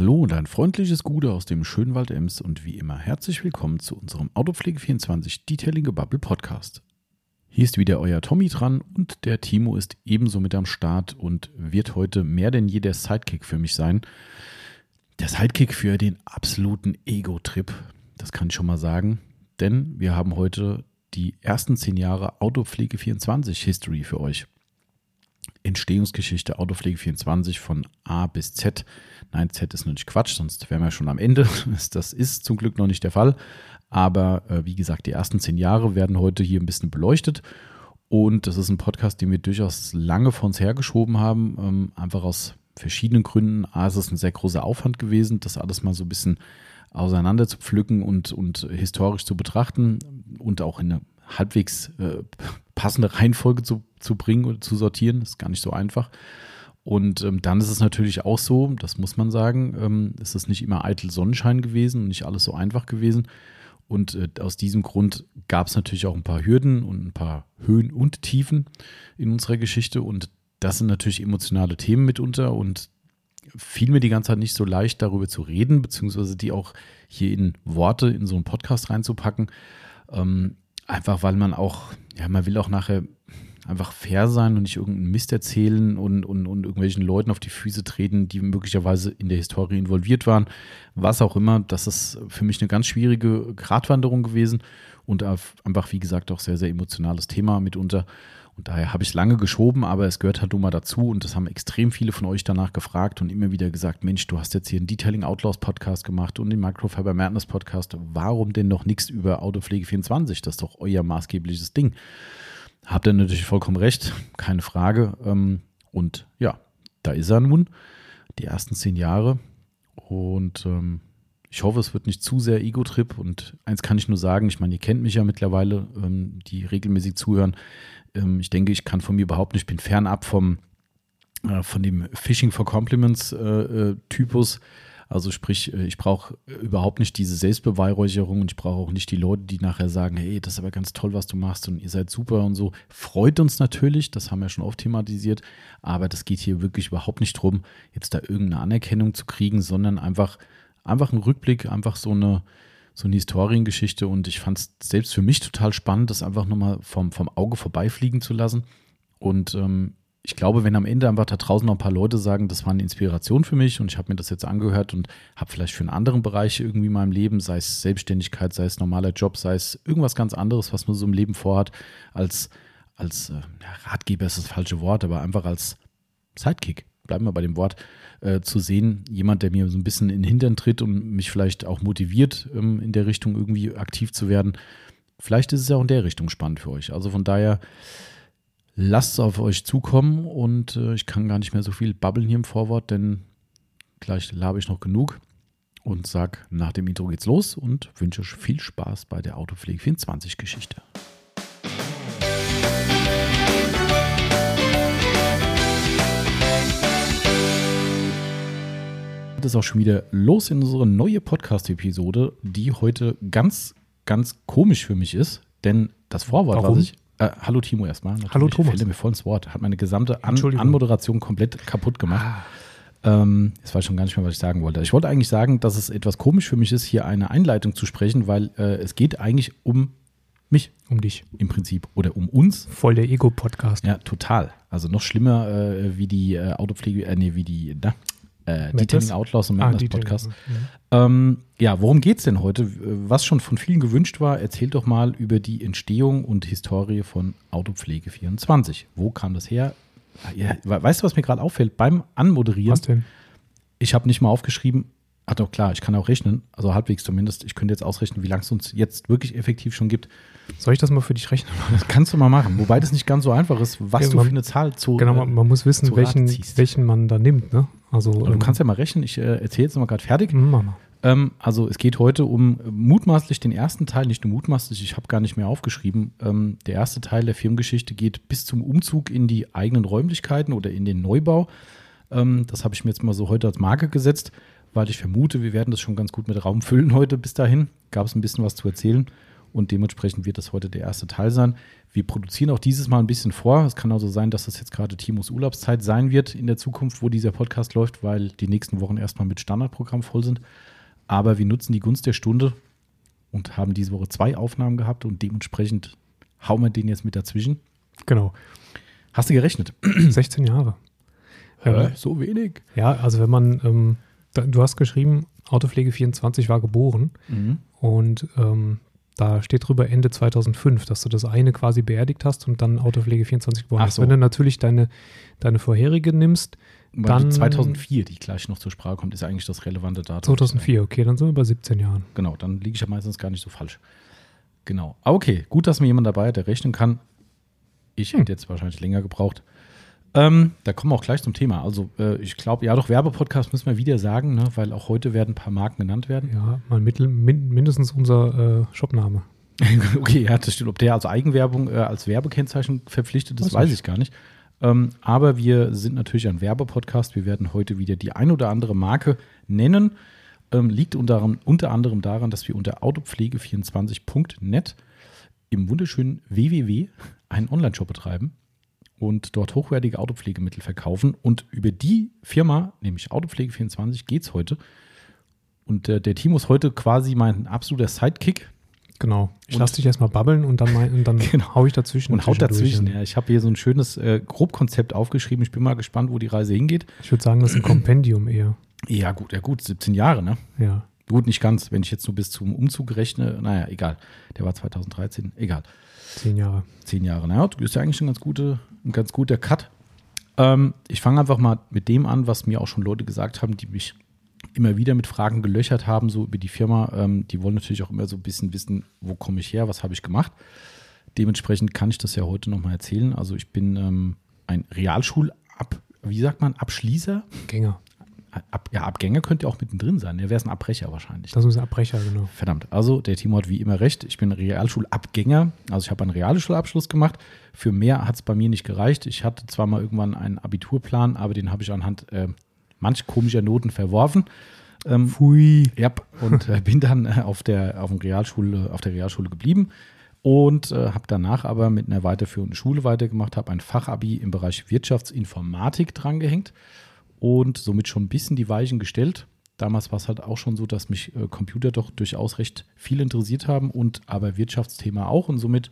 Hallo und ein freundliches Gute aus dem Schönwald Ems und wie immer herzlich willkommen zu unserem Autopflege24 Detailing Bubble Podcast. Hier ist wieder euer Tommy dran und der Timo ist ebenso mit am Start und wird heute mehr denn je der Sidekick für mich sein. Der Sidekick für den absoluten Ego-Trip, das kann ich schon mal sagen, denn wir haben heute die ersten zehn Jahre Autopflege24 History für euch. Entstehungsgeschichte Autopflege24 von A bis Z. Nein, Z ist natürlich Quatsch, sonst wären wir schon am Ende. Das ist zum Glück noch nicht der Fall. Aber äh, wie gesagt, die ersten zehn Jahre werden heute hier ein bisschen beleuchtet. Und das ist ein Podcast, den wir durchaus lange vor uns hergeschoben haben. Ähm, einfach aus verschiedenen Gründen. A, es ist ein sehr großer Aufwand gewesen, das alles mal so ein bisschen auseinander zu pflücken und, und historisch zu betrachten und auch in eine halbwegs äh, passende Reihenfolge zu, zu bringen oder zu sortieren. Das ist gar nicht so einfach. Und ähm, dann ist es natürlich auch so, das muss man sagen, ähm, ist es nicht immer eitel Sonnenschein gewesen und nicht alles so einfach gewesen. Und äh, aus diesem Grund gab es natürlich auch ein paar Hürden und ein paar Höhen und Tiefen in unserer Geschichte. Und das sind natürlich emotionale Themen mitunter. Und fiel mir die ganze Zeit nicht so leicht, darüber zu reden, beziehungsweise die auch hier in Worte in so einen Podcast reinzupacken. Ähm, einfach weil man auch, ja, man will auch nachher einfach fair sein und nicht irgendeinen Mist erzählen und, und, und irgendwelchen Leuten auf die Füße treten, die möglicherweise in der Historie involviert waren. Was auch immer, das ist für mich eine ganz schwierige Gratwanderung gewesen und einfach, wie gesagt, auch sehr, sehr emotionales Thema mitunter. Und daher habe ich lange geschoben, aber es gehört halt nun mal dazu und das haben extrem viele von euch danach gefragt und immer wieder gesagt, Mensch, du hast jetzt hier einen Detailing Outlaws Podcast gemacht und den Microfiber Madness Podcast. Warum denn noch nichts über Autopflege 24? Das ist doch euer maßgebliches Ding. Habt ihr natürlich vollkommen recht, keine Frage. Ähm, und ja, da ist er nun, die ersten zehn Jahre. Und ähm, ich hoffe, es wird nicht zu sehr Ego-Trip. Und eins kann ich nur sagen, ich meine, ihr kennt mich ja mittlerweile, ähm, die regelmäßig zuhören. ich denke, ich kann von mir behaupten, ich bin fernab vom, äh, von dem Phishing for Compliments äh, äh. Also sprich, äh, ich brauche überhaupt nicht diese Selbstbeweihräucherung und ich brauche auch nicht die Leute, die nachher sagen, hey, das ist aber ganz toll, was du machst und ihr seid super und so. Freut uns natürlich, das haben wir schon oft thematisiert, aber das geht hier wirklich überhaupt nicht drum, jetzt da irgendeine Anerkennung zu kriegen, sondern einfach, einfach ein Rückblick, einfach so eine, so eine Historiengeschichte und ich fand es selbst für mich total spannend, das einfach nochmal vom, vom Auge vorbeifliegen zu lassen. Und ähm, ich glaube, wenn am Ende einfach da draußen noch ein paar Leute sagen, das war eine Inspiration für mich und ich habe mir das jetzt angehört und habe vielleicht für einen anderen Bereich irgendwie in meinem Leben, sei es Selbstständigkeit, sei es normaler Job, sei es irgendwas ganz anderes, was man so im Leben vorhat, als, als äh, Ratgeber ist das falsche Wort, aber einfach als Sidekick, bleiben wir bei dem Wort, äh, zu sehen, jemand, der mir so ein bisschen in den Hintern tritt und mich vielleicht auch motiviert, ähm, in der Richtung irgendwie aktiv zu werden. Vielleicht ist es ja auch in der Richtung spannend für euch. Also von daher, lasst es auf euch zukommen und äh, ich kann gar nicht mehr so viel babbeln hier im Vorwort, denn gleich labe ich noch genug und sag nach dem Intro geht's los und wünsche euch viel Spaß bei der Autopflege 24 Geschichte. Es ist auch schon wieder los in unsere neue Podcast-Episode, die heute ganz, ganz komisch für mich ist, denn das Vorwort, Warum? was ich äh, hallo Timo erstmal. Natürlich Hallo Thomas. Fälle mir voll ins Wort. Hat meine gesamte An. Anmoderation komplett kaputt gemacht. Ah, Ähm, jetzt weiß ich schon gar nicht mehr, was ich sagen wollte. Ich wollte eigentlich sagen, dass es etwas komisch für mich ist, hier eine Einleitung zu sprechen, weil äh, es geht eigentlich um mich um dich. im Prinzip oder um uns. Voll der Ego-Podcast. Ja, total. Also noch schlimmer äh, wie die äh, Autopflege, äh, nee, wie die, na, äh? Detailing Outlaws und Ah, Madness die Podcast. Ja. Ähm, ja, worum geht's denn heute? Was schon von vielen gewünscht war, erzählt doch mal über die Entstehung und Historie von Autopflege 24. Wo kam das her? Ja, we- weißt du, was mir gerade auffällt? Beim Anmoderieren, Was denn? ich habe nicht mal aufgeschrieben, ah doch klar, ich kann auch rechnen, also halbwegs zumindest. Ich könnte jetzt ausrechnen, wie lange es uns jetzt wirklich effektiv schon gibt. Soll ich das mal für dich rechnen? Das kannst du mal machen. Wobei das nicht ganz so einfach ist, was Ja, du man- für eine Zahl zu. Genau, man, man muss wissen, welchen, welchen man da nimmt. Ne? Also, Aber du kannst ja mal rechnen, ich äh, erzähle jetzt mal gerade fertig. ähm, Mama. Ähm, also es geht heute um äh, mutmaßlich den ersten Teil, nicht nur mutmaßlich, ich habe gar nicht mehr aufgeschrieben. Ähm, der erste Teil der Firmengeschichte geht bis zum Umzug in die eigenen Räumlichkeiten oder in den Neubau. Ähm, das habe ich mir jetzt mal so heute als Marke gesetzt, weil ich vermute, wir werden das schon ganz gut mit Raum füllen heute bis dahin. Gab es ein bisschen was zu erzählen. Und dementsprechend wird das heute der erste Teil sein. Wir produzieren auch dieses Mal ein bisschen vor. Es kann also sein, dass das jetzt gerade Timos Urlaubszeit sein wird in der Zukunft, wo dieser Podcast läuft, weil die nächsten Wochen erstmal mit Standardprogramm voll sind. Aber wir nutzen die Gunst der Stunde und haben diese Woche zwei Aufnahmen gehabt und dementsprechend hauen wir den jetzt mit dazwischen. Genau. Hast du gerechnet? 16 Jahre. Ähm, so wenig. ja, also wenn man, ähm, du hast geschrieben, Autopflege 24 war geboren Mhm. und ähm, da steht drüber Ende 2005, dass du das eine quasi beerdigt hast und dann Autopflege 24 geboren hast. so. Wenn du natürlich deine, deine vorherige nimmst, Weil Dann- 2004, die gleich noch zur Sprache kommt, ist eigentlich das relevante Datum. 2004, okay, dann sind wir bei 17 Jahren. Genau, dann liege ich ja meistens gar nicht so falsch. Genau. Okay, gut, dass mir jemand dabei hat, der rechnen kann. Ich hätte Hm. jetzt wahrscheinlich länger gebraucht. Ähm, da kommen wir auch gleich zum Thema. Also, äh, ich glaube, ja, doch, Werbepodcast müssen wir wieder sagen, ne, weil auch heute werden ein paar Marken genannt werden. Ja, mal mittel, min, mindestens unser äh, Shopname. okay, ja, das stimmt. Ob der als Eigenwerbung, äh, als Werbekennzeichen verpflichtet ist, Weiß weiß ich gar nicht. Ähm, aber wir sind natürlich ein Werbepodcast. Wir werden heute wieder die ein oder andere Marke nennen. Ähm, liegt unter, unter anderem daran, dass wir unter autopflege24.net im wunderschönen www einen Online-Shop betreiben und dort hochwertige Autopflegemittel verkaufen. Und über die Firma, nämlich Autopflege24, geht es heute. Und äh, der Timo ist heute quasi mein absoluter Sidekick. Genau. Ich lasse dich erstmal babbeln und dann, mein, und dann Genau. hau ich dazwischen. Und haut dazwischen. Ja, ich habe hier so ein schönes äh, Grobkonzept aufgeschrieben. Ich bin mal gespannt, wo die Reise hingeht. Ich würde sagen, das ist ein Kompendium eher. Ja, gut, ja gut, 17 Jahre, ne? Ja. Gut, nicht ganz, wenn ich jetzt nur bis zum Umzug rechne. Naja, egal. Der war 2013, egal. Zehn Jahre. Zehn Jahre. Naja, du bist ja eigentlich ein ganz, gute, ein ganz guter Cut. Ähm, ich fange einfach mal mit dem an, was mir auch schon Leute gesagt haben, die mich immer wieder mit Fragen gelöchert haben, so über die Firma. Ähm, die wollen natürlich auch immer so ein bisschen wissen, wo komme ich her, was habe ich gemacht. Dementsprechend kann ich das ja heute nochmal erzählen. Also ich bin ähm, ein Realschulab, wie sagt man, Abschließer. Gänger. Ab, ja, Abgänger könnte ja auch mittendrin sein. Der wäre es ein Abbrecher wahrscheinlich. Das ist ein Abbrecher, genau. Verdammt. Also, der Timo hat wie immer recht. Ich bin Realschulabgänger. Also, ich habe einen Realschulabschluss gemacht. Für mehr hat es bei mir nicht gereicht. Ich hatte zwar mal irgendwann einen Abiturplan, aber den habe ich anhand äh, manch komischer Noten verworfen. Ähm, Pfui. ja, und äh, bin dann äh, auf, der, auf, Realschule, auf der Realschule geblieben und äh, habe danach aber mit einer weiterführenden Schule weitergemacht, habe ein Fachabi im Bereich Wirtschaftsinformatik drangehängt und somit schon ein bisschen die Weichen gestellt. Damals war es halt auch schon so, dass mich äh, Computer doch durchaus recht viel interessiert haben und aber Wirtschaftsthema auch und somit,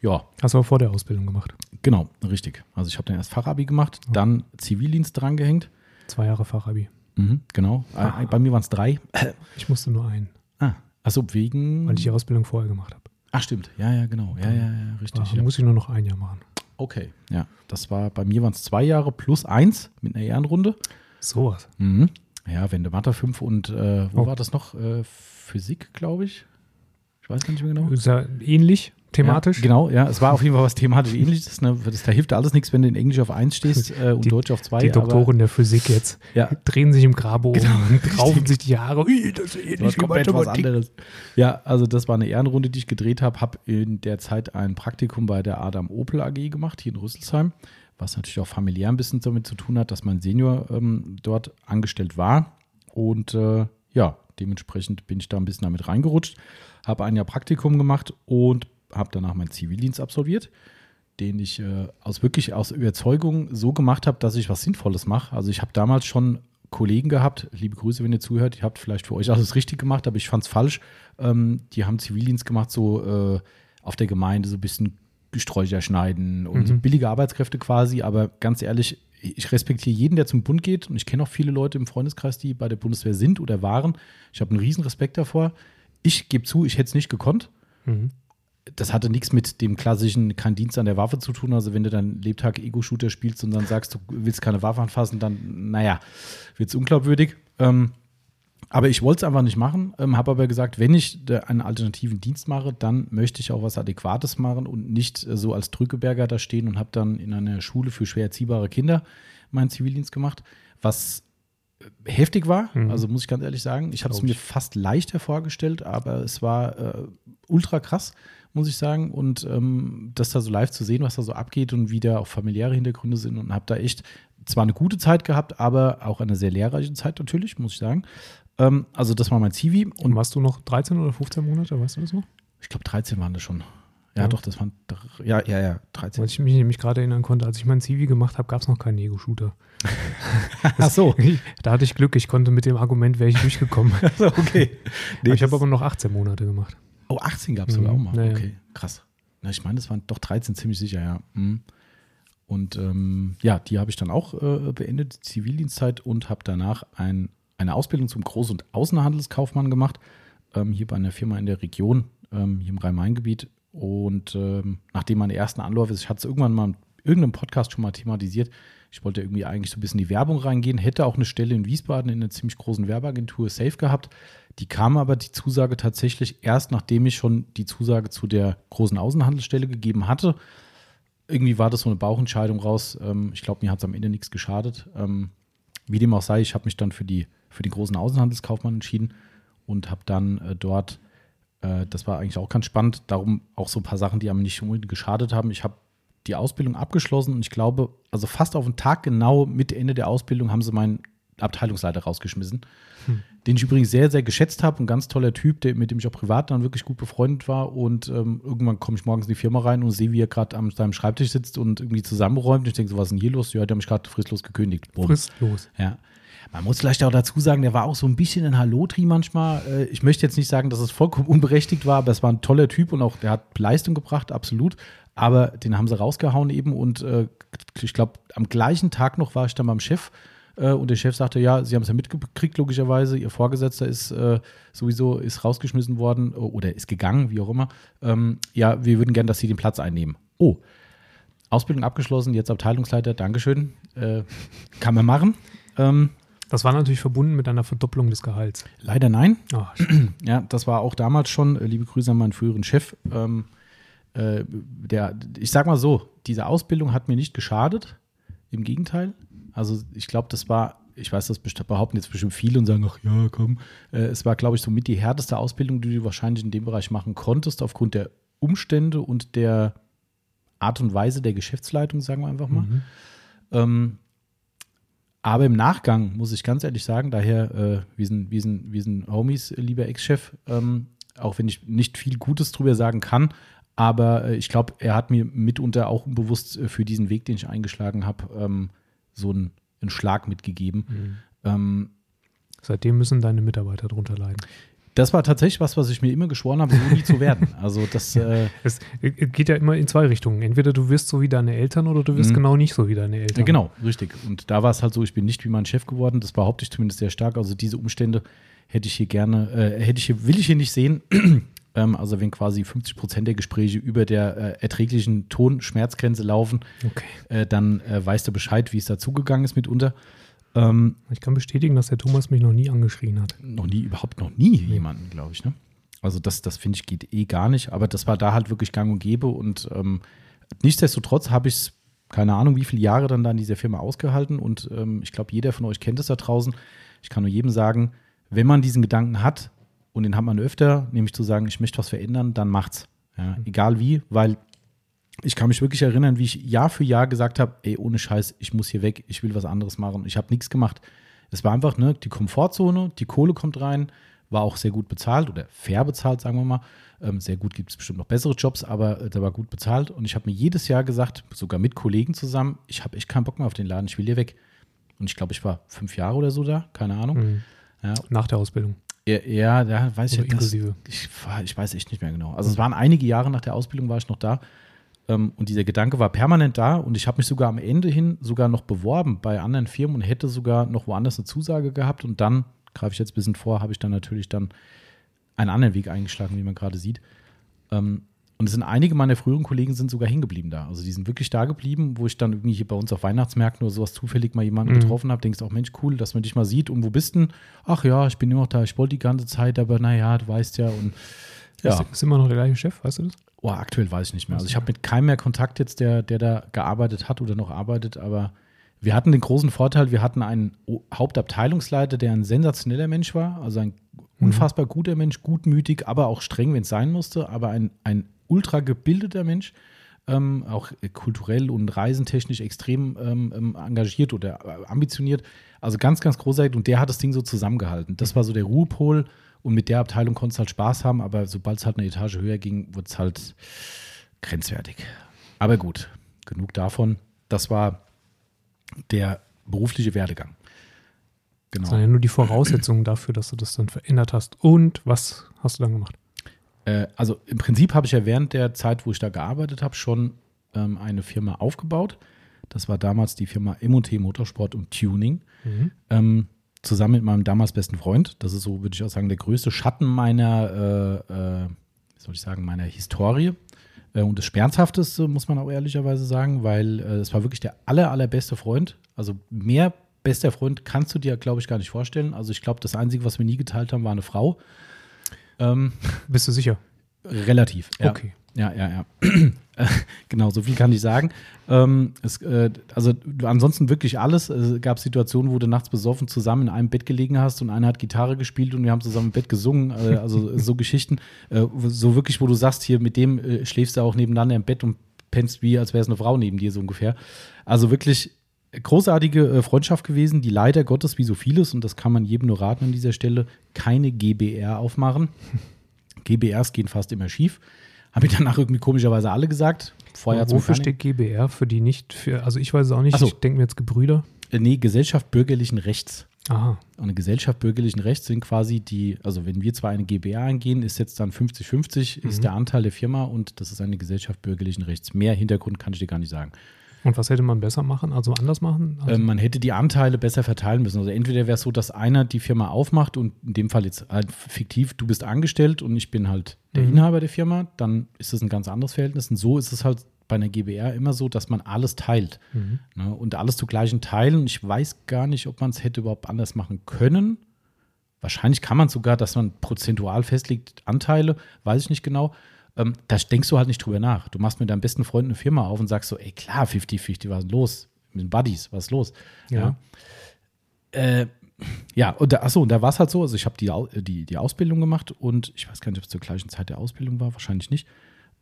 ja, Hast du auch vor der Ausbildung gemacht. genau, richtig. Also ich habe dann erst Fachabi gemacht, dann Zivildienst drangehängt. Zwei Jahre Fachabi. Mhm, genau. Äh, bei mir waren es drei. Ich musste nur einen, Ah, achso, wegen. weil ich die Ausbildung vorher gemacht habe. Ach, stimmt. Ja, ja, genau. Ja, ja, ja, richtig. Da Ja. muss ich nur noch ein Jahr machen. Okay. Ja, das war, bei mir waren es zwei Jahre plus eins mit einer Ehrenrunde. Sowas. Mhm. Ja, Wende Mathe 5 und äh, wo Oh. war das noch? Äh, Physik, glaube ich. Ich weiß gar nicht mehr genau. Ist ja ähnlich thematisch. Ja, genau, ja. Es war auf jeden Fall was thematisch ähnliches. Ne? Das, da hilft alles nichts, wenn du in Englisch auf 1 stehst äh, und Die- Deutsch auf 2. Die Doktoren der Physik jetzt Ja. drehen sich im Grabe um, Genau, raufen richtig. sich die Haare. Das ist Das ähnlich wie komplett was anderes. Ja, also das war eine Ehrenrunde, die ich gedreht habe. Habe in der Zeit ein Praktikum bei der Adam Opel AG gemacht, hier in Rüsselsheim, was natürlich auch familiär ein bisschen damit zu tun hat, dass mein Senior ähm, dort angestellt war. Und äh, ja, dementsprechend bin ich da ein bisschen damit reingerutscht, habe ein Jahr Praktikum gemacht und habe danach meinen Zivildienst absolviert, den ich äh, aus wirklich aus Überzeugung so gemacht habe, dass ich was Sinnvolles mache. Also ich habe damals schon Kollegen gehabt, liebe Grüße, wenn ihr zuhört, ihr habt vielleicht für euch alles richtig gemacht, aber ich fand es falsch. Ähm, die haben Zivildienst gemacht, so äh, auf der Gemeinde, so ein bisschen Sträucher schneiden und so Mhm. billige Arbeitskräfte quasi, aber ganz ehrlich, ich respektiere jeden, der zum Bund geht und ich kenne auch viele Leute im Freundeskreis, die bei der Bundeswehr sind oder waren. Ich habe einen riesen Respekt davor. Ich gebe zu, ich hätte es nicht gekonnt Mhm. Das hatte nichts mit dem klassischen kein Dienst an der Waffe zu tun. Also wenn du dann Lebtag Ego-Shooter spielst und dann sagst, du willst keine Waffe anfassen, dann, naja, wird es unglaubwürdig. Ähm, aber ich wollte es einfach nicht machen, ähm, habe aber gesagt, wenn ich einen alternativen Dienst mache, dann möchte ich auch was Adäquates machen und nicht äh, so als Drückeberger da stehen und habe dann in einer Schule für schwer erziehbare Kinder meinen Zivildienst gemacht, was äh, heftig war, Mhm. also muss ich ganz ehrlich sagen. Ich habe es mir fast leichter vorgestellt, aber es war äh, ultra krass, muss ich sagen. Und ähm, das da so live zu sehen, was da so abgeht und wie da auch familiäre Hintergründe sind und habe da echt zwar eine gute Zeit gehabt, aber auch eine sehr lehrreiche Zeit natürlich, muss ich sagen. Ähm, also das war mein Zivi Und und warst du noch 13 oder 15 Monate, weißt du das noch? Ich glaube, 13 waren das schon. Ja, Ja. doch, das waren. Ja, ja, ja, 13. Weil ich mich nämlich gerade erinnern konnte, als ich meinen Zivi gemacht habe, gab es noch keinen Ego-Shooter. Ach so. Da hatte ich Glück, ich konnte mit dem Argument, wäre ich durchgekommen. Also, okay. Nee, ich habe aber noch 18 Monate gemacht. Oh, 18 gab es sogar Mhm, auch mal. ja, ja. Okay, krass. Na, ich meine, das waren doch 13 ziemlich sicher, ja. Mhm. Und ähm, ja, die habe ich dann auch äh, beendet, die Zivildienstzeit, und habe danach ein, eine Ausbildung zum Groß- und Außenhandelskaufmann gemacht, ähm, hier bei einer Firma in der Region, ähm, hier im Rhein-Main-Gebiet. Und ähm, nachdem meine ersten Anläufe, ich hatte es irgendwann mal in irgendeinem Podcast schon mal thematisiert, ich wollte irgendwie eigentlich so ein bisschen in die Werbung reingehen, hätte auch eine Stelle in Wiesbaden in einer ziemlich großen Werbeagentur safe gehabt. Die kam aber die Zusage tatsächlich erst, nachdem ich schon die Zusage zu der großen Außenhandelsstelle gegeben hatte. Irgendwie war das so eine Bauchentscheidung raus. Ähm, ich glaube, mir hat es am Ende nichts geschadet. Ähm, wie dem auch sei, ich habe mich dann für, die, für den großen Außenhandelskaufmann entschieden und habe dann äh, dort, äh, das war eigentlich auch ganz spannend, darum auch so ein paar Sachen, die einem nicht unbedingt geschadet haben. Ich habe die Ausbildung abgeschlossen und ich glaube, also fast auf den Tag genau mit Ende der Ausbildung haben sie meinen Abteilungsleiter rausgeschmissen, den ich übrigens sehr, sehr geschätzt habe. Ein ganz toller Typ, der, mit dem ich auch privat dann wirklich gut befreundet war. Und ähm, irgendwann komme ich morgens in die Firma rein und sehe, wie er gerade am seinem Schreibtisch sitzt und irgendwie zusammenräumt. Und ich denke so, was ist denn hier los? Ja, der hat mich gerade fristlos gekündigt. Bumm. Fristlos. Ja. Man muss vielleicht auch dazu sagen, der war auch so ein bisschen ein Hallotri manchmal. Äh, Ich möchte jetzt nicht sagen, dass es vollkommen unberechtigt war, aber es war ein toller Typ und auch der hat Leistung gebracht, absolut. Aber den haben sie rausgehauen eben und äh, ich glaube, am gleichen Tag noch war ich dann beim Chef äh, und der Chef sagte, ja, sie haben es ja mitgekriegt, logischerweise. Ihr Vorgesetzter ist äh, sowieso ist rausgeschmissen worden äh, oder ist gegangen, wie auch immer. Ähm, ja, wir würden gerne, dass Sie den Platz einnehmen. Oh, Ausbildung abgeschlossen, jetzt Abteilungsleiter, Dankeschön. Äh, kann man machen. Ähm, Das war natürlich verbunden mit einer Verdopplung des Gehalts. leider nein. Ah, Ja, das war auch damals schon, äh, liebe Grüße an meinen früheren Chef. Ähm, äh, der, ich sag mal so, diese Ausbildung hat mir nicht geschadet. Im Gegenteil. Also ich glaube, das war, ich weiß, das behaupten jetzt bestimmt viele und sagen, ach ja, komm. Äh, es war, glaube ich, somit die härteste Ausbildung, die du wahrscheinlich in dem Bereich machen konntest, aufgrund der Umstände und der Art und Weise der Geschäftsleitung, sagen wir einfach mal. mhm. Ähm, aber im Nachgang muss ich ganz ehrlich sagen, daher, äh, wir, sind, wir, sind, wir sind Homies, äh, lieber Ex-Chef, ähm, auch wenn ich nicht viel Gutes drüber sagen kann, aber äh, ich glaube, er hat mir mitunter auch unbewusst äh, für diesen Weg, den ich eingeschlagen habe, ähm, so einen, einen Schlag mitgegeben. Mhm. Ähm, Seitdem müssen deine Mitarbeiter drunter leiden. das war tatsächlich was, was ich mir immer geschworen habe, so nie zu werden. Also das, äh, Es geht ja immer in zwei Richtungen. Entweder du wirst so wie deine Eltern oder du wirst Mhm. genau nicht so wie deine Eltern. Ja, genau, richtig. Und da war es halt so, ich bin nicht wie mein Chef geworden. Das behaupte ich zumindest sehr stark. Also diese Umstände hätte ich hier gerne, äh, hätte ich hier, will ich hier nicht sehen. Ähm, also wenn quasi 50 Prozent der Gespräche über der äh, erträglichen Tonschmerzgrenze laufen, Okay. äh, dann äh, weißt du Bescheid, wie es dazugegangen ist mitunter. Ähm, Ich kann bestätigen, dass der Thomas mich noch nie angeschrien hat. noch nie, überhaupt noch nie jemanden, glaube ich. Ne? Also das, das finde ich geht eh gar nicht. Aber das war da halt wirklich gang und gäbe. Und ähm, nichtsdestotrotz habe ich es, keine Ahnung, wie viele Jahre dann da in dieser Firma ausgehalten. Und ähm, ich glaube, jeder von euch kennt es da draußen. Ich kann nur jedem sagen, wenn man diesen Gedanken hat, und den hat man öfter, nämlich zu sagen, ich möchte was verändern, dann macht's. Ja, egal wie, weil ich kann mich wirklich erinnern, wie ich Jahr für Jahr gesagt habe, ey, ohne Scheiß, ich muss hier weg, ich will was anderes machen. Ich habe nichts gemacht. Es war einfach ne, die Komfortzone, die Kohle kommt rein, war auch sehr gut bezahlt oder fair bezahlt, sagen wir mal. Ähm, sehr gut gibt es bestimmt noch bessere Jobs, aber äh, da war gut bezahlt. Und ich habe mir jedes Jahr gesagt, sogar mit Kollegen zusammen, ich habe echt keinen Bock mehr auf den Laden, ich will hier weg. Und ich glaube, ich war fünf Jahre oder so da, keine Ahnung. Mhm. Ja, Nach der Ausbildung. Ja, ja, da weiß ich das, ich, ich weiß echt nicht mehr genau. Also es waren einige Jahre nach der Ausbildung, war ich noch da. Ähm, und dieser Gedanke war permanent da. Und ich habe mich sogar am Ende hin sogar noch beworben bei anderen Firmen und hätte sogar noch woanders eine Zusage gehabt. Und dann, greife ich jetzt ein bisschen vor, habe ich dann natürlich dann einen anderen Weg eingeschlagen, wie man gerade sieht. Ähm, und es sind einige meiner früheren Kollegen sind sogar hängen geblieben da. Also die sind wirklich da geblieben, wo ich dann irgendwie hier bei uns auf Weihnachtsmärkten oder sowas zufällig mal jemanden Mhm. getroffen habe. Denkst auch, Mensch, cool, dass man dich mal sieht. Und wo bist denn? Ach ja, ich bin immer noch da. Ich wollte die ganze Zeit, aber naja, du weißt ja. Und ja, Ist, ist immer noch der gleiche Chef, weißt du das? oh, aktuell weiß ich nicht mehr. Also ich habe mit keinem mehr Kontakt jetzt, der, der da gearbeitet hat oder noch arbeitet, aber wir hatten den großen Vorteil, wir hatten einen Hauptabteilungsleiter, der ein sensationeller Mensch war, also ein unfassbar guter Mensch, gutmütig, aber auch streng, wenn es sein musste, aber ein, ein ultra gebildeter Mensch. ähm, auch kulturell und reisentechnisch extrem ähm, ähm, engagiert oder äh, ambitioniert. Also ganz, ganz großartig. Und der hat das Ding so zusammengehalten. Das war so der Ruhepol. Und mit der Abteilung konntest du halt Spaß haben, aber sobald es halt eine Etage höher ging, wurde es halt grenzwertig. Aber gut, genug davon. Das war der berufliche Werdegang. Genau. Das waren ja nur die Voraussetzungen dafür, dass du das dann verändert hast. Und was hast du dann gemacht? Äh, also im Prinzip habe ich ja während der Zeit, wo ich da gearbeitet habe, schon ähm, eine Firma aufgebaut. Das war damals die Firma M&T Motorsport und Tuning. Mhm. Ähm, zusammen mit meinem damals besten Freund. Das ist so, würde ich auch sagen, der größte Schatten meiner, äh, äh, wie soll ich sagen, meiner Historie. Äh, und das Schmerzhafteste, muss man auch ehrlicherweise sagen, weil äh, es war wirklich der aller, allerbeste Freund. Also mehr bester Freund kannst du dir, glaube ich, gar nicht vorstellen. Also ich glaube, das Einzige, was wir nie geteilt haben, war eine Frau. Ähm, Bist du sicher? Relativ. Ja. Okay. Ja, ja, ja. genau, so viel kann ich sagen. Ähm, es, äh, also ansonsten wirklich alles. Es gab Situationen, wo du nachts besoffen zusammen in einem Bett gelegen hast und einer hat Gitarre gespielt und wir haben zusammen im Bett gesungen. Äh, also so Geschichten. Äh, so wirklich, wo du sagst, hier mit dem äh, schläfst du auch nebeneinander im Bett und pennst wie, als wäre es eine Frau neben dir, so ungefähr. Also wirklich großartige äh, Freundschaft gewesen, die leider Gottes, wie so vieles, und das kann man jedem nur raten an dieser Stelle, keine GBR aufmachen. GBRs gehen fast immer schief. Habe ich danach irgendwie komischerweise alle gesagt. Vorher Wofür steht GBR? Für die nicht, für, also ich weiß es auch nicht, so. ich denke mir jetzt Gebrüder. Äh, nee, Gesellschaft bürgerlichen Rechts. Aha. Und eine Gesellschaft bürgerlichen Rechts sind quasi die, also wenn wir zwar eine GBR eingehen, ist jetzt dann 50-50, mhm. ist der Anteil der Firma und das ist eine Gesellschaft bürgerlichen Rechts. Mehr Hintergrund kann ich dir gar nicht sagen. Und was hätte man besser machen, also anders machen? Also äh, man hätte die Anteile besser verteilen müssen. Also entweder wäre es so, dass einer die Firma aufmacht und in dem Fall jetzt halt fiktiv, du bist angestellt und ich bin halt der mhm. Inhaber der Firma, dann ist das ein ganz anderes Verhältnis. Und so ist es halt bei einer GBR immer so, dass man alles teilt. Mhm. Ne? Und alles zu gleichen Teilen. Ich weiß gar nicht, ob man es hätte überhaupt anders machen können. Wahrscheinlich kann man sogar, dass man prozentual festlegt, Anteile, weiß ich nicht genau ähm, da denkst du halt nicht drüber nach. Du machst mit deinem besten Freund eine Firma auf und sagst so, ey klar, 50-50, was ist los? Mit den Buddies, was ist los? Ja. Ja, äh, ja und da, achso, und da war es halt so, also ich habe die, die, die Ausbildung gemacht und ich weiß gar nicht, ob es zur gleichen Zeit der Ausbildung war, wahrscheinlich nicht.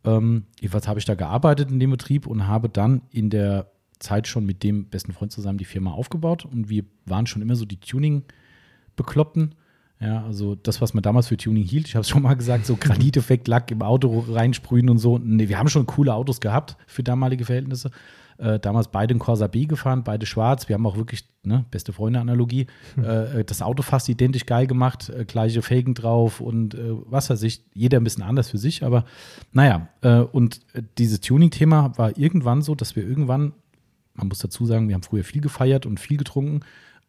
Ähm, jedenfalls habe ich da gearbeitet in dem Betrieb und habe dann in der Zeit schon mit dem besten Freund zusammen die Firma aufgebaut und wir waren schon immer so die Tuning-Bekloppten ja, also das, was man damals für Tuning hielt, ich habe es schon mal gesagt, so Graniteffekt, Lack im Auto reinsprühen und so. Nee, wir haben schon coole Autos gehabt für damalige Verhältnisse. Äh, damals beide in Corsa B gefahren, beide schwarz. Wir haben auch wirklich, ne, beste Freunde-Analogie, hm. äh, das Auto fast identisch geil gemacht, äh, gleiche Felgen drauf und äh, was weiß ich, jeder ein bisschen anders für sich, aber naja, äh, und äh, dieses Tuning-Thema war irgendwann so, dass wir irgendwann, man muss dazu sagen, wir haben früher viel gefeiert und viel getrunken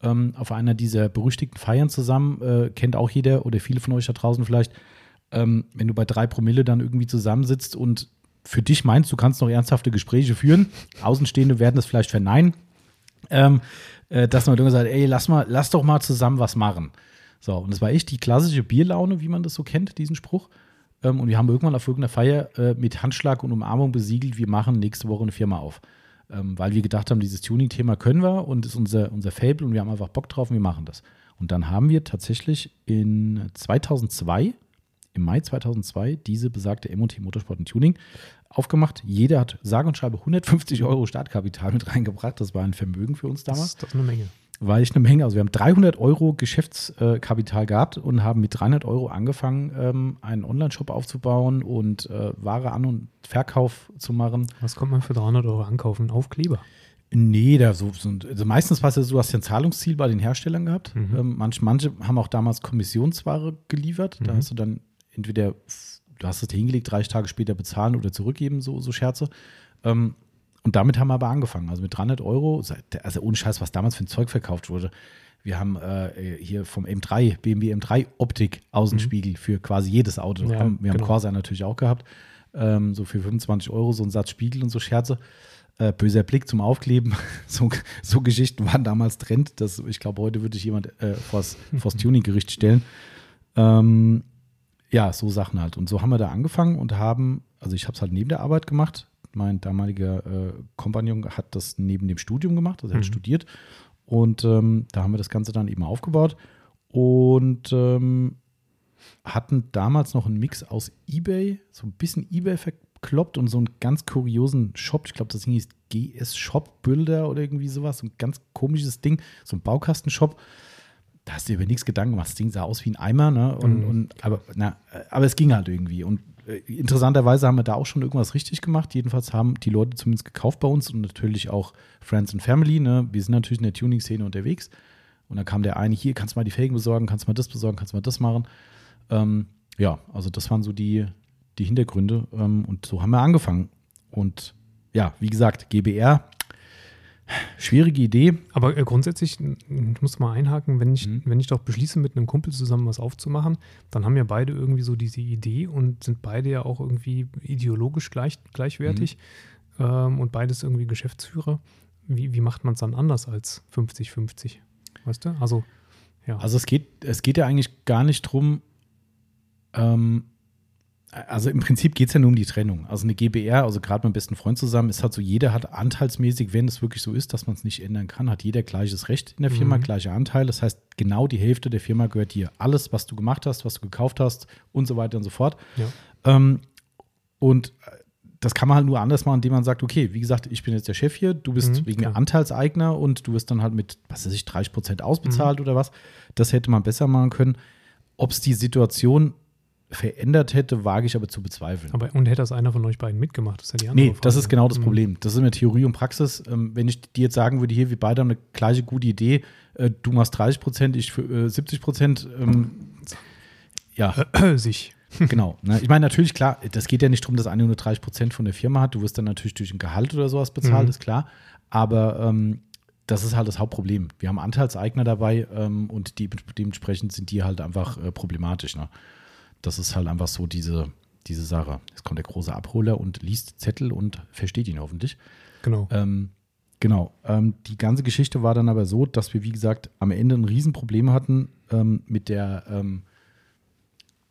ähm, auf einer dieser berüchtigten Feiern zusammen, äh, kennt auch jeder oder viele von euch da draußen vielleicht, ähm, wenn du bei drei Promille dann irgendwie zusammensitzt und für dich meinst, du kannst noch ernsthafte Gespräche führen, Außenstehende werden das vielleicht verneinen, ähm, äh, dass man dann sagt, ey, lass mal, lass doch mal zusammen was machen. So, und das war echt die klassische Bierlaune, wie man das so kennt, diesen Spruch. Ähm, und wir haben irgendwann auf irgendeiner Feier äh, mit Handschlag und Umarmung besiegelt, wir machen nächste Woche eine Firma auf ähm, weil wir gedacht haben, dieses Tuning-Thema können wir und ist unser, unser Fable und wir haben einfach Bock drauf und wir machen das. Und dann haben wir tatsächlich in 2002, im Mai 2002, diese besagte MT Motorsport und Tuning aufgemacht. Jeder hat sage und schreibe 150 Euro Startkapital mit reingebracht. Das war ein Vermögen für uns damals. Das ist eine Menge war echt eine Menge. Also wir haben 300 Euro Geschäftskapital gehabt und haben mit 300 Euro angefangen, ähm, einen Online-Shop aufzubauen und äh, Ware an- und Verkauf zu machen. Was kommt man für 300 Euro ankaufen? Aufkleber? Nee, da so, so also meistens war es ja so, du hast ja ein Zahlungsziel bei den Herstellern gehabt. Mhm. Ähm, manche, manche haben auch damals Kommissionsware geliefert. Mhm. Da hast du dann entweder, du hast es hingelegt, drei Tage später bezahlen oder zurückgeben, so, so Scherze. Ähm, und damit haben wir aber angefangen. Also mit 300 Euro, also ohne Scheiß, was damals für ein Zeug verkauft wurde. Wir haben äh, hier vom M3, BMW M3 Optik Außenspiegel mhm. für quasi jedes Auto. Ja, wir haben genau. Corsa natürlich auch gehabt. Ähm, so für 25 Euro so ein Satz Spiegel und so Scherze. Äh, böser Blick zum Aufkleben. so, so, Geschichten waren damals Trend. Das, ich glaube, heute würde ich jemand äh, vors, vors Tuning-Gericht stellen. Ähm, ja, so Sachen halt. Und so haben wir da angefangen und haben, also ich habe es halt neben der Arbeit gemacht, mein damaliger äh, Kompagnon hat das neben dem Studium gemacht, also er hat mhm. studiert. Und ähm, da haben wir das Ganze dann eben aufgebaut und ähm, hatten damals noch einen Mix aus eBay, so ein bisschen eBay bekloppt und so einen ganz kuriosen Shop. Ich glaube, das Ding hieß GS Shop Builder oder irgendwie sowas. So ein ganz komisches Ding, so ein Baukastenshop. Da hast du dir über nichts Gedanken gemacht. Das Ding sah aus wie ein Eimer, ne? Und, Mhm. und, aber, na, aber es ging halt irgendwie. Und interessanterweise haben wir da auch schon irgendwas richtig gemacht. Jedenfalls haben die Leute zumindest gekauft bei uns und natürlich auch Friends and Family. Ne? Wir sind natürlich in der Tuning-Szene unterwegs. Und dann kam der eine, hier, kannst du mal die Felgen besorgen, kannst du mal das besorgen, kannst du mal das machen. Ähm, ja, also das waren so die, die Hintergründe. Ähm, und so haben wir angefangen. Und ja, wie gesagt, GBR, schwierige Idee. Aber äh, grundsätzlich, ich muss mal einhaken, wenn ich, Mhm. wenn ich doch beschließe, mit einem Kumpel zusammen was aufzumachen, dann haben ja beide irgendwie so diese Idee und sind beide ja auch irgendwie ideologisch gleich, gleichwertig Mhm. ähm, und beides irgendwie Geschäftsführer. Wie, wie macht man es dann anders als 50-50? Weißt du? Also, ja. Also es geht, es geht ja eigentlich gar nicht drum, ähm, also im Prinzip geht es ja nur um die Trennung. Also eine GBR, also gerade mit dem besten Freund zusammen, ist halt so, jeder hat anteilsmäßig, wenn es wirklich so ist, dass man es nicht ändern kann, hat jeder gleiches Recht in der Firma, Mhm. gleiche Anteil. Das heißt, genau die Hälfte der Firma gehört dir. Alles, was du gemacht hast, was du gekauft hast und so weiter und so fort. ja. Ähm, und äh, das kann man halt nur anders machen, indem man sagt, okay, wie gesagt, ich bin jetzt der Chef hier, du bist Mhm, wegen klar. Anteilseigner und du wirst dann halt mit, was weiß ich, 30 Prozent ausbezahlt oder was. Das hätte man besser machen können. Ob es die Situation verändert hätte, wage ich aber zu bezweifeln. Aber und hätte das einer von euch beiden mitgemacht? Das ist ja die andere Nee, das ist genau das Mhm. Problem. Das ist immer Theorie und Praxis. Ähm, wenn ich dir jetzt sagen würde, hier, wir beide haben eine gleiche gute Idee, äh, du machst 30 Prozent, ich für äh, 70 Prozent, ähm, ja, Sich. genau. Ne? Ich meine, natürlich, klar, das geht ja nicht darum, dass einer nur 30 Prozent von der Firma hat. Du wirst dann natürlich durch ein Gehalt oder sowas bezahlt, Mhm. ist klar. Aber ähm, das ist halt das Hauptproblem. Wir haben Anteilseigner dabei ähm, und die, dementsprechend sind die halt einfach äh, problematisch. Ne? Das ist halt einfach so diese, diese Sache. Jetzt kommt der große Abholer und liest Zettel und versteht ihn hoffentlich. Genau. Ähm, genau. Ähm, die ganze Geschichte war dann aber so, dass wir, wie gesagt, am Ende ein Riesenproblem hatten ähm, mit der, ähm,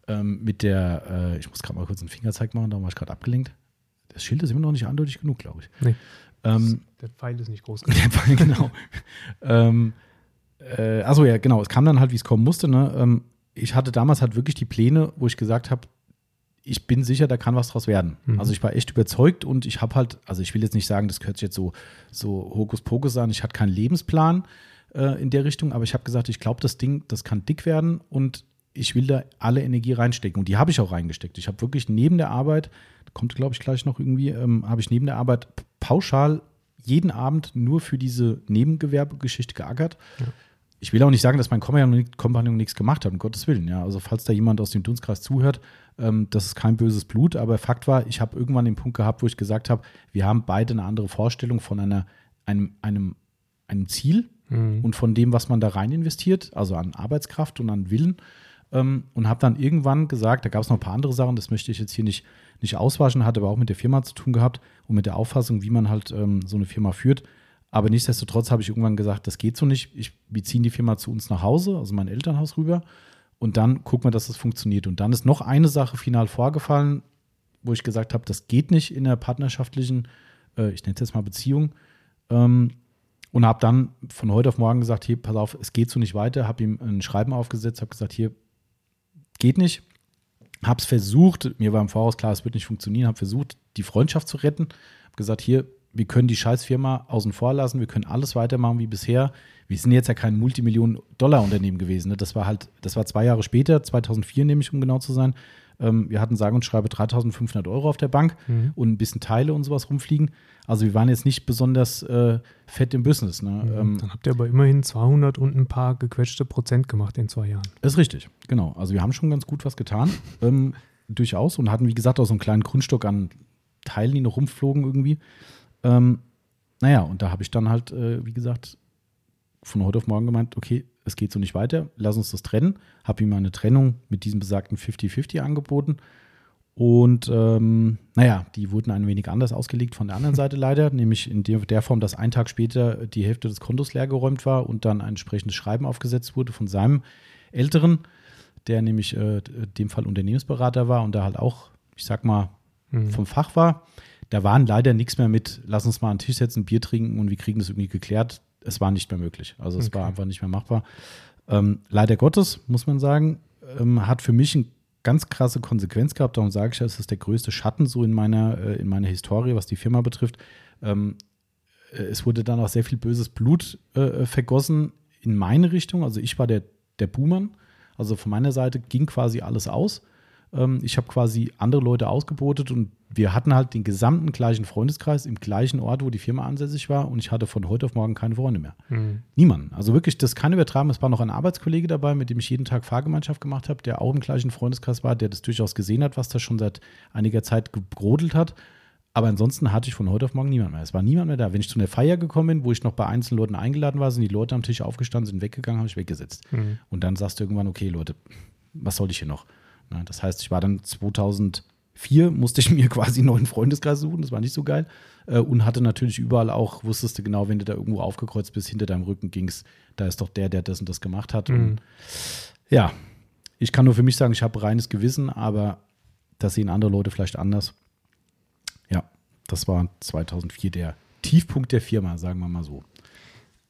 ähm, mit der, äh, ich muss gerade mal kurz einen Fingerzeig machen, da war ich gerade abgelenkt. Das Schild ist immer noch nicht eindeutig genug, glaube ich. Nee. Ähm, Der Pfeil ist nicht groß in dem Fall, genau. ähm, äh, also ja, genau. Es kam dann halt, wie es kommen musste. Ne? Ich hatte damals halt wirklich die Pläne, wo ich gesagt habe, ich bin sicher, da kann was draus werden. Mhm. Also ich war echt überzeugt und ich habe halt, also ich will jetzt nicht sagen, das hört sich jetzt so, so Hokuspokus an, ich hatte keinen Lebensplan äh, in der Richtung, aber ich habe gesagt, ich glaube, das Ding, das kann dick werden und ich will da alle Energie reinstecken. Und die habe ich auch reingesteckt. Ich habe wirklich neben der Arbeit, kommt glaube ich gleich noch irgendwie, ähm, habe ich neben der Arbeit pauschal jeden Abend nur für diese Nebengewerbegeschichte geackert. Ja. Ich will auch nicht sagen, dass mein Kompagnon nichts gemacht hat, um Gottes Willen. Ja. Also falls da jemand aus dem Dunstkreis zuhört, ähm, das ist kein böses Blut, aber Fakt war, ich habe irgendwann den Punkt gehabt, wo ich gesagt habe, wir haben beide eine andere Vorstellung von einer, einem, einem, einem Ziel Mhm. und von dem, was man da rein investiert, also an Arbeitskraft und an Willen. Ähm, und habe dann irgendwann gesagt, da gab es noch ein paar andere Sachen, das möchte ich jetzt hier nicht, nicht auswaschen, hat aber auch mit der Firma zu tun gehabt und mit der Auffassung, wie man halt ähm, so eine Firma führt. Aber nichtsdestotrotz habe ich irgendwann gesagt, das geht so nicht. Ich, wir ziehen die Firma zu uns nach Hause, also mein Elternhaus rüber. Und dann gucken wir, dass das funktioniert. Und dann ist noch eine Sache final vorgefallen, wo ich gesagt habe, das geht nicht in der partnerschaftlichen, äh, ich nenne es jetzt mal Beziehung. Ähm, und habe dann von heute auf morgen gesagt, hier, pass auf, es geht so nicht weiter. Habe ihm ein Schreiben aufgesetzt, habe gesagt, hier, geht nicht. Habe es versucht, mir war im Voraus klar, es wird nicht funktionieren, habe versucht, die Freundschaft zu retten. Habe gesagt, hier, wir können die Scheißfirma außen vor lassen, wir können alles weitermachen wie bisher. Wir sind jetzt ja kein Multimillionen-Dollar-Unternehmen gewesen. Ne? Das war halt, das war zwei Jahre später, 2004 nämlich, um genau zu sein. Ähm, wir hatten sage und schreibe 3.500 Euro auf der Bank Mhm. und ein bisschen Teile und sowas rumfliegen. Also wir waren jetzt nicht besonders äh, fett im Business. Ne? Mhm. Ähm, Dann habt ihr aber immerhin 200 und ein paar gequetschte Prozent gemacht in zwei Jahren. ist richtig, genau. Also wir haben schon ganz gut was getan, ähm, durchaus und hatten, wie gesagt, auch so einen kleinen Grundstock an Teilen, die noch rumflogen irgendwie. Ähm, naja, und da habe ich dann halt, äh, wie gesagt, von heute auf morgen gemeint, okay, es geht so nicht weiter, lass uns das trennen. Habe ihm eine Trennung mit diesem besagten 50-50 angeboten. Und ähm, naja, die wurden ein wenig anders ausgelegt von der anderen Seite leider, nämlich in der, Form, dass ein Tag später die Hälfte des Kontos leergeräumt war und dann ein entsprechendes Schreiben aufgesetzt wurde von seinem Älteren, der nämlich äh, in dem Fall Unternehmensberater war und da halt auch, ich sag mal, Mhm. vom Fach war. Da waren leider nichts mehr mit, lass uns mal an den Tisch setzen, Bier trinken und wir kriegen das irgendwie geklärt. Es war nicht mehr möglich. Also es Okay. war einfach nicht mehr machbar. Ähm, leider Gottes, muss man sagen, ähm, hat für mich einen ganz krasse Konsequenz gehabt. Darum sage ich, es ist der größte Schatten so in meiner, äh, in meiner Historie, was die Firma betrifft. Ähm, äh, es wurde dann auch sehr viel böses Blut äh, vergossen in meine Richtung. Also ich war der, der Buhmann. Also von meiner Seite ging quasi alles aus. Ähm, ich habe quasi andere Leute ausgebotet und wir hatten halt den gesamten gleichen Freundeskreis im gleichen Ort, wo die Firma ansässig war und ich hatte von heute auf morgen keine Freunde mehr. Mhm. Niemanden. Also wirklich, das kann übertragen. Es war noch ein Arbeitskollege dabei, mit dem ich jeden Tag Fahrgemeinschaft gemacht habe, der auch im gleichen Freundeskreis war, der das durchaus gesehen hat, was da schon seit einiger Zeit gebrodelt hat. Aber ansonsten hatte ich von heute auf morgen niemand mehr. Es war niemand mehr da. Wenn ich zu einer Feier gekommen bin, wo ich noch bei einzelnen Leuten eingeladen war, sind die Leute am Tisch aufgestanden, sind weggegangen, habe ich weggesetzt. Mhm. Und dann sagst du irgendwann, okay, Leute, was soll ich hier noch? Na, das heißt, ich war dann 2004, musste ich mir quasi einen neuen Freundeskreis suchen, das war nicht so geil. Äh, und hatte natürlich überall auch, wusstest du genau, wenn du da irgendwo aufgekreuzt bist, hinter deinem Rücken ging es, da ist doch der, der das und das gemacht hat. Mhm. Und ja, ich kann nur für mich sagen, ich habe reines Gewissen, aber das sehen andere Leute vielleicht anders. Ja, das war 2004 der Tiefpunkt der Firma, sagen wir mal so.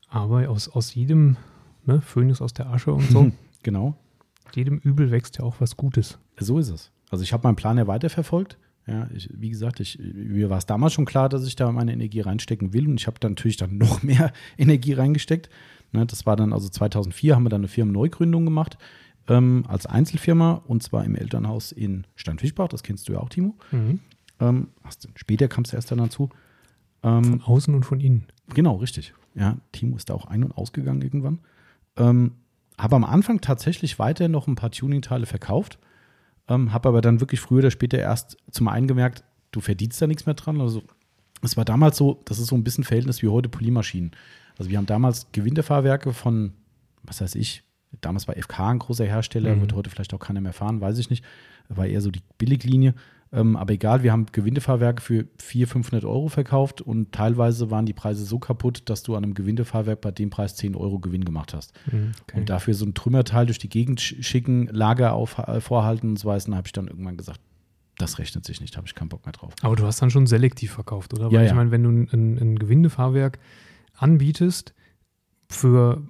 Aber aus, aus jedem ne, Phönix aus der Asche und so. genau jedem Übel wächst ja auch was Gutes. So ist es. Also ich habe meinen Plan ja weiterverfolgt. Ja, ich, wie gesagt, ich, mir war es damals schon klar, dass ich da meine Energie reinstecken will und ich habe da natürlich dann noch mehr Energie reingesteckt. Ne, das war dann also 2004 haben wir dann eine Firmenneugründung gemacht ähm, als Einzelfirma und zwar im Elternhaus in Steinfischbach. Das kennst du ja auch, Timo. Mhm. Ähm, hast, später kam es erst dann dazu. Ähm, von außen und von innen. Genau, richtig. Ja, Timo ist da auch ein- und ausgegangen irgendwann. Ähm, habe am Anfang tatsächlich weiter noch ein paar Tuning-Teile verkauft, ähm, habe aber dann wirklich früher oder später erst zum einen gemerkt, du verdienst da nichts mehr dran. Also es war damals so, das ist so ein bisschen Verhältnis wie heute Polymaschinen. Also wir haben damals Gewindefahrwerke von, was weiß ich, damals war FK ein großer Hersteller, mhm. wird heute vielleicht auch keiner mehr fahren, weiß ich nicht. War eher so die Billiglinie. Ähm, aber egal, wir haben Gewindefahrwerke für 400, 500 Euro verkauft und teilweise waren die Preise so kaputt, dass du an einem Gewindefahrwerk bei dem Preis 10 Euro Gewinn gemacht hast. Mhm, okay. Und dafür so ein Trümmerteil durch die Gegend schicken, Lager auf, äh, vorhalten und so weiter, habe ich dann irgendwann gesagt, das rechnet sich nicht, habe ich keinen Bock mehr drauf. Aber du hast dann schon selektiv verkauft, oder? Weil ja, ich meine, wenn du ein, ein, ein Gewindefahrwerk anbietest für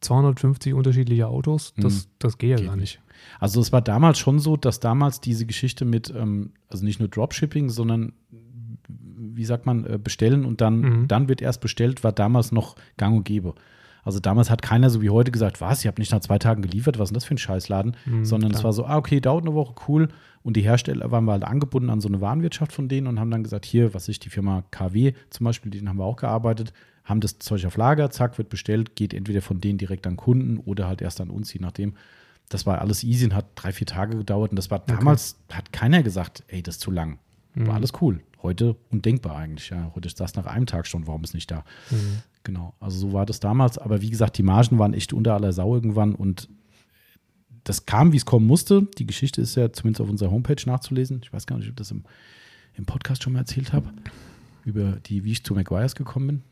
250 unterschiedliche Autos, das, mhm. das geht ja geht gar nicht. Also es war damals schon so, dass damals diese Geschichte mit, ähm, also nicht nur Dropshipping, sondern wie sagt man, äh, bestellen und dann, mhm. dann wird erst bestellt, war damals noch gang und gäbe. Also damals hat keiner so wie heute gesagt, was, ich habe nicht nach zwei Tagen geliefert, was ist denn das für ein Scheißladen? Mhm, Sondern klar. es war so, ah, okay, dauert eine Woche, cool. Und die Hersteller waren wir halt angebunden an so eine Warenwirtschaft von denen und haben dann gesagt, hier, was ist die Firma KW zum Beispiel, denen haben wir auch gearbeitet, haben das Zeug auf Lager, zack, wird bestellt, geht entweder von denen direkt an Kunden oder halt erst an uns, je nachdem. Das war alles easy und hat drei, vier Tage gedauert. Und das war damals, okay. hat keiner gesagt, ey, das ist zu lang. War mhm. alles cool. Heute undenkbar eigentlich. Ja. Heute ist das nach einem Tag schon, warum ist nicht da? Mhm. Genau. Also so war das damals. Aber wie gesagt, die Margen waren echt unter aller Sau irgendwann und das kam, wie es kommen musste. Die Geschichte ist ja zumindest auf unserer Homepage nachzulesen. Ich weiß gar nicht, ob ich das im, im Podcast schon mal erzählt habe. Über die, wie ich zu McGuire's gekommen bin.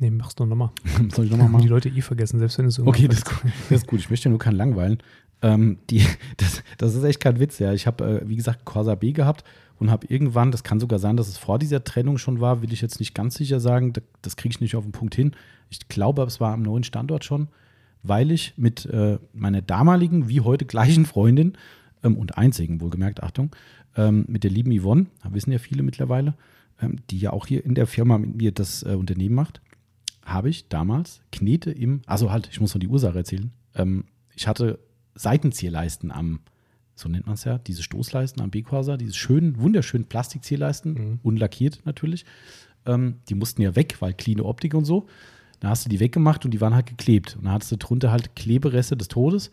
Nee, mach's doch nochmal. Soll ich nochmal machen? Die Leute eh vergessen, selbst wenn es so Okay, das ist, gut. das ist gut. Ich möchte ja nur keinen langweilen. Ähm, die, das, das ist echt kein Witz, ja. Ich habe, äh, wie gesagt, Corsa B gehabt und habe irgendwann, das kann sogar sein, dass es vor dieser Trennung schon war, will ich jetzt nicht ganz sicher sagen, das, das kriege ich nicht auf den Punkt hin. Ich glaube, es war am neuen Standort schon, weil ich mit äh, meiner damaligen, wie heute gleichen Freundin ähm, und einzigen, wohlgemerkt, Achtung, ähm, mit der lieben Yvonne, wissen ja viele mittlerweile, ähm, die ja auch hier in der Firma mit mir das äh, Unternehmen macht, habe ich damals Knete im, also halt, ich muss noch die Ursache erzählen. Ähm, ich hatte Seitenzierleisten am, so nennt man es ja, diese Stoßleisten am B-Corsa, diese schönen, wunderschönen Plastikzierleisten, mhm. unlackiert natürlich. Ähm, die mussten ja weg, weil clean Optik und so. Da hast du die weggemacht und die waren halt geklebt. Und dann hattest du drunter halt Klebereste des Todes.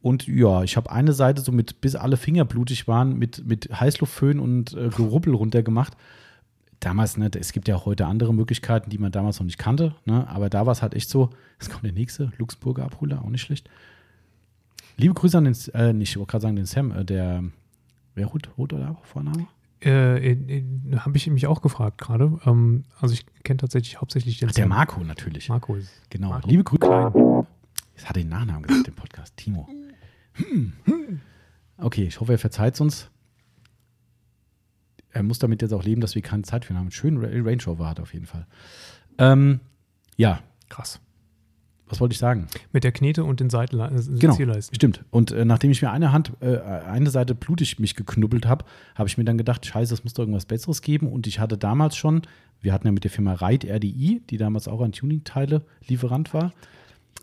Und ja, ich habe eine Seite so mit, bis alle Finger blutig waren, mit, mit Heißluftföhn und äh, Geruppel runtergemacht damals, ne, es gibt ja auch heute andere Möglichkeiten, die man damals noch nicht kannte, ne, aber da war es halt echt so, es kommt der nächste, Luxemburger Abholer, auch nicht schlecht. Liebe Grüße an den, äh, nicht, ich wollte gerade sagen, den Sam, äh, der, wer Hut, Hut oder Vorname? Äh, äh, Habe ich mich auch gefragt gerade. Ähm, also ich kenne tatsächlich hauptsächlich den Ach, der Marco natürlich. Marco ist. Genau. Marco. Liebe Grüße. Jetzt hat er den Nachnamen gesagt, im Podcast. Timo. Hm. Okay, ich hoffe, er verzeiht es uns er muss damit jetzt auch leben, dass wir keine Zeit für ihn haben. Schön Range Rover hat auf jeden Fall. Ähm, ja. Krass. was wollte ich sagen? Mit der Knete und den Seiten äh, genau, Stimmt. Und äh, nachdem ich mir eine Hand, äh, eine Seite blutig mich geknubbelt habe, habe ich mir dann gedacht, scheiße, es muss doch irgendwas Besseres geben. Und ich hatte damals schon, wir hatten ja mit der Firma Reit RDI, die damals auch ein Tuning-Teile Lieferant war,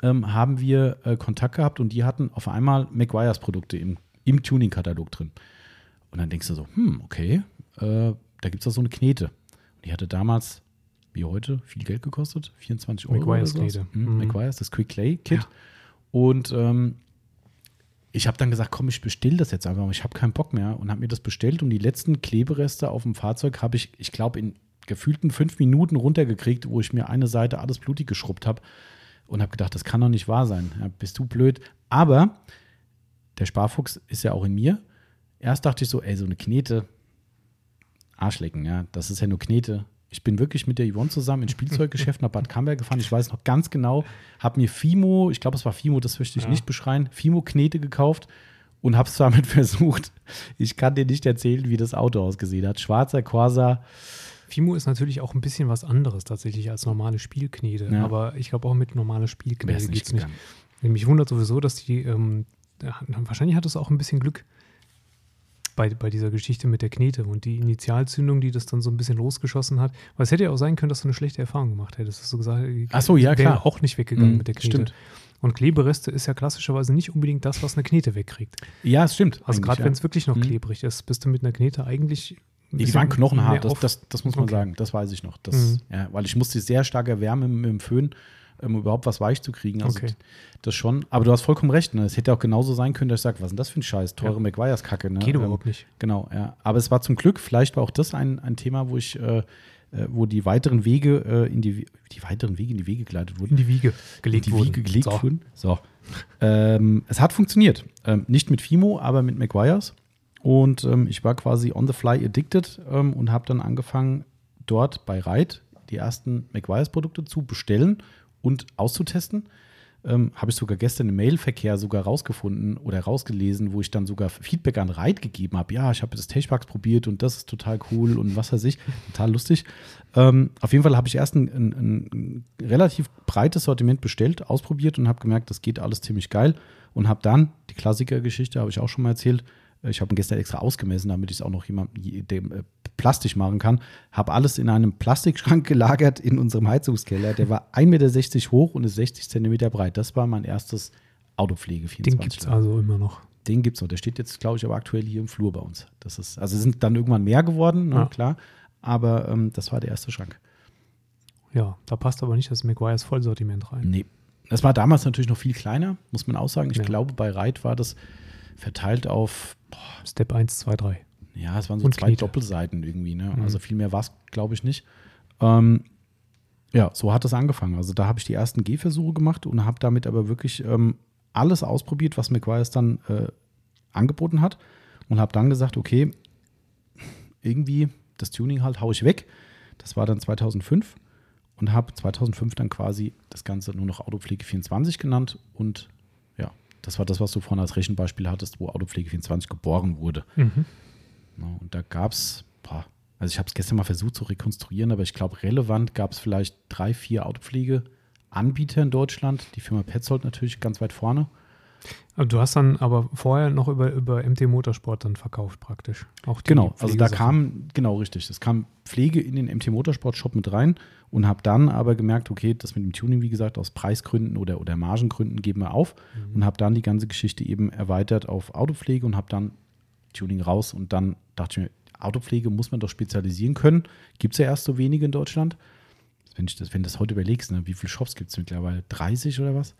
ähm, haben wir äh, Kontakt gehabt und die hatten auf einmal McGuire's Produkte im, im Tuning-Katalog drin. Und dann denkst du so, hm, okay, äh, da gibt es doch so eine Knete. Und die hatte damals wie heute, viel Geld gekostet, 24 Euro. McGuire's Knete. Mhm. McGuire's, das Quick Clay Kit. Ja. Und ähm, ich habe dann gesagt, komm, ich bestelle das jetzt einfach, ich habe keinen Bock mehr und habe mir das bestellt und die letzten Klebereste auf dem Fahrzeug habe ich, ich glaube, in gefühlten fünf Minuten runtergekriegt, wo ich mir eine Seite alles blutig geschrubbt habe und habe gedacht, das kann doch nicht wahr sein. Ja, bist du blöd? Aber der Sparfuchs ist ja auch in mir. Erst dachte ich so, ey, so eine Knete, Arschlecken, ja, das ist ja nur Knete. Ich bin wirklich mit der Yvonne zusammen ins Spielzeuggeschäft nach Bad Camberg gefahren. Ich weiß noch ganz genau, habe mir Fimo, ich glaube, es war Fimo, das möchte ich ja. nicht beschreien, Fimo-Knete gekauft und habe es damit versucht. Ich kann dir nicht erzählen, wie das Auto ausgesehen hat. Schwarzer Corsa. Fimo ist natürlich auch ein bisschen was anderes tatsächlich als normale Spielknete. Ja. Aber ich glaube auch mit normaler Spielknete geht es nicht. Mich wundert sowieso, dass die, ähm, wahrscheinlich hat es auch ein bisschen Glück, bei, bei dieser Geschichte mit der Knete und die Initialzündung, die das dann so ein bisschen losgeschossen hat. Weil es hätte ja auch sein können, dass du eine schlechte Erfahrung gemacht hättest, dass du gesagt Ach so, ja, klar. auch nicht weggegangen mm, mit der Knete. Stimmt. Und Klebereste ist ja klassischerweise nicht unbedingt das, was eine Knete wegkriegt. Ja, es stimmt. Also gerade ja. wenn es wirklich noch mhm. klebrig ist, bist du mit einer Knete eigentlich. Die waren knochenhart, das, das, das, muss man okay. sagen. Das weiß ich noch. Das, mhm. ja, weil ich musste sehr stark erwärmen mit dem Föhn um überhaupt was weich zu kriegen. Also okay. das schon. Aber du hast vollkommen recht. Ne? Es hätte auch genauso sein können, dass ich sage, was ist denn das für ein Scheiß? Teure ja. McGuire's Kacke. Ne? Geht ähm, überhaupt nicht. Genau, ja. Aber es war zum Glück, vielleicht war auch das ein, ein Thema, wo ich, äh, äh wo die weiteren Wege äh, in die, die weiteren Wege in die Wege geleitet wurden. In die Wiege gelegt in die Wiege gelegt so. wurden. So. ähm, es hat funktioniert. Ähm, nicht mit Fimo, aber mit McGuire's. Und ähm, ich war quasi on the fly addicted ähm, und habe dann angefangen, dort bei Reit die ersten McGuire's Produkte zu bestellen und auszutesten. Ähm, habe ich sogar gestern im Mailverkehr sogar rausgefunden oder rausgelesen, wo ich dann sogar Feedback an Reit gegeben habe. Ja, ich habe das Techbugs probiert und das ist total cool und was weiß ich, total lustig. Ähm, auf jeden Fall habe ich erst ein, ein, ein, relativ breites Sortiment bestellt, ausprobiert und habe gemerkt, das geht alles ziemlich geil und habe dann, die Klassikergeschichte habe ich auch schon mal erzählt, ich habe ihn gestern extra ausgemessen, damit ich es auch noch jemandem dem äh, plastisch machen kann. Habe alles in einem Plastikschrank gelagert in unserem Heizungskeller. Der war 1,60 Meter hoch und ist 60 Zentimeter breit. Das war mein erstes Autopflege 24. Den gibt es also immer noch. Den gibt es noch. Der steht jetzt, glaube ich, aber aktuell hier im Flur bei uns. Das ist, also sind dann irgendwann mehr geworden, ne, ja. klar. Aber ähm, das war der erste Schrank. Ja, da passt aber nicht das McGuire's Vollsortiment rein. Nee. Das war damals natürlich noch viel kleiner, muss man auch sagen. Ich ja. glaube, bei Reit war das verteilt auf boah, Step 1, 2, 3. Ja, es waren so und zwei Knete. Doppelseiten irgendwie. Ne? Mhm. Also viel mehr war es, glaube ich, nicht. Ähm, ja, so hat es angefangen. Also da habe ich die ersten Gehversuche gemacht und habe damit aber wirklich ähm, alles ausprobiert, was McGuire's dann äh, angeboten hat und habe dann gesagt, okay, irgendwie das Tuning halt haue ich weg. Das war dann 2005 und habe 2005 dann quasi das Ganze nur noch Autopflege 24 genannt und das war das, was du vorhin als Rechenbeispiel hattest, wo Autopflege 24 geboren wurde. Mhm. Ja, und da gab es, also ich habe es gestern mal versucht zu rekonstruieren, aber ich glaube, relevant gab es vielleicht drei, vier Autopflegeanbieter in Deutschland. Die Firma Petzold natürlich ganz weit vorne. Du hast dann aber vorher noch über, über MT Motorsport dann verkauft praktisch. Auch genau, also da kam, genau richtig, es kam Pflege in den MT Motorsport Shop mit rein und habe dann aber gemerkt, okay, das mit dem Tuning, wie gesagt, aus Preisgründen oder, oder Margengründen geben wir auf mhm. und habe dann die ganze Geschichte eben erweitert auf Autopflege und habe dann Tuning raus und dann dachte ich mir, Autopflege muss man doch spezialisieren können. Gibt es ja erst so wenige in Deutschland. Wenn, ich das, wenn du das heute überlegst, ne, wie viele Shops gibt es mittlerweile? 30 oder was?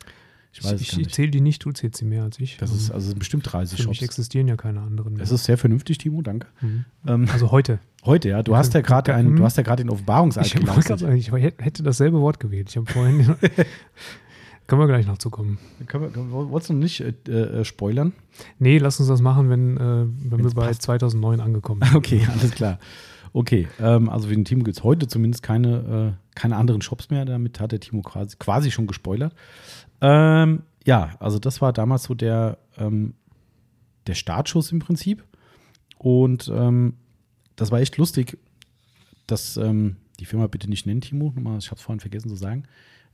Ich weiß ich, ich zähle die nicht, du zählst sie mehr als ich. Das ist also bestimmt 30 Für Shops. existieren ja keine anderen. Mehr. Das ist sehr vernünftig, Timo, danke. Mhm. Ähm, also heute. Heute, ja. Du hast ja gerade einen, du hast ja gerade den Offenbarungseid ich geleistet. Ich hätte dasselbe Wort gewählt. Ich habe vorhin. können wir gleich noch zukommen. Können wir, wolltest du nicht äh, äh, spoilern? Nee, lass uns das machen, wenn, äh, wenn wir bei passt. 2009 angekommen sind. Okay, alles klar. Okay, ähm, also für den Timo gibt es heute zumindest keine, äh, keine anderen Shops mehr. Damit hat der Timo quasi, quasi schon gespoilert. Ähm, ja, also das war damals so der, ähm, der Startschuss im Prinzip. Und ähm, das war echt lustig, dass ähm, die Firma bitte nicht nennen, Timo, ich habe es vorhin vergessen zu sagen.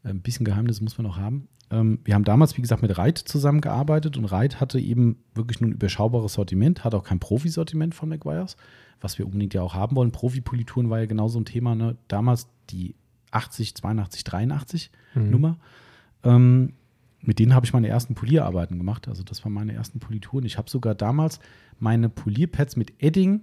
Ein bisschen Geheimnis muss man noch haben. Ähm, wir haben damals, wie gesagt, mit Reit zusammengearbeitet und Reit hatte eben wirklich nur ein überschaubares Sortiment, hat auch kein Profisortiment von McGuire's, was wir unbedingt ja auch haben wollen. Profipolituren war ja genau so ein Thema. Ne? Damals die 80, 82, 83 mhm. Nummer. Ähm, mit denen habe ich meine ersten Polierarbeiten gemacht. Also das waren meine ersten Polituren. Ich habe sogar damals meine Polierpads mit Edding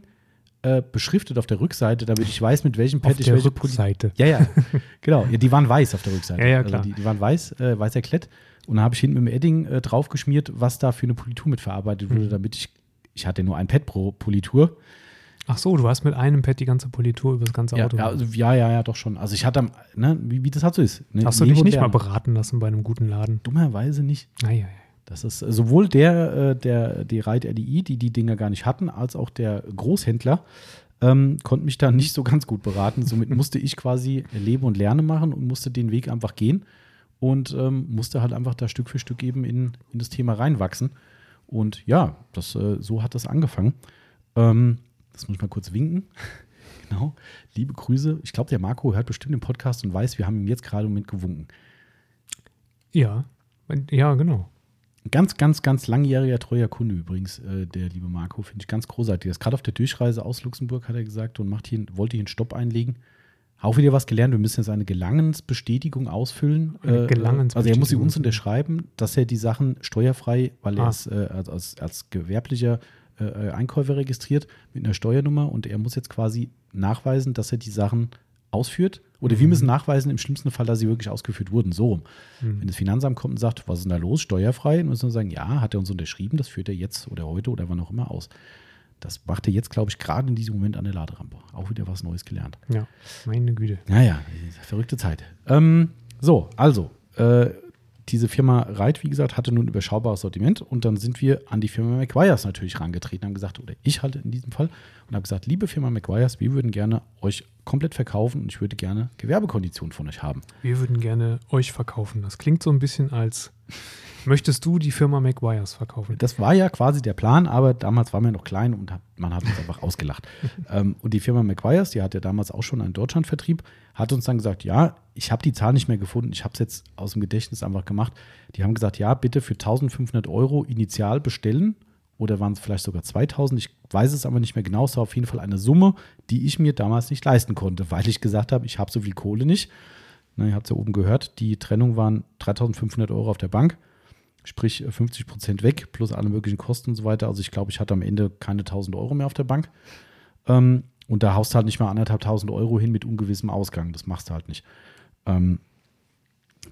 äh, beschriftet auf der Rückseite, damit ich weiß, mit welchem Pad auf ich der welche Rückseite. Ja, ja, genau. Ja, die waren weiß auf der Rückseite. Ja, ja, klar. Also die, die, waren weiß, äh, weißer Klett. Und dann habe ich hinten mit dem Edding äh, draufgeschmiert, was da für eine Politur mitverarbeitet wurde, mhm. damit ich, ich hatte nur ein Pad pro Politur. Ach so, du hast mit einem Pad die ganze Politur über das ganze Auto. Ja, also, ja, ja, ja, doch schon. Also ich hatte, ne, wie, wie das halt so ist. Ne, hast du dich nicht mal beraten lassen bei einem guten Laden? Dummerweise nicht. Naja, ja. Das ist äh, sowohl der, äh, der, die Reit RDI, die die Dinger gar nicht hatten, als auch der Großhändler ähm, konnte mich da nicht so ganz gut beraten. Somit musste ich quasi Leben und Lerne machen und musste den Weg einfach gehen und ähm, musste halt einfach da Stück für Stück eben in, in das Thema reinwachsen. Und ja, das, äh, so hat das angefangen. Ähm, das muss ich mal kurz winken. genau. Liebe Grüße. Ich glaube, der Marco hört bestimmt den Podcast und weiß, wir haben ihm jetzt gerade mitgewunken. Ja, ja, genau. Ganz, ganz, ganz langjähriger, treuer Kunde übrigens, äh, der liebe Marco, finde ich ganz großartig. Er ist gerade auf der Durchreise aus Luxemburg, hat er gesagt, und macht hier, wollte hier einen Stopp einlegen. Auch wieder was gelernt. Wir müssen jetzt eine Gelangensbestätigung ausfüllen. Eine Gelangensbestätigung. Also er muss sie uns unterschreiben, dass er die Sachen steuerfrei, weil ah. er ist äh, als, als gewerblicher äh, Einkäufer registriert mit einer Steuernummer und er muss jetzt quasi nachweisen, dass er die Sachen ausführt. Oder mhm. wir müssen nachweisen, im schlimmsten Fall, dass sie wirklich ausgeführt wurden. So Mhm. Wenn das Finanzamt kommt und sagt, was ist denn da los, steuerfrei, dann müssen wir sagen, ja, hat er uns unterschrieben, das führt er jetzt oder heute oder wann auch immer aus. Das macht er jetzt, glaube ich, gerade in diesem Moment an der Laderampe. Auch wieder was Neues gelernt. Ja, meine Güte. Naja, verrückte Zeit. Ähm, so, also, äh, diese Firma Reit, wie gesagt, hatte nun ein überschaubares Sortiment und dann sind wir an die Firma McGuire's natürlich rangetreten, haben gesagt, oder ich halt in diesem Fall, und habe gesagt, liebe Firma McGuire's, wir würden gerne euch komplett verkaufen und ich würde gerne Gewerbekonditionen von euch haben. Wir würden gerne euch verkaufen. Das klingt so ein bisschen als Möchtest du die Firma McGuire's verkaufen? Das war ja quasi der Plan, aber damals waren wir noch klein und man hat uns einfach ausgelacht. ähm, und die Firma McGuire's, die hat ja damals auch schon einen Deutschlandvertrieb, hat uns dann gesagt, ja, ich habe die Zahl nicht mehr gefunden, ich habe es jetzt aus dem Gedächtnis einfach gemacht. Die haben gesagt, ja, bitte für 1500 Euro initial bestellen oder waren es vielleicht sogar 2000, ich weiß es aber nicht mehr genau, es war auf jeden Fall eine Summe, die ich mir damals nicht leisten konnte, weil ich gesagt habe, ich habe so viel Kohle nicht. Na, ihr habt es ja oben gehört, die Trennung waren 3500 Euro auf der Bank sprich 50 äh, Prozent weg, plus alle möglichen Kosten und so weiter. Also ich glaube, ich hatte am Ende keine 1000 Euro mehr auf der Bank. Ähm, und da haust du halt nicht mal anderthalb tausend Euro hin mit ungewissem Ausgang. Das machst du halt nicht. Ähm,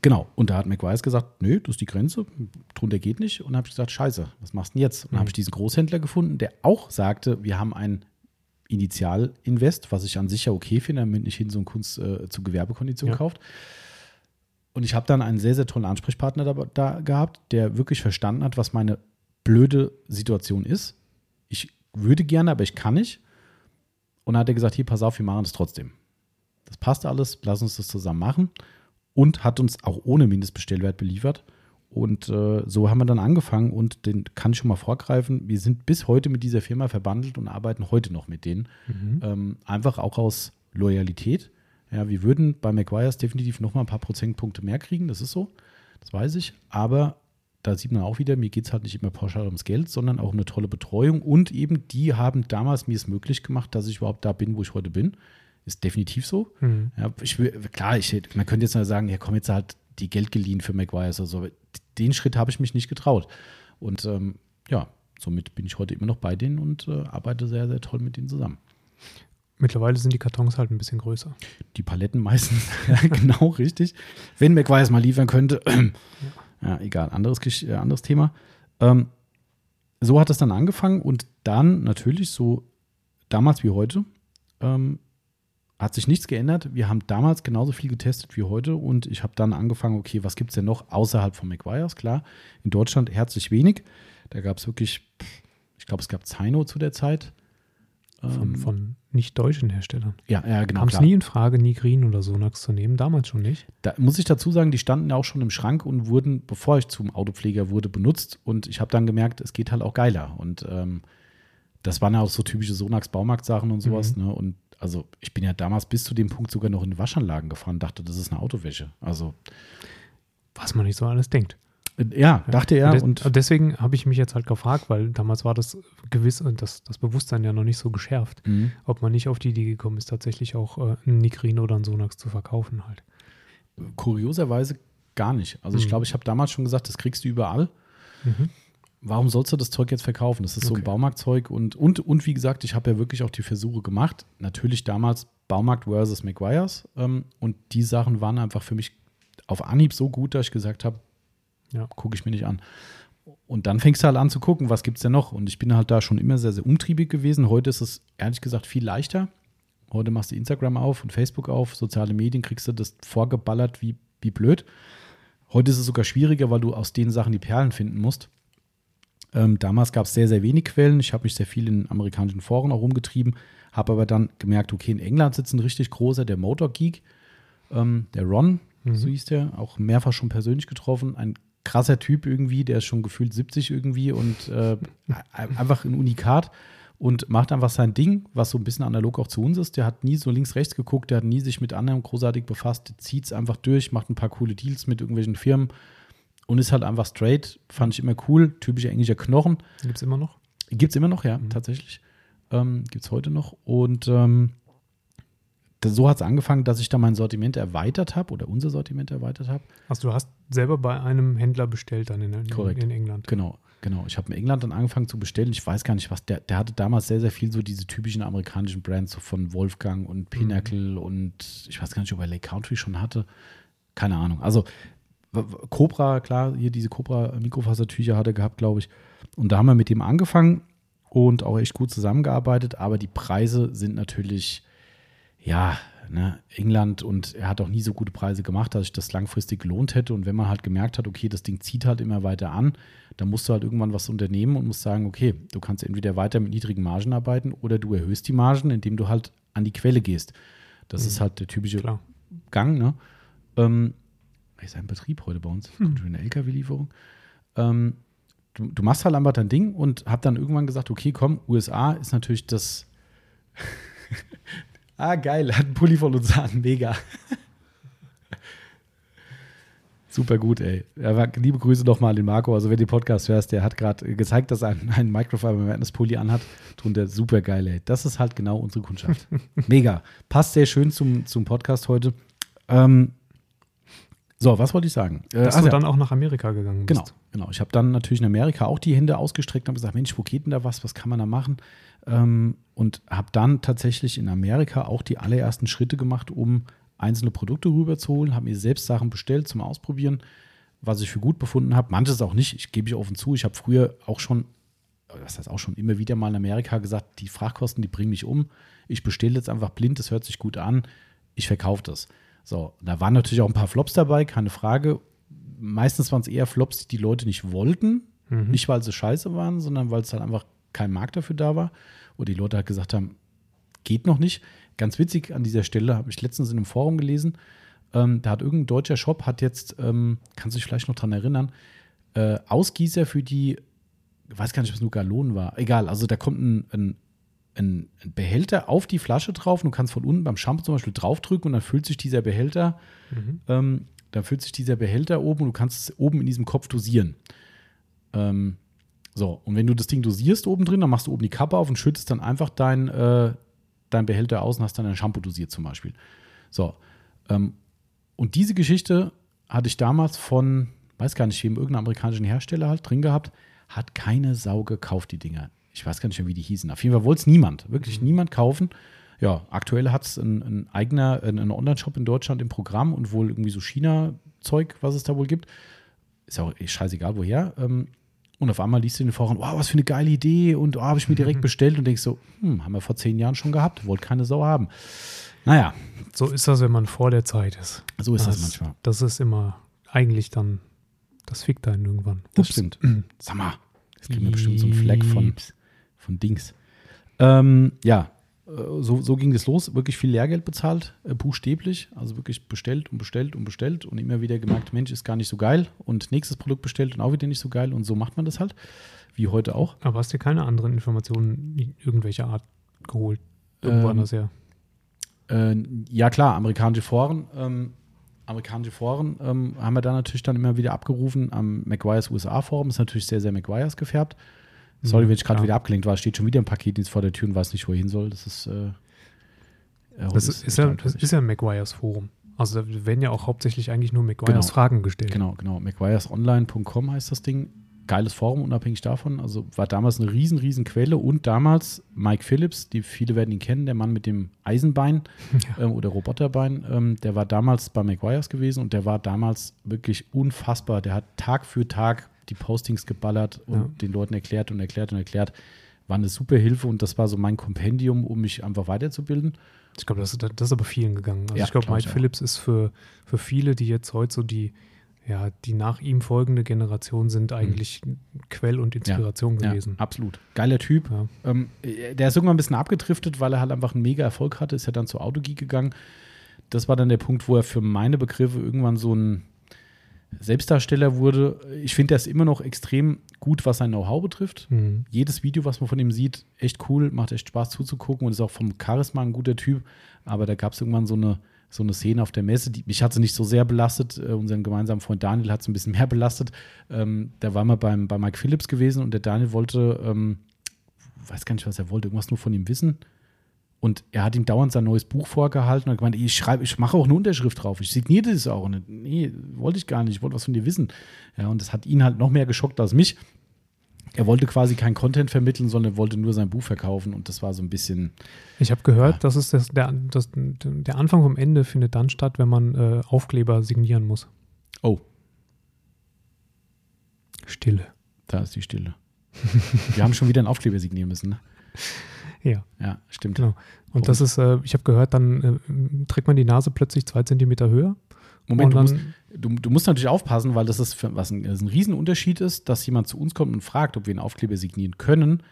genau. Und da hat McWise gesagt, nö, das ist die Grenze, drunter geht nicht. Und dann habe ich gesagt, scheiße, was machst du denn jetzt? Und dann habe ich diesen Großhändler gefunden, der auch sagte, wir haben ein Initialinvest, was ich an sich ja okay finde, damit nicht hin so ein Kunst äh, zu Gewerbekonditionen ja. kauft. Und ich habe dann einen sehr, sehr tollen Ansprechpartner da, da, gehabt, der wirklich verstanden hat, was meine blöde Situation ist. Ich würde gerne, aber ich kann nicht. Und dann hat er gesagt, hier, pass auf, wir machen das trotzdem. Das passt alles, lass uns das zusammen machen. Und hat uns auch ohne Mindestbestellwert beliefert. Und äh, so haben wir dann angefangen und den kann ich schon mal vorgreifen. Wir sind bis heute mit dieser Firma verbandelt und arbeiten heute noch mit denen. Mhm. Ähm, einfach auch aus Loyalität. Ja, wir würden bei McGuire's definitiv noch mal ein paar Prozentpunkte mehr kriegen, das ist so, das weiß ich. Aber da sieht man auch wieder, mir geht es halt nicht immer pauschal ums Geld, sondern auch um eine tolle Betreuung. Und eben, die haben damals mir es möglich gemacht, dass ich überhaupt da bin, wo ich heute bin. Ist definitiv so. Mhm. Ja, ich klar, ich, man könnte jetzt mal sagen, ja, komm, jetzt halt die Geld geliehen für McGuire's oder so. Den Schritt habe ich mich nicht getraut. Und ähm, ja, somit bin ich heute immer noch bei denen und äh, arbeite sehr, sehr toll mit denen zusammen. Mittlerweile sind die Kartons halt ein bisschen größer. Die Paletten meistens, genau richtig. Wenn McWise mal liefern könnte, ja. ja, egal, anderes, äh, anderes Thema. Ähm, so hat es dann angefangen und dann natürlich so damals wie heute ähm, hat sich nichts geändert. Wir haben damals genauso viel getestet wie heute und ich habe dann angefangen, okay, was gibt es denn noch außerhalb von McGuire's? Klar, in Deutschland herzlich wenig. Da gab es wirklich, ich glaube, es gab Zaino zu der Zeit. Von, ähm, von nicht deutschen Herstellern. Ja, ja genau. Kam es nie in Frage, Nigrin oder Sonax zu nehmen, damals schon nicht. Da muss ich dazu sagen, die standen ja auch schon im Schrank und wurden, bevor ich zum Autopfleger wurde, benutzt. Und ich habe dann gemerkt, es geht halt auch geiler. Und ähm, das waren ja auch so typische Sonax Baumarktsachen und sowas. Mhm. Ne? Und also ich bin ja damals bis zu dem Punkt sogar noch in Waschanlagen gefahren, dachte, das ist eine Autowäsche. Also. Was man nicht so alles denkt. Ja, dachte er. Und, und deswegen habe ich mich jetzt halt gefragt, weil damals war das gewiss und das, das Bewusstsein ja noch nicht so geschärft, mhm. ob man nicht auf die Idee gekommen ist, tatsächlich auch äh, einen Nikrin oder einen Sonax zu verkaufen halt. Kurioserweise gar nicht. Also mhm. ich glaube, ich habe damals schon gesagt, das kriegst du überall. Mhm. Warum sollst du das Zeug jetzt verkaufen? Das ist okay. so ein Baumarktzeug und, und, und wie gesagt, ich habe ja wirklich auch die Versuche gemacht. Natürlich damals Baumarkt versus McGuire's ähm, und die Sachen waren einfach für mich auf Anhieb so gut, dass ich gesagt habe, ja. gucke ich mir nicht an. Und dann fängst du halt an zu gucken, was gibt es denn noch? Und ich bin halt da schon immer sehr, sehr umtriebig gewesen. Heute ist es ehrlich gesagt viel leichter. Heute machst du Instagram auf und Facebook auf, soziale Medien, kriegst du das vorgeballert wie, wie blöd. Heute ist es sogar schwieriger, weil du aus den Sachen die Perlen finden musst. Ähm, damals gab es sehr, sehr wenig Quellen. Ich habe mich sehr viel in amerikanischen Foren auch rumgetrieben, habe aber dann gemerkt, okay, in England sitzt ein richtig großer, der Motor Geek, ähm, der Ron, mhm. so hieß der, auch mehrfach schon persönlich getroffen. Ein krasser Typ irgendwie, der ist schon gefühlt 70 irgendwie und äh, einfach ein Unikat und macht einfach sein Ding, was so ein bisschen analog auch zu uns ist. Der hat nie so links, rechts geguckt, der hat nie sich mit anderen großartig befasst, zieht es einfach durch, macht ein paar coole Deals mit irgendwelchen Firmen und ist halt einfach straight. Fand ich immer cool. Typischer englischer Knochen. Gibt es immer noch? Gibt es immer noch, ja, mhm. tatsächlich. Ähm, Gibt es heute noch. Und ähm, so hat es angefangen, dass ich da mein Sortiment erweitert habe oder unser Sortiment erweitert habe. Also du hast selber bei einem Händler bestellt dann in, in, in England. Genau, genau. Ich habe in England dann angefangen zu bestellen. Ich weiß gar nicht, was der, der hatte damals sehr, sehr viel so diese typischen amerikanischen Brands so von Wolfgang und Pinnacle mhm. und ich weiß gar nicht, ob er Lake Country schon hatte. Keine Ahnung. Also Cobra, klar, hier diese Cobra-Mikrofasertücher hat er gehabt, glaube ich. Und da haben wir mit dem angefangen und auch echt gut zusammengearbeitet, aber die Preise sind natürlich ja, ne, England und er hat auch nie so gute Preise gemacht, dass sich das langfristig gelohnt hätte. Und wenn man halt gemerkt hat, okay, das Ding zieht halt immer weiter an, dann musst du halt irgendwann was unternehmen und musst sagen, okay, du kannst entweder weiter mit niedrigen Margen arbeiten oder du erhöhst die Margen, indem du halt an die Quelle gehst. Das mhm. ist halt der typische Klar. Gang, ne? Ähm, ist ein Betrieb heute bei uns, hm. eine LKW-Lieferung. Ähm, du, du, machst halt einfach dein Ding und hab dann irgendwann gesagt, okay, komm, USA ist natürlich das Ah, geil, hat einen Pulli von uns an, mega. Super gut, ey. liebe Grüße nochmal an den Marco. Also, wenn du den Podcast hörst, der hat gerade gezeigt, dass er einen, einen Microfiber Madness Pulli anhat. Drunter super geil, ey. Das ist halt genau unsere Kundschaft. Mega. Passt sehr schön zum, zum Podcast heute. Ähm, so, was wollte ich sagen? Äh, Dass also, du dann auch nach Amerika gegangen bist. Genau, genau. Ich habe dann natürlich in Amerika auch die Hände ausgestreckt und gesagt, Mensch, wo geht denn da was? Was kann man da machen? Ähm, und habe dann tatsächlich in Amerika auch die allerersten Schritte gemacht, um einzelne Produkte rüberzuholen, habe mir selbst Sachen bestellt zum Ausprobieren, was ich für gut befunden habe. Manches auch nicht, ich gebe ich offen zu. Ich habe früher auch schon, das heißt auch schon immer wieder mal in Amerika gesagt, die Frachtkosten, die bringen mich um. Ich bestelle jetzt einfach blind, das hört sich gut an, ich verkaufe das. So, da waren natürlich auch ein paar Flops dabei, keine Frage. Meistens waren es eher Flops, die die Leute nicht wollten. Mhm. Nicht, weil sie scheiße waren, sondern weil es halt einfach kein Markt dafür da war. Oder die Leute halt gesagt haben, geht noch nicht. Ganz witzig an dieser Stelle, habe ich letztens in einem Forum gelesen, ähm, da hat irgendein deutscher Shop, hat jetzt, ähm, kannst du dich vielleicht noch dran erinnern, äh, Ausgießer für die, ich weiß gar nicht, was nur Galonen war, egal, also da kommt ein, ein, ein, Behälter auf die Flasche drauf und du kannst von unten beim Shampoo zum Beispiel draufdrücken und dann füllt sich dieser Behälter, mhm. ähm, dann füllt sich dieser Behälter oben und du kannst es oben in diesem Kopf dosieren. Ähm, so, und wenn du das Ding dosierst oben drin, dann machst du oben die Kappe auf und schüttest dann einfach dein, äh, dein Behälter aus und hast dann ein Shampoo dosiert zum Beispiel. So, ähm, und diese Geschichte hatte ich damals von, weiß gar nicht, wem, irgendeinem amerikanischen Hersteller halt drin gehabt, hat keine Sau gekauft, die Dinger. Ich weiß gar nicht mehr, wie die hießen. Auf jeden Fall wollte es niemand, wirklich mhm. niemand kaufen. Ja, aktuell hat es ein, ein, eigener, ein, ein Online-Shop in Deutschland im Programm und wohl irgendwie so China-Zeug, was es da wohl gibt. Ist ja auch scheißegal, woher. Ähm, und auf einmal liest du in den Foren, wow, was für eine geile Idee und oh, habe ich mir direkt mhm. bestellt und denkst so, hm, haben wir vor zehn Jahren schon gehabt, wollte keine Sau haben. Naja. So ist das, wenn man vor der Zeit ist. So ist das, das manchmal. Das ist immer eigentlich dann, das fickt einen irgendwann. Das Ups. stimmt. Sag mal, jetzt kriegen wir bestimmt so einen Fleck von, von Dings. Ähm, ja, äh, so, so ging es los, wirklich viel Lehrgeld bezahlt, äh, buchstäblich, also wirklich bestellt und bestellt und bestellt und immer wieder gemerkt, Mensch, ist gar nicht so geil und nächstes Produkt bestellt und auch wieder nicht so geil und so macht man das halt, wie heute auch. Aber hast du keine anderen Informationen irgendwelcher Art geholt? Irgendwo ähm, anders her? Äh, ja, klar, amerikanische Foren. Ähm, amerikanische Foren ähm, haben wir da natürlich dann immer wieder abgerufen. Am McGuire's USA-Forum ist natürlich sehr, sehr McGuire's gefärbt. Sorry, mhm, wenn ich gerade wieder abgelenkt war, steht schon wieder ein Paketdienst vor der Tür und weiß nicht, wo er hin soll. Das ist. Äh, das, ist, ist, ja, das ist ja ein McGuire's Forum. Also da werden ja auch hauptsächlich eigentlich nur McGuire's genau. Fragen gestellt. Genau, genau. McGuire'sonline.com heißt das Ding geiles Forum, unabhängig davon. Also war damals eine riesen, riesen Quelle und damals Mike Phillips, die viele werden ihn kennen, der Mann mit dem Eisenbein ja. ähm, oder Roboterbein, ähm, der war damals bei McGuire's gewesen und der war damals wirklich unfassbar. Der hat Tag für Tag die Postings geballert und ja. den Leuten erklärt und erklärt und erklärt. War eine super Hilfe und das war so mein Kompendium, um mich einfach weiterzubilden. Ich glaube, das, das, ist aber vielen gegangen. Also ja, ich glaube, Mike Phillips ist für, für viele, die jetzt heute so die ja, die nach ihm folgende Generation sind eigentlich mhm. Quell und Inspiration ja, gewesen. Ja, absolut. Geiler Typ. Ja. Ähm, der ist irgendwann ein bisschen abgedriftet, weil er halt einfach einen mega Erfolg hatte, ist ja dann zu Autogeek gegangen. Das war dann der Punkt, wo er für meine Begriffe irgendwann so ein Selbstdarsteller wurde. Ich finde, er ist immer noch extrem gut, was sein Know-how betrifft. Mhm. Jedes Video, was man von ihm sieht, echt cool, macht echt Spaß zuzugucken und ist auch vom Charisma ein guter Typ. Aber da gab es irgendwann so eine so eine Szene auf der Messe. Die, mich hat sie nicht so sehr belastet. Äh, unseren gemeinsamen Freund Daniel hat es ein bisschen mehr belastet. Ähm, da waren wir beim, bei Mike Phillips gewesen und der Daniel wollte, ähm, weiß gar nicht, was er wollte, irgendwas nur von ihm wissen. Und er hat ihm dauernd sein neues Buch vorgehalten und hat gemeint, ich schreibe, ich mache auch eine Unterschrift drauf. Ich signiere das auch. Und nee, wollte ich gar nicht, ich wollte was von dir wissen. Ja, und das hat ihn halt noch mehr geschockt als mich. Er wollte quasi kein Content vermitteln, sondern wollte nur sein Buch verkaufen und das war so ein bisschen. Ich habe gehört, ja. dass es das, der, das, der Anfang vom Ende findet dann statt, wenn man äh, Aufkleber signieren muss. Oh. Stille. Da ist die Stille. Wir haben schon wieder einen Aufkleber signieren müssen, ne? Ja. Ja, stimmt. Genau. Und oh. das ist, äh, ich habe gehört, dann äh, trägt man die Nase plötzlich zwei Zentimeter höher. Moment, du musst, du, du musst, natürlich aufpassen, weil das ist für, was ein, ein Riesenunterschied ist, dass jemand zu uns kommt und fragt, ob wir einen Aufkleber signieren können.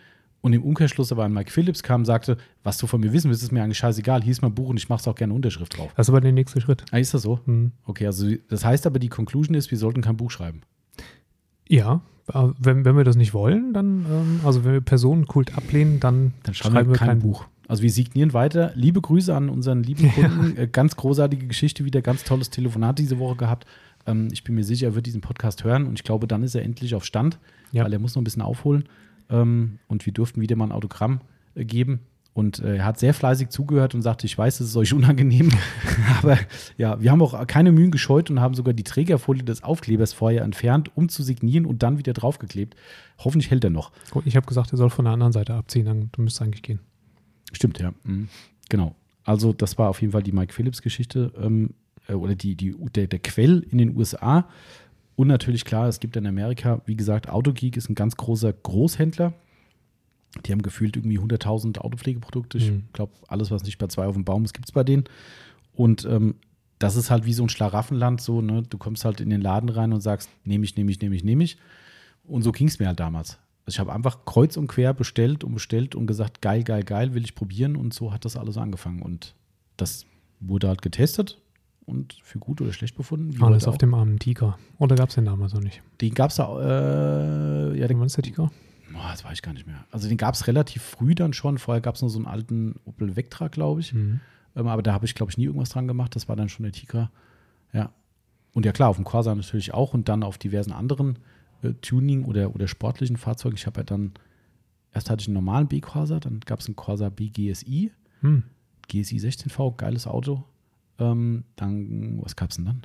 Und im Umkehrschluss aber an Mike Phillips kam und sagte, was du von mir wissen willst, ist mir eigentlich scheißegal. Hier ist mein Buch und ich mache es auch gerne Unterschrift drauf. Das ist aber der nächste Schritt. Ah, ist das so? Mhm. Okay, also das heißt aber, die Conclusion ist, wir sollten kein Buch schreiben. Ja, wenn, wenn wir das nicht wollen, dann, ähm, also wenn wir Personenkult ablehnen, dann, dann schreiben, schreiben wir kein, kein Buch. Also wir signieren weiter. Liebe Grüße an unseren lieben Kunden. Ja. Äh, ganz großartige Geschichte wieder, ganz tolles Telefonat diese Woche gehabt. Ähm, ich bin mir sicher, er wird diesen Podcast hören und ich glaube, dann ist er endlich auf Stand, ja. weil er muss noch ein bisschen aufholen. Ähm, und wir durften wieder mal ein Autogramm äh, geben. Und äh, er hat sehr fleißig zugehört und sagte, ich weiß, es ist euch unangenehm. Aber ja, wir haben auch keine Mühen gescheut und haben sogar die Trägerfolie des Aufklebers vorher entfernt, um zu signieren und dann wieder draufgeklebt. Hoffentlich hält er noch. Ich habe gesagt, er soll von der anderen Seite abziehen, dann müsste eigentlich gehen. Stimmt, ja. Mhm. Genau. Also, das war auf jeden Fall die Mike Phillips-Geschichte ähm, äh, oder die, die, der, der Quell in den USA. Und natürlich klar, es gibt in Amerika, wie gesagt, Autogeek ist ein ganz großer Großhändler. Die haben gefühlt irgendwie 100.000 Autopflegeprodukte. Ich mhm. glaube, alles, was nicht bei zwei auf dem Baum ist, gibt es bei denen. Und ähm, das ist halt wie so ein Schlaraffenland, so, ne? Du kommst halt in den Laden rein und sagst, nehme ich, nehme ich, nehme ich, nehme ich. Und so ging es mir halt damals. Also ich habe einfach kreuz und quer bestellt und bestellt und gesagt, geil, geil, geil, will ich probieren. Und so hat das alles angefangen. Und das wurde halt getestet und für gut oder schlecht befunden. Alles auf dem armen Tiger. Oder gab es den damals noch nicht? Den gab es da. Äh, ja, Wann ist der Tiger? Oh, das weiß ich gar nicht mehr. Also den gab es relativ früh dann schon. Vorher gab es nur so einen alten Opel Vectra, glaube ich. Mhm. Ähm, aber da habe ich, glaube ich, nie irgendwas dran gemacht. Das war dann schon der Tiger. Ja. Und ja klar, auf dem Corsa natürlich auch und dann auf diversen anderen äh, Tuning oder, oder sportlichen Fahrzeugen. Ich habe ja dann, erst hatte ich einen normalen B-Corsa, dann gab es einen Corsa B GSI. Hm. GSI 16V, geiles Auto. Ähm, dann, was gab es denn dann?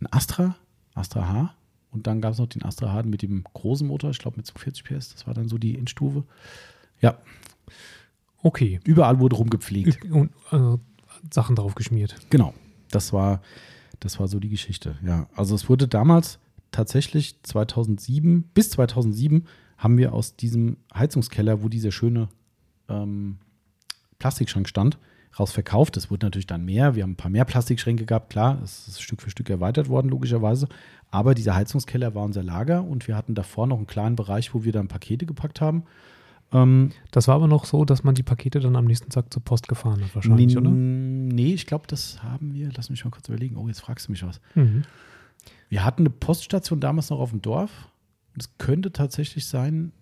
Ein Astra, Astra H. Und dann gab es noch den Astra H mit dem großen Motor, ich glaube mit 40 PS. Das war dann so die Endstufe. Ja. Okay. Überall wurde rumgepflegt. Und also, Sachen drauf geschmiert. Genau. Das war, das war so die Geschichte. Ja. Also es wurde damals tatsächlich 2007, bis 2007 haben wir aus diesem Heizungskeller, wo dieser schöne ähm, Plastikschrank stand, raus verkauft. Es wurde natürlich dann mehr. Wir haben ein paar mehr Plastikschränke gehabt, klar. Es ist Stück für Stück erweitert worden, logischerweise. Aber dieser Heizungskeller war unser Lager und wir hatten davor noch einen kleinen Bereich, wo wir dann Pakete gepackt haben. Ähm, das war aber noch so, dass man die Pakete dann am nächsten Tag zur Post gefahren hat, wahrscheinlich, oder? Nee, ich glaube, das haben wir. Lass mich mal kurz überlegen. Oh, jetzt fragst du mich was. Mhm. Wir hatten eine Poststation damals noch auf dem Dorf. Es könnte tatsächlich sein,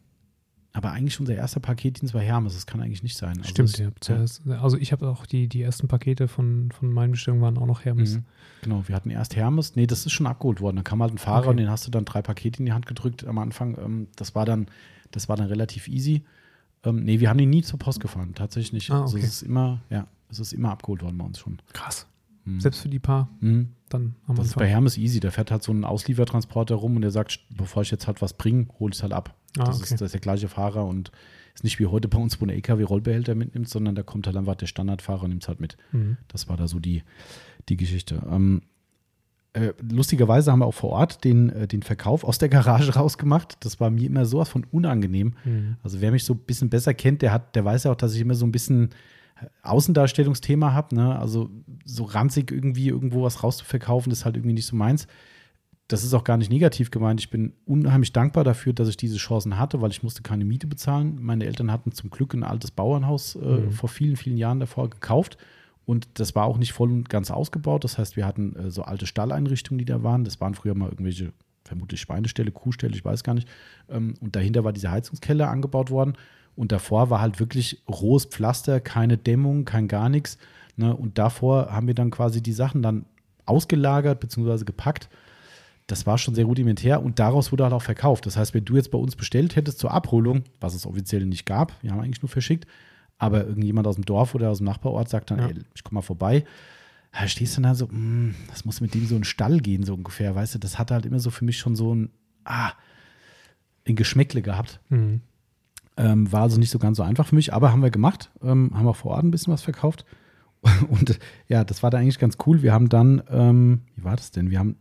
aber eigentlich unser erster Paketdienst war Hermes. Das kann eigentlich nicht sein. Also Stimmt, ja. Zuerst, also ich habe auch die, die ersten Pakete von, von meinen Bestellungen waren auch noch Hermes. Mhm. Genau, wir hatten erst Hermes. Nee, das ist schon abgeholt worden. Da kam halt ein Fahrer okay. und den hast du dann drei Pakete in die Hand gedrückt am Anfang. Ähm, das war dann, das war dann relativ easy. Ähm, nee, wir haben die nie zur Post gefahren. Tatsächlich nicht. Ah, okay. Also es ist immer, ja, es ist immer abgeholt worden bei uns schon. Krass. Mhm. Selbst für die paar. Mhm. Dann haben das ist bei Hermes easy. Da fährt halt so ein Ausliefertransporter rum und der sagt, bevor ich jetzt halt was bringe, hol ich es halt ab. Ah, das, okay. ist, das ist der gleiche Fahrer und ist nicht wie heute bei uns, wo ein LKW-Rollbehälter mitnimmt, sondern da kommt halt einfach der Standardfahrer und nimmt es halt mit. Mhm. Das war da so die, die Geschichte. Ähm, äh, lustigerweise haben wir auch vor Ort den, äh, den Verkauf aus der Garage rausgemacht. Das war mir immer sowas von unangenehm. Mhm. Also wer mich so ein bisschen besser kennt, der hat, der weiß ja auch, dass ich immer so ein bisschen Außendarstellungsthema habe. Ne? Also so ranzig irgendwie irgendwo was rauszuverkaufen, ist halt irgendwie nicht so meins das ist auch gar nicht negativ gemeint. Ich bin unheimlich dankbar dafür, dass ich diese Chancen hatte, weil ich musste keine Miete bezahlen. Meine Eltern hatten zum Glück ein altes Bauernhaus äh, mhm. vor vielen, vielen Jahren davor gekauft. Und das war auch nicht voll und ganz ausgebaut. Das heißt, wir hatten äh, so alte Stalleinrichtungen, die da waren. Das waren früher mal irgendwelche, vermutlich Schweineställe, Kuhställe, ich weiß gar nicht. Ähm, und dahinter war diese Heizungskeller angebaut worden. Und davor war halt wirklich rohes Pflaster, keine Dämmung, kein gar nichts. Ne? Und davor haben wir dann quasi die Sachen dann ausgelagert bzw. gepackt das war schon sehr rudimentär und daraus wurde halt auch verkauft. Das heißt, wenn du jetzt bei uns bestellt hättest zur Abholung, was es offiziell nicht gab, wir haben eigentlich nur verschickt, aber irgendjemand aus dem Dorf oder aus dem Nachbarort sagt dann, ja. ey, ich komme mal vorbei, da stehst du dann so, das muss mit dem so ein Stall gehen, so ungefähr, weißt du, das hat halt immer so für mich schon so ein, ah, ein Geschmäckle gehabt. Mhm. Ähm, war also nicht so ganz so einfach für mich, aber haben wir gemacht, ähm, haben wir vor Ort ein bisschen was verkauft. Und ja, das war da eigentlich ganz cool. Wir haben dann, ähm, wie war das denn? Wir haben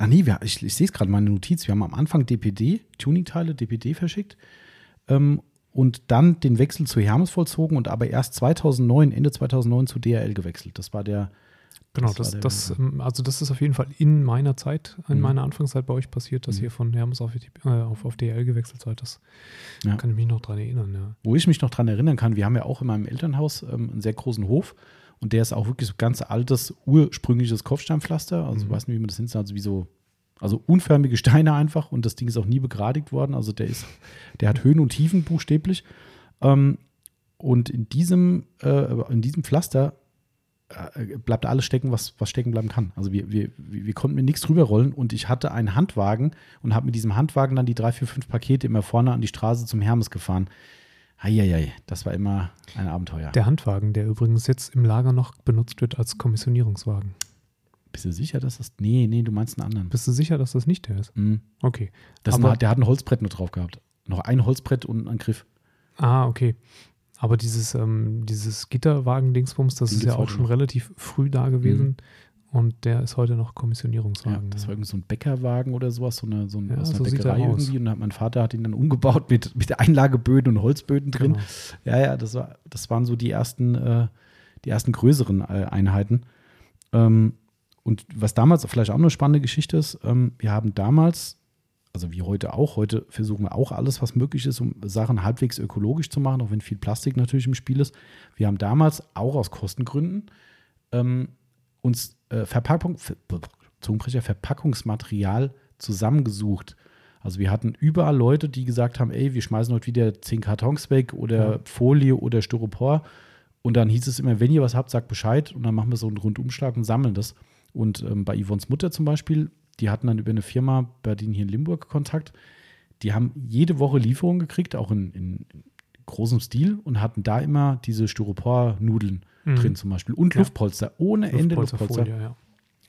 Ah, nee, wir, ich, ich sehe es gerade, meine Notiz. Wir haben am Anfang DPD, Tuning-Teile, DPD verschickt ähm, und dann den Wechsel zu Hermes vollzogen und aber erst 2009, Ende 2009 zu DRL gewechselt. Das war der. Genau, das, das, das ähm, also das ist auf jeden Fall in meiner Zeit, in mhm. meiner Anfangszeit bei euch passiert, dass mhm. ihr von Hermes auf, äh, auf, auf DRL gewechselt seid. Das ja. kann ich mich noch dran erinnern. Ja. Wo ich mich noch dran erinnern kann, wir haben ja auch in meinem Elternhaus ähm, einen sehr großen Hof und der ist auch wirklich so ganz altes, ursprüngliches Kopfsteinpflaster. Also, mhm. ich weiß nicht, wie man das nennt, also wie so, also unförmige Steine einfach. Und das Ding ist auch nie begradigt worden. Also, der ist, der hat Höhen und Tiefen buchstäblich. Ähm, und in diesem, äh, in diesem Pflaster äh, bleibt alles stecken, was, was stecken bleiben kann. Also wir, wir, wir konnten mir nichts drüber rollen und ich hatte einen Handwagen und habe mit diesem Handwagen dann die drei, vier, fünf Pakete immer vorne an die Straße zum Hermes gefahren. Eieiei, das war immer ein Abenteuer. Der Handwagen, der übrigens jetzt im Lager noch benutzt wird als Kommissionierungswagen. Bist du sicher, dass das. Nee, nee, du meinst einen anderen. Bist du sicher, dass das nicht der ist? Mhm. Okay. Das Aber, der hat ein Holzbrett nur drauf gehabt. Noch ein Holzbrett und einen Griff. Ah, okay. Aber dieses, ähm, dieses Gitterwagen-Dingsbums, das ist ja auch schon relativ früh da gewesen. Mhm. Und der ist heute noch Kommissionierungswagen. Ja, das war irgendwie so ein Bäckerwagen oder sowas, so eine, so ein, ja, aus so Bäckerei irgendwie. Und mein Vater hat ihn dann umgebaut mit, mit Einlageböden und Holzböden drin. Genau. Ja, ja, das, war, das waren so die ersten, äh, die ersten größeren äh, Einheiten. Ähm, und was damals vielleicht auch eine spannende Geschichte ist, ähm, wir haben damals, also wie heute auch, heute versuchen wir auch alles, was möglich ist, um Sachen halbwegs ökologisch zu machen, auch wenn viel Plastik natürlich im Spiel ist. Wir haben damals auch aus Kostengründen ähm, uns äh, Verpackung, Zungenbrecher, Verpackungsmaterial zusammengesucht. Also wir hatten überall Leute, die gesagt haben, ey, wir schmeißen heute wieder zehn Kartons weg oder ja. Folie oder Styropor. Und dann hieß es immer, wenn ihr was habt, sagt Bescheid. Und dann machen wir so einen Rundumschlag und sammeln das. Und ähm, bei Yvonnes Mutter zum Beispiel, die hatten dann über eine Firma bei denen hier in Limburg Kontakt. Die haben jede Woche Lieferungen gekriegt, auch in, in großem Stil und hatten da immer diese Styropor-Nudeln mhm. drin zum Beispiel. Und ja. Luftpolster, ohne Ende Luftpolster. Ja.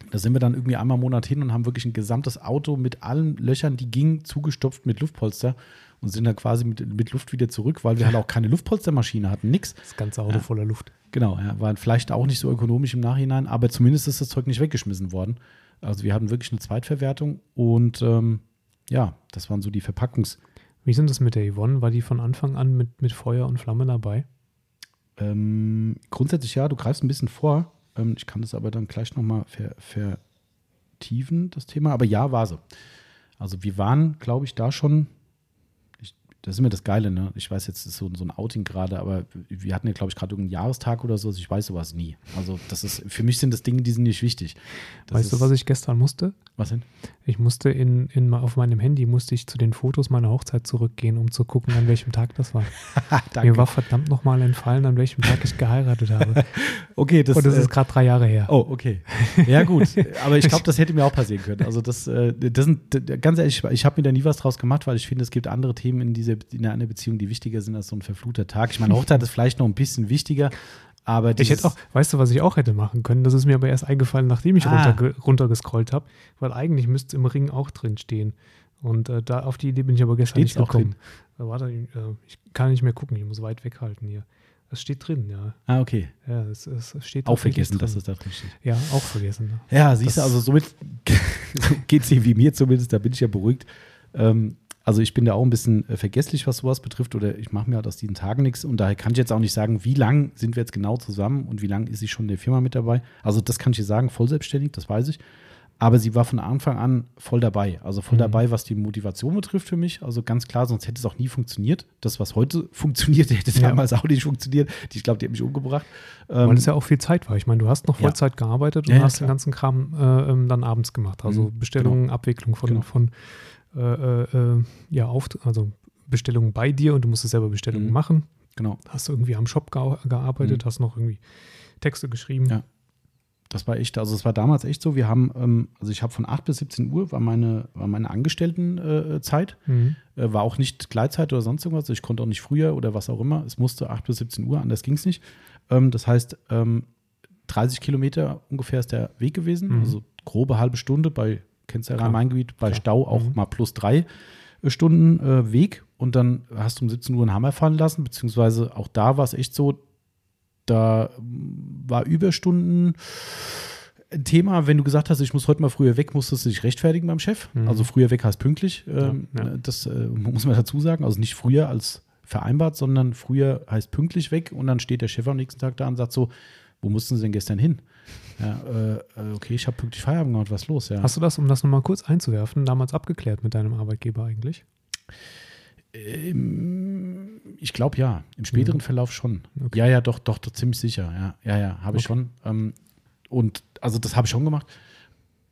Da sind wir dann irgendwie einmal im Monat hin und haben wirklich ein gesamtes Auto mit allen Löchern, die gingen, zugestopft mit Luftpolster und sind dann quasi mit, mit Luft wieder zurück, weil wir halt auch keine Luftpolstermaschine hatten, nix. Das ganze Auto ja. voller Luft. Genau, ja, war vielleicht auch nicht so ökonomisch im Nachhinein, aber zumindest ist das Zeug nicht weggeschmissen worden. Also wir hatten wirklich eine Zweitverwertung und ähm, ja, das waren so die Verpackungs- wie sind das mit der Yvonne? War die von Anfang an mit, mit Feuer und Flamme dabei? Ähm, grundsätzlich ja, du greifst ein bisschen vor. Ähm, ich kann das aber dann gleich nochmal ver, vertiefen, das Thema. Aber ja, war sie. Also wir waren, glaube ich, da schon, das ist immer das Geile, ne? Ich weiß jetzt, das ist so, so ein Outing gerade, aber wir hatten ja, glaube ich, gerade irgendeinen Jahrestag oder so, also ich weiß sowas nie. Also das ist, für mich sind das Dinge, die sind nicht wichtig. Das weißt ist, du, was ich gestern musste? Was denn? Ich musste in, in, auf meinem Handy musste ich zu den Fotos meiner Hochzeit zurückgehen, um zu gucken, an welchem Tag das war. Mir war verdammt nochmal entfallen, an welchem Tag ich geheiratet habe. okay, das, Und das äh, ist gerade drei Jahre her. Oh, okay. Ja, gut. aber ich glaube, das hätte mir auch passieren können. Also das, äh, das sind, ganz ehrlich, ich habe mir da nie was draus gemacht, weil ich finde, es gibt andere Themen in, diese, in einer Beziehung, die wichtiger sind als so ein verfluchter Tag. Ich meine, Hochzeit ist vielleicht noch ein bisschen wichtiger, aber ich hätte auch, weißt du, was ich auch hätte machen können? Das ist mir aber erst eingefallen, nachdem ich ah. runter, runtergescrollt habe, weil eigentlich müsste es im Ring auch drin stehen. Und äh, da auf die Idee bin ich aber gestern Steht's nicht gekommen. Äh, warte, äh, ich kann nicht mehr gucken, ich muss weit weghalten hier. Es steht drin, ja. Ah, okay. Ja, es, es steht Auch vergessen, dass es da drin steht. Ja, auch vergessen. Ja, siehst du, also somit geht es wie mir zumindest, da bin ich ja beruhigt. Ähm, also ich bin da auch ein bisschen äh, vergesslich, was sowas betrifft, oder ich mache mir halt aus diesen Tagen nichts und daher kann ich jetzt auch nicht sagen, wie lang sind wir jetzt genau zusammen und wie lange ist sie schon in der Firma mit dabei. Also das kann ich dir sagen, voll selbstständig, das weiß ich. Aber sie war von Anfang an voll dabei. Also voll mhm. dabei, was die Motivation betrifft für mich. Also ganz klar, sonst hätte es auch nie funktioniert. Das, was heute funktioniert, hätte ja. damals auch nicht funktioniert. Ich glaube, die hat mich umgebracht. Weil ähm, es ja auch viel Zeit war. Ich meine, du hast noch Vollzeit ja. gearbeitet und ja, hast den ganzen Kram äh, ähm, dann abends gemacht. Also mhm. Bestellungen, genau. Abwicklung von, genau. von äh, äh, äh, ja, auf, also Bestellungen bei dir und du musstest selber Bestellungen mhm. machen. Genau. Hast du irgendwie am Shop gearbeitet, mhm. hast noch irgendwie Texte geschrieben. Ja. Das war echt, also es war damals echt so, wir haben, ähm, also ich habe von 8 bis 17 Uhr war meine, war meine Angestelltenzeit, äh, mhm. äh, war auch nicht Gleitzeit oder sonst irgendwas, ich konnte auch nicht früher oder was auch immer, es musste 8 bis 17 Uhr, anders ging es nicht. Ähm, das heißt, ähm, 30 Kilometer ungefähr ist der Weg gewesen, mhm. also grobe halbe Stunde bei kennst ja Rhein-Main-Gebiet, bei Klar. Stau auch mhm. mal plus drei äh, Stunden äh, Weg und dann hast du um 17 Uhr einen Hammer fallen lassen, beziehungsweise auch da war es echt so, da war Überstunden ein Thema, wenn du gesagt hast, ich muss heute mal früher weg, musstest du dich rechtfertigen beim Chef. Mhm. Also früher weg heißt pünktlich. Ähm, ja, ja. Das äh, muss man dazu sagen. Also nicht früher als vereinbart, sondern früher heißt pünktlich weg und dann steht der Chef am nächsten Tag da und sagt so, wo mussten sie denn gestern hin? Ja, äh, äh, okay, ich habe pünktlich Feierabend gemacht, was ist los? Ja. Hast du das, um das nochmal kurz einzuwerfen, damals abgeklärt mit deinem Arbeitgeber eigentlich? Ähm, ich glaube ja, im späteren mhm. Verlauf schon. Okay. Ja, ja, doch, doch, doch, ziemlich sicher. Ja, ja, ja, habe ich okay. schon. Ähm, und also das habe ich schon gemacht.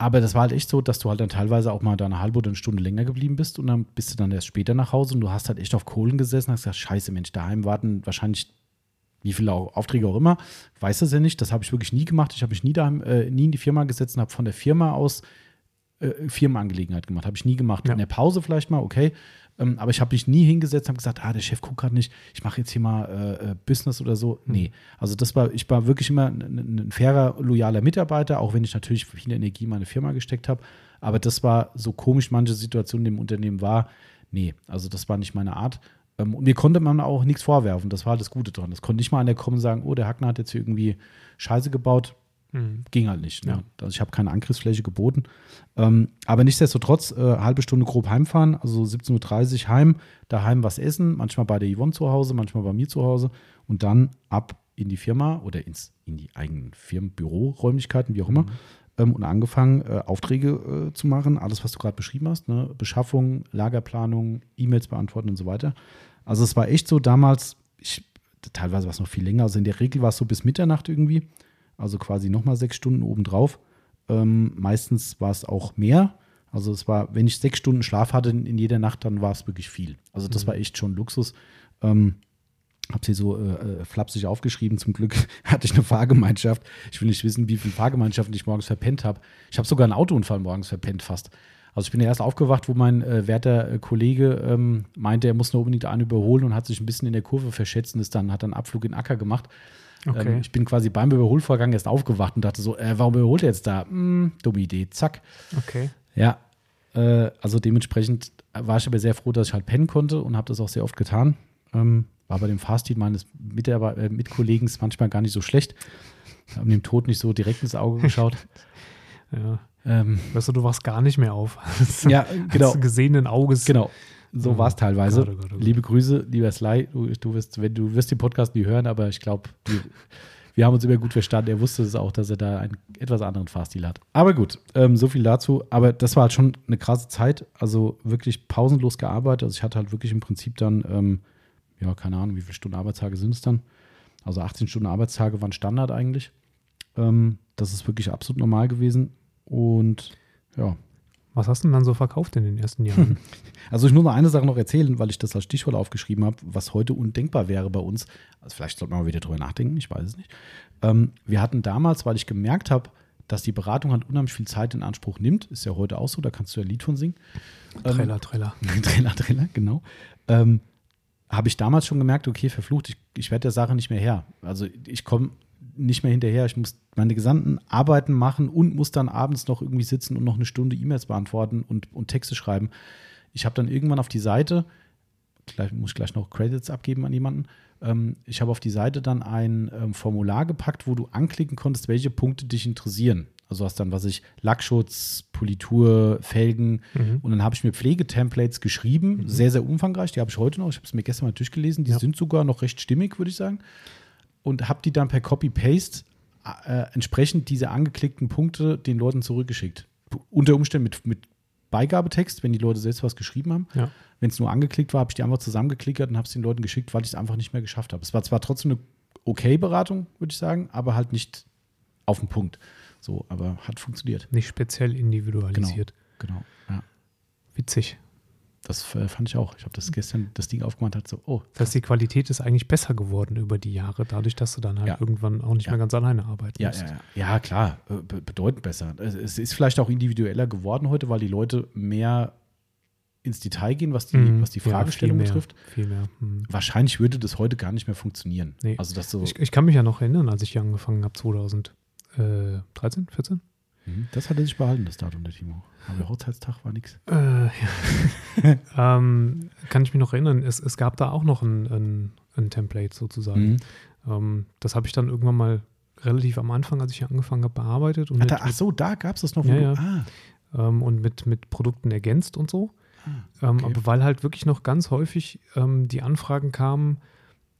Aber das war halt echt so, dass du halt dann teilweise auch mal da eine halbe oder eine Stunde länger geblieben bist und dann bist du dann erst später nach Hause und du hast halt echt auf Kohlen gesessen und hast gesagt, scheiße Mensch, daheim warten wahrscheinlich wie viele Aufträge auch immer, weiß das ja nicht. Das habe ich wirklich nie gemacht. Ich habe mich nie, daheim, äh, nie in die Firma gesetzt und habe von der Firma aus äh, Firmenangelegenheit gemacht. Habe ich nie gemacht. Ja. In der Pause vielleicht mal, okay. Ähm, aber ich habe mich nie hingesetzt und habe gesagt, ah, der Chef guckt gerade nicht, ich mache jetzt hier mal äh, äh Business oder so. Mhm. Nee. Also das war, ich war wirklich immer ein, ein, fairer, loyaler Mitarbeiter, auch wenn ich natürlich viel Energie in meine Firma gesteckt habe. Aber das war so komisch, manche Situationen im Unternehmen war. Nee, also das war nicht meine Art. Ähm, und mir konnte man auch nichts vorwerfen. Das war das Gute dran. Es konnte nicht mal einer kommen und sagen, oh, der Hackner hat jetzt hier irgendwie Scheiße gebaut. Mhm. Ging halt nicht. Ne? Ja. Also ich habe keine Angriffsfläche geboten. Ähm, aber nichtsdestotrotz, äh, halbe Stunde grob heimfahren, also 17.30 Uhr heim, daheim was essen, manchmal bei der Yvonne zu Hause, manchmal bei mir zu Hause und dann ab in die Firma oder ins, in die eigenen Firmenbüroräumlichkeiten, wie auch immer. Mhm. Ähm, und angefangen, äh, Aufträge äh, zu machen, alles, was du gerade beschrieben hast, ne? Beschaffung, Lagerplanung, E-Mails beantworten und so weiter. Also es war echt so damals, ich, teilweise war es noch viel länger, also in der Regel war es so bis Mitternacht irgendwie, also quasi nochmal sechs Stunden obendrauf. Ähm, meistens war es auch mehr. Also es war, wenn ich sechs Stunden Schlaf hatte in, in jeder Nacht, dann war es wirklich viel. Also das mhm. war echt schon Luxus. Ähm, habe sie so äh, äh, flapsig aufgeschrieben. Zum Glück hatte ich eine Fahrgemeinschaft. Ich will nicht wissen, wie viele Fahrgemeinschaften ich morgens verpennt habe. Ich habe sogar einen Autounfall morgens verpennt fast. Also ich bin ja erst aufgewacht, wo mein äh, werter äh, Kollege ähm, meinte, er muss nur unbedingt einen überholen und hat sich ein bisschen in der Kurve verschätzt und ist dann, hat dann Abflug in Acker gemacht. Okay. Ähm, ich bin quasi beim Überholvorgang erst aufgewacht und dachte so, äh, warum überholt er jetzt da? Hm, dumme Idee, zack. Okay. Ja, äh, also dementsprechend war ich aber sehr froh, dass ich halt pennen konnte und habe das auch sehr oft getan. Ähm, war bei dem Fahrstil meines Mitarbeiter, äh, Mitkollegen manchmal gar nicht so schlecht. Haben dem Tod nicht so direkt ins Auge geschaut. ja. Ähm, weißt du, du wachst gar nicht mehr auf. ja, genau. gesehenen Auges. Genau. So war es teilweise. Gott, oh Gott, oh Gott. Liebe Grüße, lieber Sly. Du, du, wirst, wenn, du wirst den Podcast nie hören, aber ich glaube, wir, wir haben uns immer gut verstanden. Er wusste es auch, dass er da einen etwas anderen Fahrstil hat. Aber gut, ähm, so viel dazu. Aber das war halt schon eine krasse Zeit. Also wirklich pausenlos gearbeitet. Also ich hatte halt wirklich im Prinzip dann, ähm, ja, keine Ahnung, wie viele Stunden Arbeitstage sind es dann? Also 18 Stunden Arbeitstage waren Standard eigentlich. Ähm, das ist wirklich absolut normal gewesen. Und ja, was hast du denn dann so verkauft in den ersten Jahren? Also ich muss noch eine Sache noch erzählen, weil ich das als Stichwort aufgeschrieben habe, was heute undenkbar wäre bei uns. Also vielleicht sollte man mal wieder drüber nachdenken, ich weiß es nicht. Ähm, wir hatten damals, weil ich gemerkt habe, dass die Beratung halt unheimlich viel Zeit in Anspruch nimmt, ist ja heute auch so, da kannst du ja ein Lied von singen. Trailer, ähm, Trailer. Trailer, Trailer, genau. Ähm, habe ich damals schon gemerkt, okay, verflucht, ich, ich werde der Sache nicht mehr her. Also ich komme nicht mehr hinterher. Ich muss meine gesamten Arbeiten machen und muss dann abends noch irgendwie sitzen und noch eine Stunde E-Mails beantworten und, und Texte schreiben. Ich habe dann irgendwann auf die Seite, gleich, muss ich gleich noch Credits abgeben an jemanden, ähm, ich habe auf die Seite dann ein ähm, Formular gepackt, wo du anklicken konntest, welche Punkte dich interessieren. Also hast dann, was ich, Lackschutz, Politur, Felgen. Mhm. Und dann habe ich mir Pflegetemplates geschrieben, mhm. sehr, sehr umfangreich. Die habe ich heute noch. Ich habe es mir gestern mal durchgelesen. Die ja. sind sogar noch recht stimmig, würde ich sagen und habe die dann per Copy-Paste äh, entsprechend diese angeklickten Punkte den Leuten zurückgeschickt. Unter Umständen mit, mit Beigabetext, wenn die Leute selbst was geschrieben haben. Ja. Wenn es nur angeklickt war, habe ich die einfach zusammengeklickert und habe es den Leuten geschickt, weil ich es einfach nicht mehr geschafft habe. Es war zwar trotzdem eine okay Beratung, würde ich sagen, aber halt nicht auf den Punkt. So, aber hat funktioniert. Nicht speziell individualisiert. Genau, genau ja. Witzig. Das äh, fand ich auch. Ich habe das gestern das Ding aufgemacht, hat so, oh. Das heißt, die Qualität ist eigentlich besser geworden über die Jahre, dadurch, dass du dann halt ja. irgendwann auch nicht ja. mehr ganz alleine arbeiten ja, musst. Ja, ja. klar, äh, bedeutend besser. Es ist vielleicht auch individueller geworden heute, weil die Leute mehr ins Detail gehen, was die, mhm. was die Fragestellung viel mehr, betrifft. Viel mehr. Mhm. Wahrscheinlich würde das heute gar nicht mehr funktionieren. Nee. Also das so ich, ich, kann mich ja noch erinnern, als ich hier angefangen habe, 2013, 14? Mhm. Das hat er sich behalten, das Datum der Timo. Aber der Hochzeitstag war nichts. Äh, ja. ähm, kann ich mich noch erinnern, es, es gab da auch noch ein, ein, ein Template sozusagen. Mhm. Ähm, das habe ich dann irgendwann mal relativ am Anfang, als ich hier angefangen habe, bearbeitet. Und ach, da, ach so, da gab es das noch. Ja, ja. Ah. Ähm, und mit, mit Produkten ergänzt und so. Ah, ähm, okay. aber weil halt wirklich noch ganz häufig ähm, die Anfragen kamen,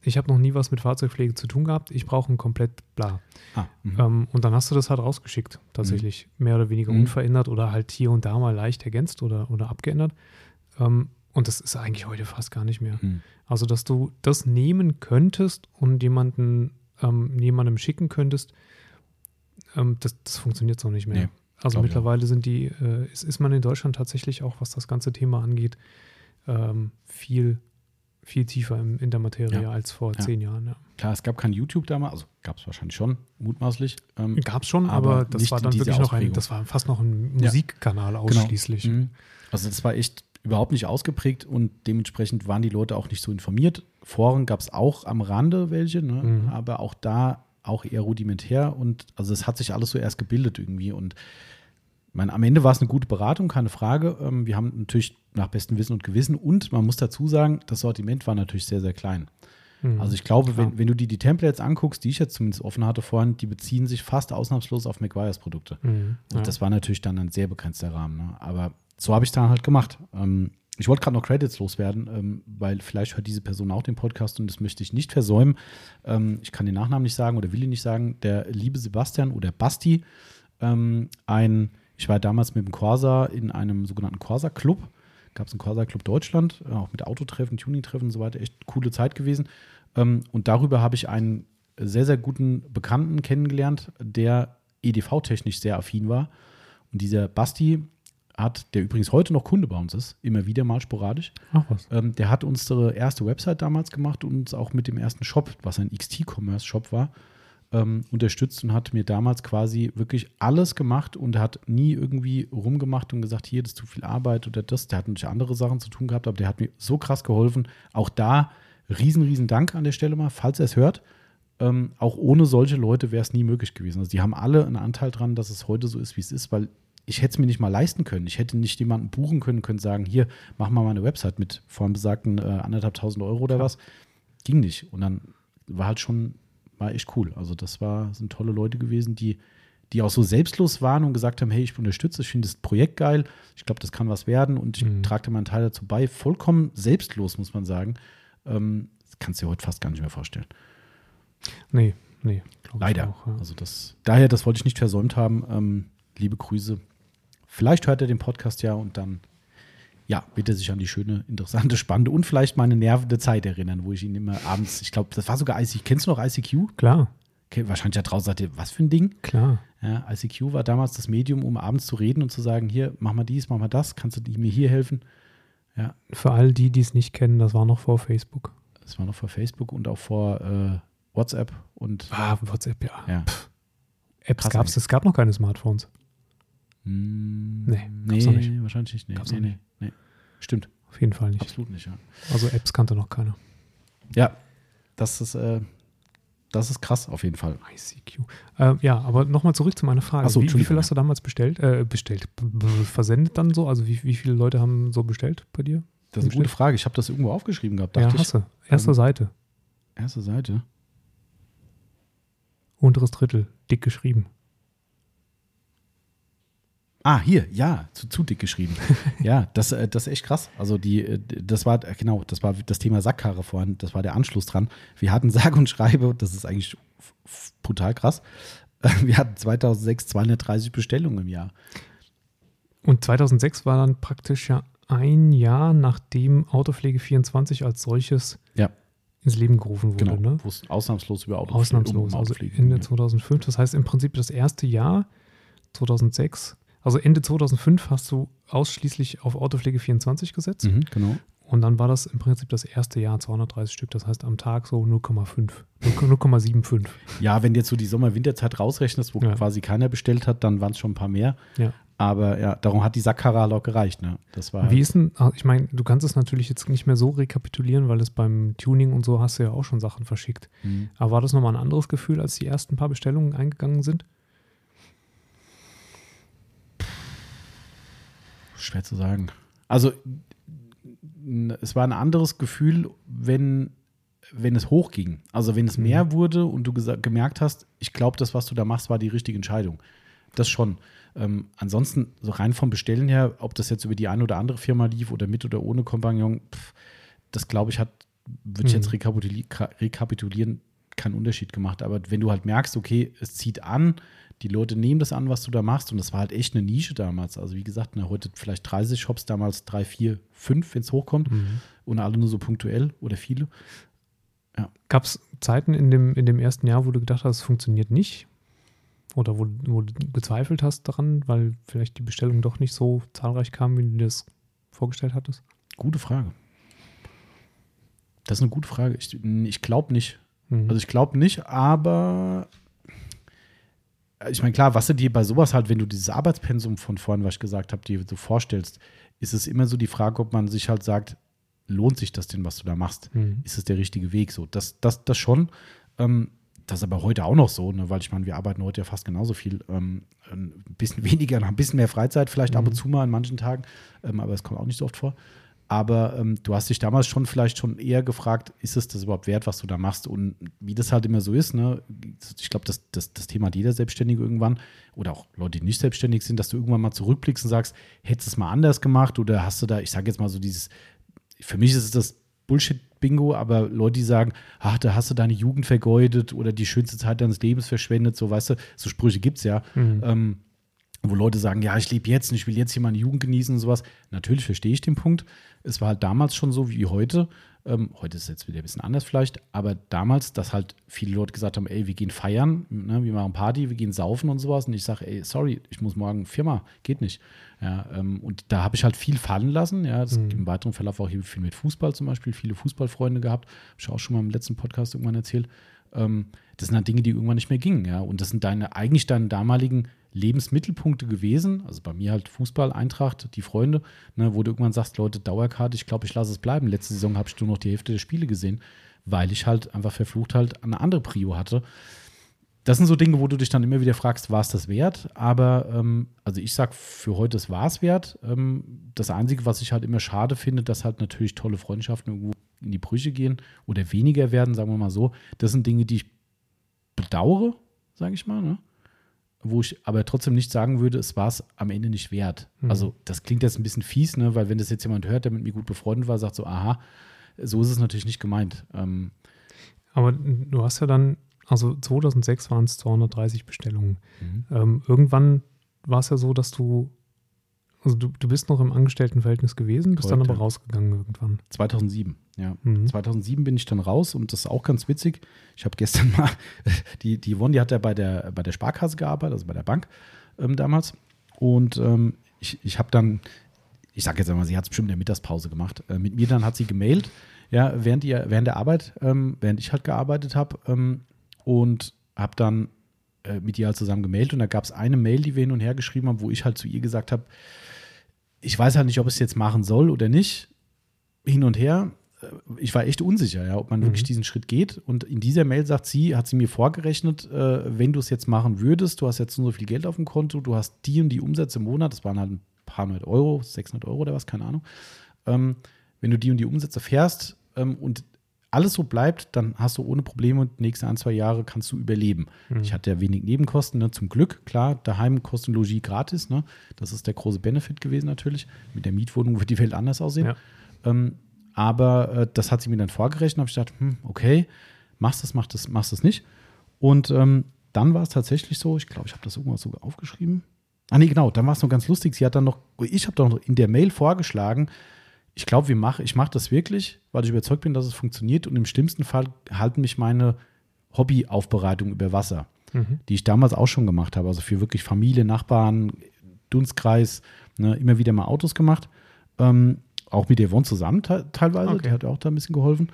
ich habe noch nie was mit Fahrzeugpflege zu tun gehabt, ich brauche ein komplett bla. Ah, mhm. ähm, und dann hast du das halt rausgeschickt, tatsächlich. Mhm. Mehr oder weniger mhm. unverändert oder halt hier und da mal leicht ergänzt oder, oder abgeändert. Ähm, und das ist eigentlich heute fast gar nicht mehr. Mhm. Also, dass du das nehmen könntest und jemanden, ähm, jemandem schicken könntest, ähm, das, das, funktioniert so nicht mehr. Nee, also mittlerweile sind die, äh, ist, ist man in Deutschland tatsächlich auch, was das ganze Thema angeht, ähm, viel viel tiefer in, in der Materie ja. als vor ja. zehn Jahren. Ja. Klar, es gab kein YouTube damals, also gab es wahrscheinlich schon, mutmaßlich. Ähm, gab es schon, aber, aber das war dann wirklich noch ein, das war fast noch ein Musikkanal genau. ausschließlich. Genau. Mhm. Also das war echt überhaupt nicht ausgeprägt und dementsprechend waren die Leute auch nicht so informiert. Foren gab es auch am Rande welche, ne? mhm. aber auch da auch eher rudimentär und also es hat sich alles so erst gebildet irgendwie und meine, am Ende war es eine gute Beratung, keine Frage. Ähm, wir haben natürlich nach bestem Wissen und Gewissen und man muss dazu sagen, das Sortiment war natürlich sehr, sehr klein. Mhm, also ich glaube, wenn, wenn, du dir die Templates anguckst, die ich jetzt zumindest offen hatte vorhin, die beziehen sich fast ausnahmslos auf McGuire's Produkte. Mhm, ja. Und das war natürlich dann ein sehr begrenzter Rahmen. Ne? Aber so habe ich es dann halt gemacht. Ähm, ich wollte gerade noch Credits loswerden, ähm, weil vielleicht hört diese Person auch den Podcast und das möchte ich nicht versäumen. ich kann den Nachnamen nicht sagen oder will ihn nicht sagen. Der liebe Sebastian oder Basti, ein ich war damals mit dem Corsa in einem sogenannten Corsa-Club. Gab es einen Corsa-Club Deutschland, äh, auch mit Autotreffen, Tuning-Treffen und so weiter. Echt coole Zeit gewesen. Ähm, und darüber habe ich einen sehr, sehr guten Bekannten kennengelernt, der EDV-technisch sehr affin war. Und dieser Basti hat, der übrigens heute noch Kunde bei uns ist, immer wieder mal sporadisch. Ach was. Ähm, der hat unsere erste Website damals gemacht und uns auch mit dem ersten Shop, was ein XT-Commerce-Shop war, ähm, unterstützt und hat mir damals quasi wirklich alles gemacht und hat nie irgendwie rumgemacht und gesagt, hier, das ist zu viel Arbeit oder das. Der hat natürlich andere Sachen zu tun gehabt, aber der hat mir so krass geholfen. Auch da riesen, riesen Dank an der Stelle mal, falls er es hört. Ähm, auch ohne solche Leute wäre es nie möglich gewesen. Also die haben alle einen Anteil dran, dass es heute so ist, wie es ist, weil ich hätte es mir nicht mal leisten können. Ich hätte nicht jemanden buchen können, können sagen, hier, mach mal meine Website mit vorhin besagten äh, anderthalb tausend Euro oder was. Ging nicht. Und dann war halt schon war echt cool. Also das war, sind tolle Leute gewesen, die, die auch so selbstlos waren und gesagt haben, hey, ich unterstütze, ich finde das Projekt geil, ich glaube, das kann was werden und ich mhm. trage da meinen Teil dazu bei. Vollkommen selbstlos, muss man sagen. Ähm, das kannst du dir heute fast gar nicht mehr vorstellen. Nee, Nee, Leider. Auch, ja. Also das, daher, das wollte ich nicht versäumt haben. Ähm, liebe Grüße. Vielleicht hört er den Podcast ja und dann ja, er sich an die schöne, interessante, spannende und vielleicht meine nervende Zeit erinnern, wo ich ihn immer abends, ich glaube, das war sogar ICQ. Kennst du noch ICQ? Klar. Okay, wahrscheinlich da draußen sagt ihr, was für ein Ding? Klar. Ja, ICQ war damals das Medium, um abends zu reden und zu sagen, hier, mach mal dies, mach mal das, kannst du mir hier helfen? Ja. Für all die, die es nicht kennen, das war noch vor Facebook. Das war noch vor Facebook und auch vor äh, WhatsApp und. Ah, WhatsApp, ja. ja. Apps gab es, es gab noch keine Smartphones. Hm, nee, nee nicht. wahrscheinlich nicht. Nee, gab's nee, nee, nee. Stimmt. Auf jeden Fall nicht. Absolut nicht, ja. Also Apps kannte noch keiner. Ja, das ist, äh, das ist krass auf jeden Fall. ICQ. Äh, ja, aber nochmal zurück zu meiner Frage. So, wie, wie, viel hast du damals bestellt? Äh, bestellt, versendet dann so? Also wie, wie viele Leute haben so bestellt bei dir? Das ist eine gute Frage. Ich habe das irgendwo aufgeschrieben gehabt. Ja, hasse. Erste ähm, Seite. Erste Seite. Unteres Drittel. Dick geschrieben. Ah, hier, ja, zu, zu dick geschrieben. ja, das, äh, das ist echt krass. Also die, äh, das war, äh, genau, das war das Thema Sackkarre vorhin, das war der Anschluss dran. Wir hatten sag und schreibe, das ist eigentlich brutal krass. Wir hatten 2006 230 Bestellungen im Jahr. Und 2006 war dann praktisch ja ein Jahr, nachdem Autopflege 24 als solches ja. ins Leben gerufen wurde. Genau, ne? wo es ausnahmslos über Autopflege Ausnahmslos, um also Ende 2005. Das heißt im Prinzip das erste Jahr, 2006, also Ende 2005 hast du ausschließlich auf Autopflege 24 gesetzt. Mhm, genau. Und dann war das im Prinzip das erste Jahr 230 Stück, das heißt am Tag so 0,5, 0,75. Ja, wenn du jetzt so die Sommer-Winterzeit rausrechnest, wo ja. quasi keiner bestellt hat, dann waren es schon ein paar mehr. Ja. Aber ja, darum hat die Sackkarre auch gereicht. Ne? Das war Wie ist denn, ah, ich meine, du kannst es natürlich jetzt nicht mehr so rekapitulieren, weil es beim Tuning und so hast du ja auch schon Sachen verschickt. Mhm. Aber war das nochmal ein anderes Gefühl, als die ersten paar Bestellungen eingegangen sind? Schwer zu sagen. Also, es war ein anderes Gefühl, wenn, wenn es hochging. Also, wenn es mhm. mehr wurde und du gemerkt hast, ich glaube, das, was du da machst, war die richtige Entscheidung. Das schon. Ähm, ansonsten, so rein vom Bestellen her, ob das jetzt über die eine oder andere Firma lief oder mit oder ohne Kompagnon, pff, das glaube ich, hat, würde ich mhm. jetzt rekapitulieren, rekapitulieren, keinen Unterschied gemacht. Aber wenn du halt merkst, okay, es zieht an, die Leute nehmen das an, was du da machst. Und das war halt echt eine Nische damals. Also wie gesagt, ne, heute vielleicht 30 Shops, damals 3, 4, 5, wenn es hochkommt. Mhm. Und alle nur so punktuell oder viele. Ja. Gab es Zeiten in dem, in dem ersten Jahr, wo du gedacht hast, es funktioniert nicht? Oder wo, wo du gezweifelt hast daran, weil vielleicht die Bestellungen doch nicht so zahlreich kamen, wie du dir das vorgestellt hattest? Gute Frage. Das ist eine gute Frage. Ich, ich glaube nicht. Mhm. Also ich glaube nicht, aber ich meine, klar, was du dir bei sowas halt, wenn du dieses Arbeitspensum von vorhin, was ich gesagt habe, dir so vorstellst, ist es immer so die Frage, ob man sich halt sagt, lohnt sich das denn, was du da machst? Mhm. Ist es der richtige Weg? So, das, das, das schon. Ähm, das ist aber heute auch noch so, ne? weil ich meine, wir arbeiten heute ja fast genauso viel. Ähm, ein bisschen weniger, ein bisschen mehr Freizeit vielleicht mhm. ab und mhm. zu mal an manchen Tagen, ähm, aber es kommt auch nicht so oft vor. Aber ähm, du hast dich damals schon vielleicht schon eher gefragt, ist es das überhaupt wert, was du da machst? Und wie das halt immer so ist, ne? ich glaube, das, das, das Thema hat jeder Selbstständige irgendwann oder auch Leute, die nicht selbstständig sind, dass du irgendwann mal zurückblickst und sagst, hättest du es mal anders gemacht oder hast du da, ich sage jetzt mal so dieses, für mich ist es das Bullshit-Bingo, aber Leute, die sagen, ach, da hast du deine Jugend vergeudet oder die schönste Zeit deines Lebens verschwendet, so weißt du, so Sprüche gibt es ja. Mhm. Ähm, wo Leute sagen, ja, ich lebe jetzt und ich will jetzt hier meine Jugend genießen und sowas. Natürlich verstehe ich den Punkt. Es war halt damals schon so wie heute. Ähm, heute ist es jetzt wieder ein bisschen anders vielleicht, aber damals, dass halt viele Leute gesagt haben, ey, wir gehen feiern, ne, wir machen Party, wir gehen saufen und sowas. Und ich sage, ey, sorry, ich muss morgen Firma, geht nicht. Ja, ähm, und da habe ich halt viel fallen lassen. Ja, das mhm. im weiteren Verlauf auch hier viel mit Fußball zum Beispiel, viele Fußballfreunde gehabt. Habe ich auch schon mal im letzten Podcast irgendwann erzählt. Ähm, das sind halt Dinge, die irgendwann nicht mehr gingen. Ja, und das sind deine, eigentlich deine damaligen Lebensmittelpunkte gewesen. Also bei mir halt Fußball, Eintracht, die Freunde, ne, wo du irgendwann sagst, Leute, Dauerkarte, ich glaube, ich lasse es bleiben. Letzte Saison habe ich nur noch die Hälfte der Spiele gesehen, weil ich halt einfach verflucht halt eine andere Prio hatte. Das sind so Dinge, wo du dich dann immer wieder fragst, war es das wert? Aber ähm, also ich sag, für heute es war es wert. Ähm, das Einzige, was ich halt immer schade finde, dass halt natürlich tolle Freundschaften irgendwo in die Brüche gehen oder weniger werden, sagen wir mal so. Das sind Dinge, die ich bedauere, sage ich mal. Ne? Wo ich aber trotzdem nicht sagen würde, es war es am Ende nicht wert. Mhm. Also das klingt jetzt ein bisschen fies, ne? weil wenn das jetzt jemand hört, der mit mir gut befreundet war, sagt so, aha, so ist es natürlich nicht gemeint. Ähm, aber du hast ja dann also 2006 waren es 230 Bestellungen. Mhm. Ähm, irgendwann war es ja so, dass du, also du, du bist noch im Angestelltenverhältnis gewesen, bist Heute. dann aber rausgegangen irgendwann. 2007, ja. Mhm. 2007 bin ich dann raus und das ist auch ganz witzig. Ich habe gestern mal, die, die Yvonne, die hat ja bei der, bei der Sparkasse gearbeitet, also bei der Bank ähm, damals. Und ähm, ich, ich habe dann, ich sage jetzt einmal, sie hat es bestimmt in der Mittagspause gemacht. Äh, mit mir dann hat sie gemailt, ja, während, ihr, während der Arbeit, ähm, während ich halt gearbeitet habe ähm, und habe dann äh, mit ihr halt zusammen gemailt und da gab es eine Mail, die wir hin und her geschrieben haben, wo ich halt zu ihr gesagt habe, ich weiß halt nicht, ob ich es jetzt machen soll oder nicht. Hin und her. Äh, ich war echt unsicher, ja, ob man mhm. wirklich diesen Schritt geht. Und in dieser Mail sagt sie, hat sie mir vorgerechnet, äh, wenn du es jetzt machen würdest, du hast jetzt so viel Geld auf dem Konto, du hast die und die Umsätze im Monat, das waren halt ein paar hundert Euro, 600 Euro oder was, keine Ahnung. Ähm, wenn du die und die Umsätze fährst ähm, und alles so bleibt, dann hast du ohne Probleme und die nächsten ein, zwei Jahre kannst du überleben. Mhm. Ich hatte ja wenig Nebenkosten, ne? zum Glück, klar, daheim Kosten Logis gratis, ne? das ist der große Benefit gewesen natürlich. Mit der Mietwohnung wird die Welt anders aussehen. Ja. Ähm, aber äh, das hat sie mir dann vorgerechnet, habe ich gedacht, hm, okay, machst das, machst das, machst das nicht. Und ähm, dann war es tatsächlich so, ich glaube, ich habe das irgendwas sogar aufgeschrieben. Ah, nee, genau, dann war es noch ganz lustig. Sie hat dann noch, ich habe doch noch in der Mail vorgeschlagen, ich glaube, mach, ich mache das wirklich, weil ich überzeugt bin, dass es funktioniert. Und im schlimmsten Fall halten mich meine Hobbyaufbereitung über Wasser, mhm. die ich damals auch schon gemacht habe. Also für wirklich Familie, Nachbarn, Dunstkreis, ne, immer wieder mal Autos gemacht. Ähm, auch mit Yvonne zusammen teilweise, okay. die hat auch da ein bisschen geholfen.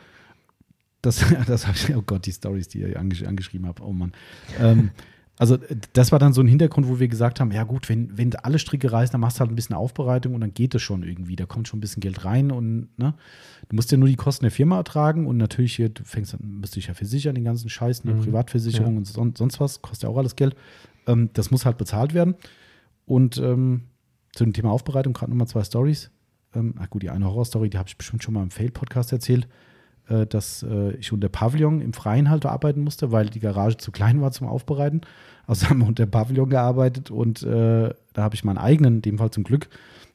Das, das habe ich, oh Gott, die Stories, die ihr angesch angeschrieben habt, oh Mann. Ähm, also das war dann so ein Hintergrund, wo wir gesagt haben, ja gut, wenn, wenn alle Stricke reißen, dann machst du halt ein bisschen Aufbereitung und dann geht es schon irgendwie. Da kommt schon ein bisschen Geld rein und ne, du musst ja nur die Kosten der Firma ertragen und natürlich hier, du fängst dann, musst dich ja versichern, den ganzen Scheiß, eine mhm. Privatversicherung ja. und son sonst was, kostet ja auch alles Geld. Ähm, das muss halt bezahlt werden. Und ähm, zu dem Thema Aufbereitung gerade nochmal zwei Stories. Ähm, ach gut, die eine Horrorstory, die habe ich bestimmt schon mal im Fail-Podcast erzählt. Äh, dass äh, ich unter Pavillon im Freien halt arbeiten musste, weil die Garage zu klein war zum Aufbereiten. Also haben wir unter Pavillon gearbeitet und äh, da habe ich meinen eigenen, in dem Fall zum Glück,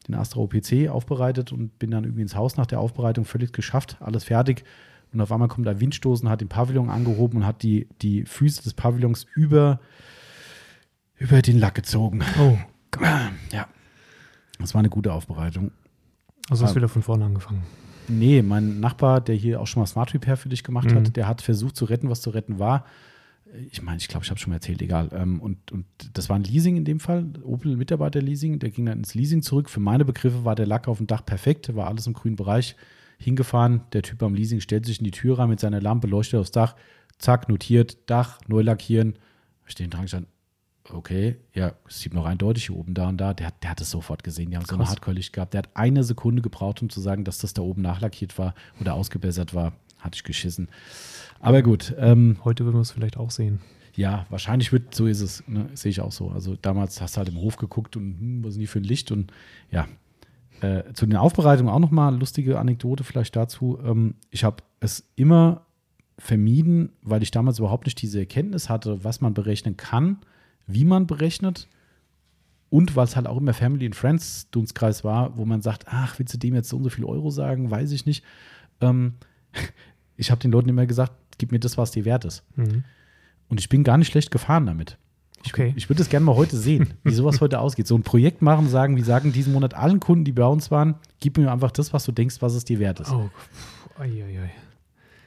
den Astra OPC aufbereitet und bin dann irgendwie ins Haus nach der Aufbereitung völlig geschafft, alles fertig. Und auf einmal kommt der Windstoßen, hat den Pavillon angehoben und hat die, die Füße des Pavillons über, über den Lack gezogen. Oh. Ja. Das war eine gute Aufbereitung. Also hast du wieder von vorne angefangen. Nee, mein Nachbar, der hier auch schon mal Smart Repair für dich gemacht mhm. hat, der hat versucht zu retten, was zu retten war. Ich meine, ich glaube, ich habe schon mal erzählt, egal. Ähm, und, und das war ein Leasing in dem Fall, Opel Mitarbeiter-Leasing. Der ging dann ins Leasing zurück. Für meine Begriffe war der Lack auf dem Dach perfekt, war alles im grünen Bereich. Hingefahren, der Typ beim Leasing stellt sich in die Tür rein mit seiner Lampe, leuchtet aufs Dach, zack, notiert, Dach, neu lackieren. Stehen dran gestanden, okay, ja, es sieht noch eindeutig hier oben da und da. Der, der hat es sofort gesehen. Die haben Krass. so eine Hardcore-Licht gehabt. Der hat eine Sekunde gebraucht, um zu sagen, dass das da oben nachlackiert war oder ausgebessert war. Hatte ich geschissen. Aber gut. Ähm, Heute würden wir es vielleicht auch sehen. Ja, wahrscheinlich wird, so ist es, ne? sehe ich auch so. Also damals hast du halt im Hof geguckt und hm, was sind die für ein Licht und ja. Äh, zu den Aufbereitungen auch nochmal lustige Anekdote vielleicht dazu. Ähm, ich habe es immer vermieden, weil ich damals überhaupt nicht diese Erkenntnis hatte, was man berechnen kann wie man berechnet und weil es halt auch immer Family and Friends Dunstkreis war, wo man sagt, ach, willst du dem jetzt so und so viel Euro sagen, weiß ich nicht. Ähm, ich habe den Leuten immer gesagt, gib mir das, was dir wert ist. Mhm. Und ich bin gar nicht schlecht gefahren damit. Ich, okay. ich würde das gerne mal heute sehen, wie sowas heute ausgeht. So ein Projekt machen, sagen, wir sagen diesen Monat allen Kunden, die bei uns waren, gib mir einfach das, was du denkst, was es dir wert ist. Oh, ei, ei, ei.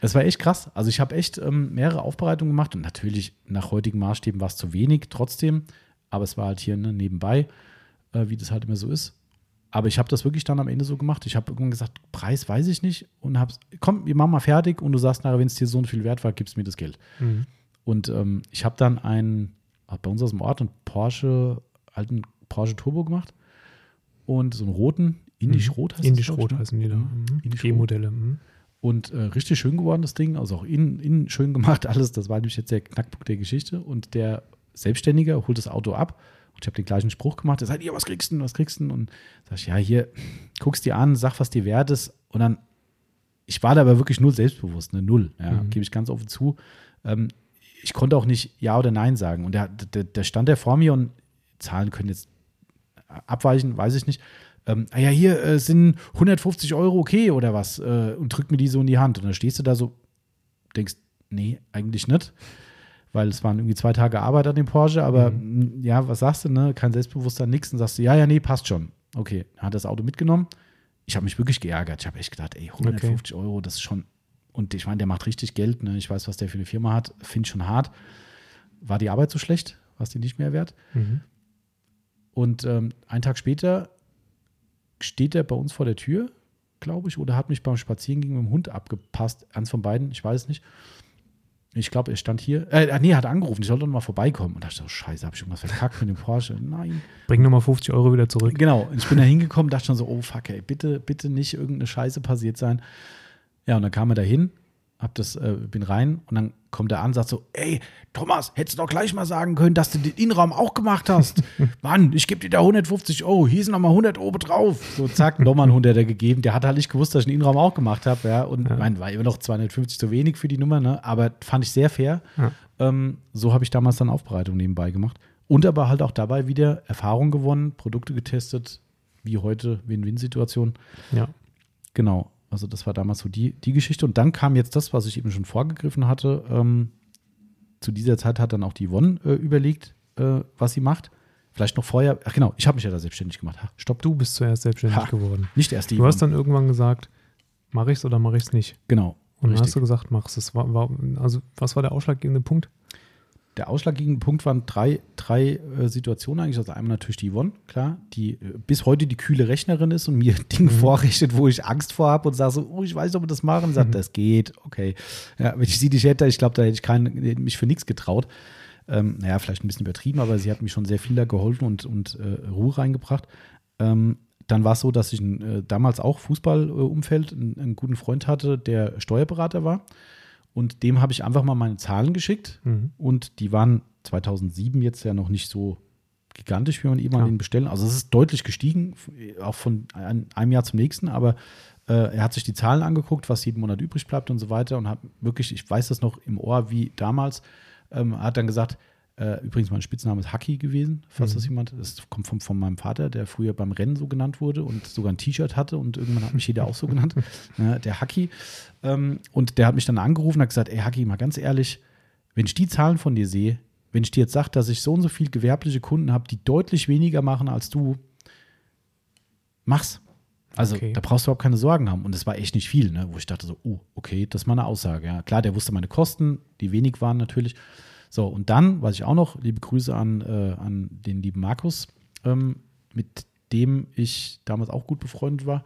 Das war echt krass. Also ich habe echt ähm, mehrere Aufbereitungen gemacht und natürlich nach heutigen Maßstäben war es zu wenig trotzdem, aber es war halt hier ne, nebenbei, äh, wie das halt immer so ist. Aber ich habe das wirklich dann am Ende so gemacht. Ich habe irgendwann gesagt, Preis weiß ich nicht und habe komm, wir machen mal fertig und du sagst nachher, wenn es dir so viel wert war, gibst mir das Geld. Mhm. Und ähm, ich habe dann einen, bei uns aus dem Ort einen Porsche, alten Porsche Turbo gemacht und so einen roten, Indisch-Rot mhm. heißt Indisch-Rot ne? heißen die da. Mhm. G-Modelle. Mhm. Und äh, richtig schön geworden, das Ding. Also auch innen, innen schön gemacht, alles. Das war nämlich jetzt der Knackpunkt der Geschichte. Und der Selbstständige holt das Auto ab. Und ich habe den gleichen Spruch gemacht. Er sagt, ja, was kriegst du denn, was kriegst du denn? Und sag ich, ja, hier, guckst dir an, sag, was dir wert ist. Und dann, ich war da aber wirklich null selbstbewusst, ne, null. Ja, mhm. gebe ich ganz offen zu. Ähm, ich konnte auch nicht Ja oder Nein sagen. Und der, der, der stand der vor mir und Zahlen können jetzt abweichen, weiß ich nicht ähm, ah ja, hier äh, sind 150 Euro okay oder was? Äh, und drückt mir die so in die Hand. Und dann stehst du da so, denkst, nee, eigentlich nicht. weil es waren irgendwie zwei Tage Arbeit an dem Porsche, aber mhm. ja, was sagst du, ne? Kein Selbstbewusstsein, nix. Und sagst du, ja, ja, nee, passt schon. Okay, hat das Auto mitgenommen. Ich habe mich wirklich geärgert. Ich habe echt gedacht, ey, 150 okay. Euro, das ist schon. Und ich meine, der macht richtig Geld. Ne? Ich weiß, was der für eine Firma hat. Finde ich schon hart. War die Arbeit so schlecht? War es die nicht mehr wert? Mhm. Und ähm, einen Tag später steht er bei uns vor der Tür, glaube ich, oder hat mich beim Spazierengehen mit dem Hund abgepasst. Eins von beiden, ich weiß es nicht. Ich glaube, er stand hier. Äh, nee, er hat angerufen, ich sollte noch mal vorbeikommen. Und da dachte ich so, scheiße, habe ich irgendwas verkackt mit dem Porsche? Nein. Bring nochmal 50 Euro wieder zurück. Genau. Und ich bin da hingekommen, dachte schon so, oh fuck, ey, bitte, bitte nicht irgendeine Scheiße passiert sein. Ja, und dann kam er da hin hab das, äh, bin rein und dann kommt er an und sagt so, ey, Thomas, hättest du doch gleich mal sagen können, dass du den Innenraum auch gemacht hast. Mann, ich gebe dir da 150 Euro, hier sind nochmal 100 Euro drauf. So, zack, nochmal einen 100er gegeben. Der hat halt nicht gewusst, dass ich den Innenraum auch gemacht habe, ja. Und ja. mein, war immer noch 250 zu wenig für die Nummer, ne? Aber fand ich sehr fair. Ja. Ähm, so habe ich damals dann Aufbereitung nebenbei gemacht. Und aber halt auch dabei wieder Erfahrung gewonnen, Produkte getestet, wie heute Win-Win-Situation. Ja. Genau. Also das war damals so die, die Geschichte. Und dann kam jetzt das, was ich eben schon vorgegriffen hatte. Ähm, zu dieser Zeit hat dann auch die Yvonne äh, überlegt, äh, was sie macht. Vielleicht noch vorher. Ach genau, ich habe mich ja da selbstständig gemacht. Ha, stopp. Du bist zuerst selbstständig ha, geworden. Nicht erst die. Du Yvonne. hast dann irgendwann gesagt, mache ich es oder mache ich es nicht. Genau. Und dann hast du gesagt, mach es. War, war, also was war der ausschlaggebende Punkt? Der ausschlaggebende Punkt waren drei, drei äh, Situationen eigentlich. Also einmal natürlich die Yvonne, klar, die äh, bis heute die kühle Rechnerin ist und mir Dinge mhm. vorrechnet, wo ich Angst vor habe und sage so, oh, ich weiß nicht, ob wir das machen. Und sagt, mhm. das geht, okay. Ja, wenn ich sie nicht hätte, ich glaube, da hätte ich keinen, mich für nichts getraut. Ähm, naja, vielleicht ein bisschen übertrieben, aber sie hat mir schon sehr viel da geholfen und, und äh, Ruhe reingebracht. Ähm, dann war es so, dass ich ein, äh, damals auch Fußballumfeld einen, einen guten Freund hatte, der Steuerberater war. Und dem habe ich einfach mal meine Zahlen geschickt. Mhm. Und die waren 2007 jetzt ja noch nicht so gigantisch, wie man eben an den bestellen. Also es ist deutlich gestiegen, auch von einem Jahr zum nächsten. Aber äh, er hat sich die Zahlen angeguckt, was jeden Monat übrig bleibt und so weiter. Und hat wirklich, ich weiß das noch im Ohr wie damals, ähm, hat dann gesagt, äh, übrigens, mein Spitzname ist Haki gewesen, falls mhm. das jemand. Das kommt von, von meinem Vater, der früher beim Rennen so genannt wurde und sogar ein T-Shirt hatte und irgendwann hat mich jeder auch so genannt. Ja, der Haki. Ähm, und der hat mich dann angerufen und hat gesagt: Ey, Haki, mal ganz ehrlich, wenn ich die Zahlen von dir sehe, wenn ich dir jetzt sage, dass ich so und so viele gewerbliche Kunden habe, die deutlich weniger machen als du, mach's. Also okay. da brauchst du überhaupt keine Sorgen haben. Und es war echt nicht viel, ne? wo ich dachte so, oh, okay, das ist mal eine Aussage. Ja, klar, der wusste meine Kosten, die wenig waren natürlich. So, und dann, weiß ich auch noch, liebe Grüße an, äh, an den lieben Markus, ähm, mit dem ich damals auch gut befreundet war.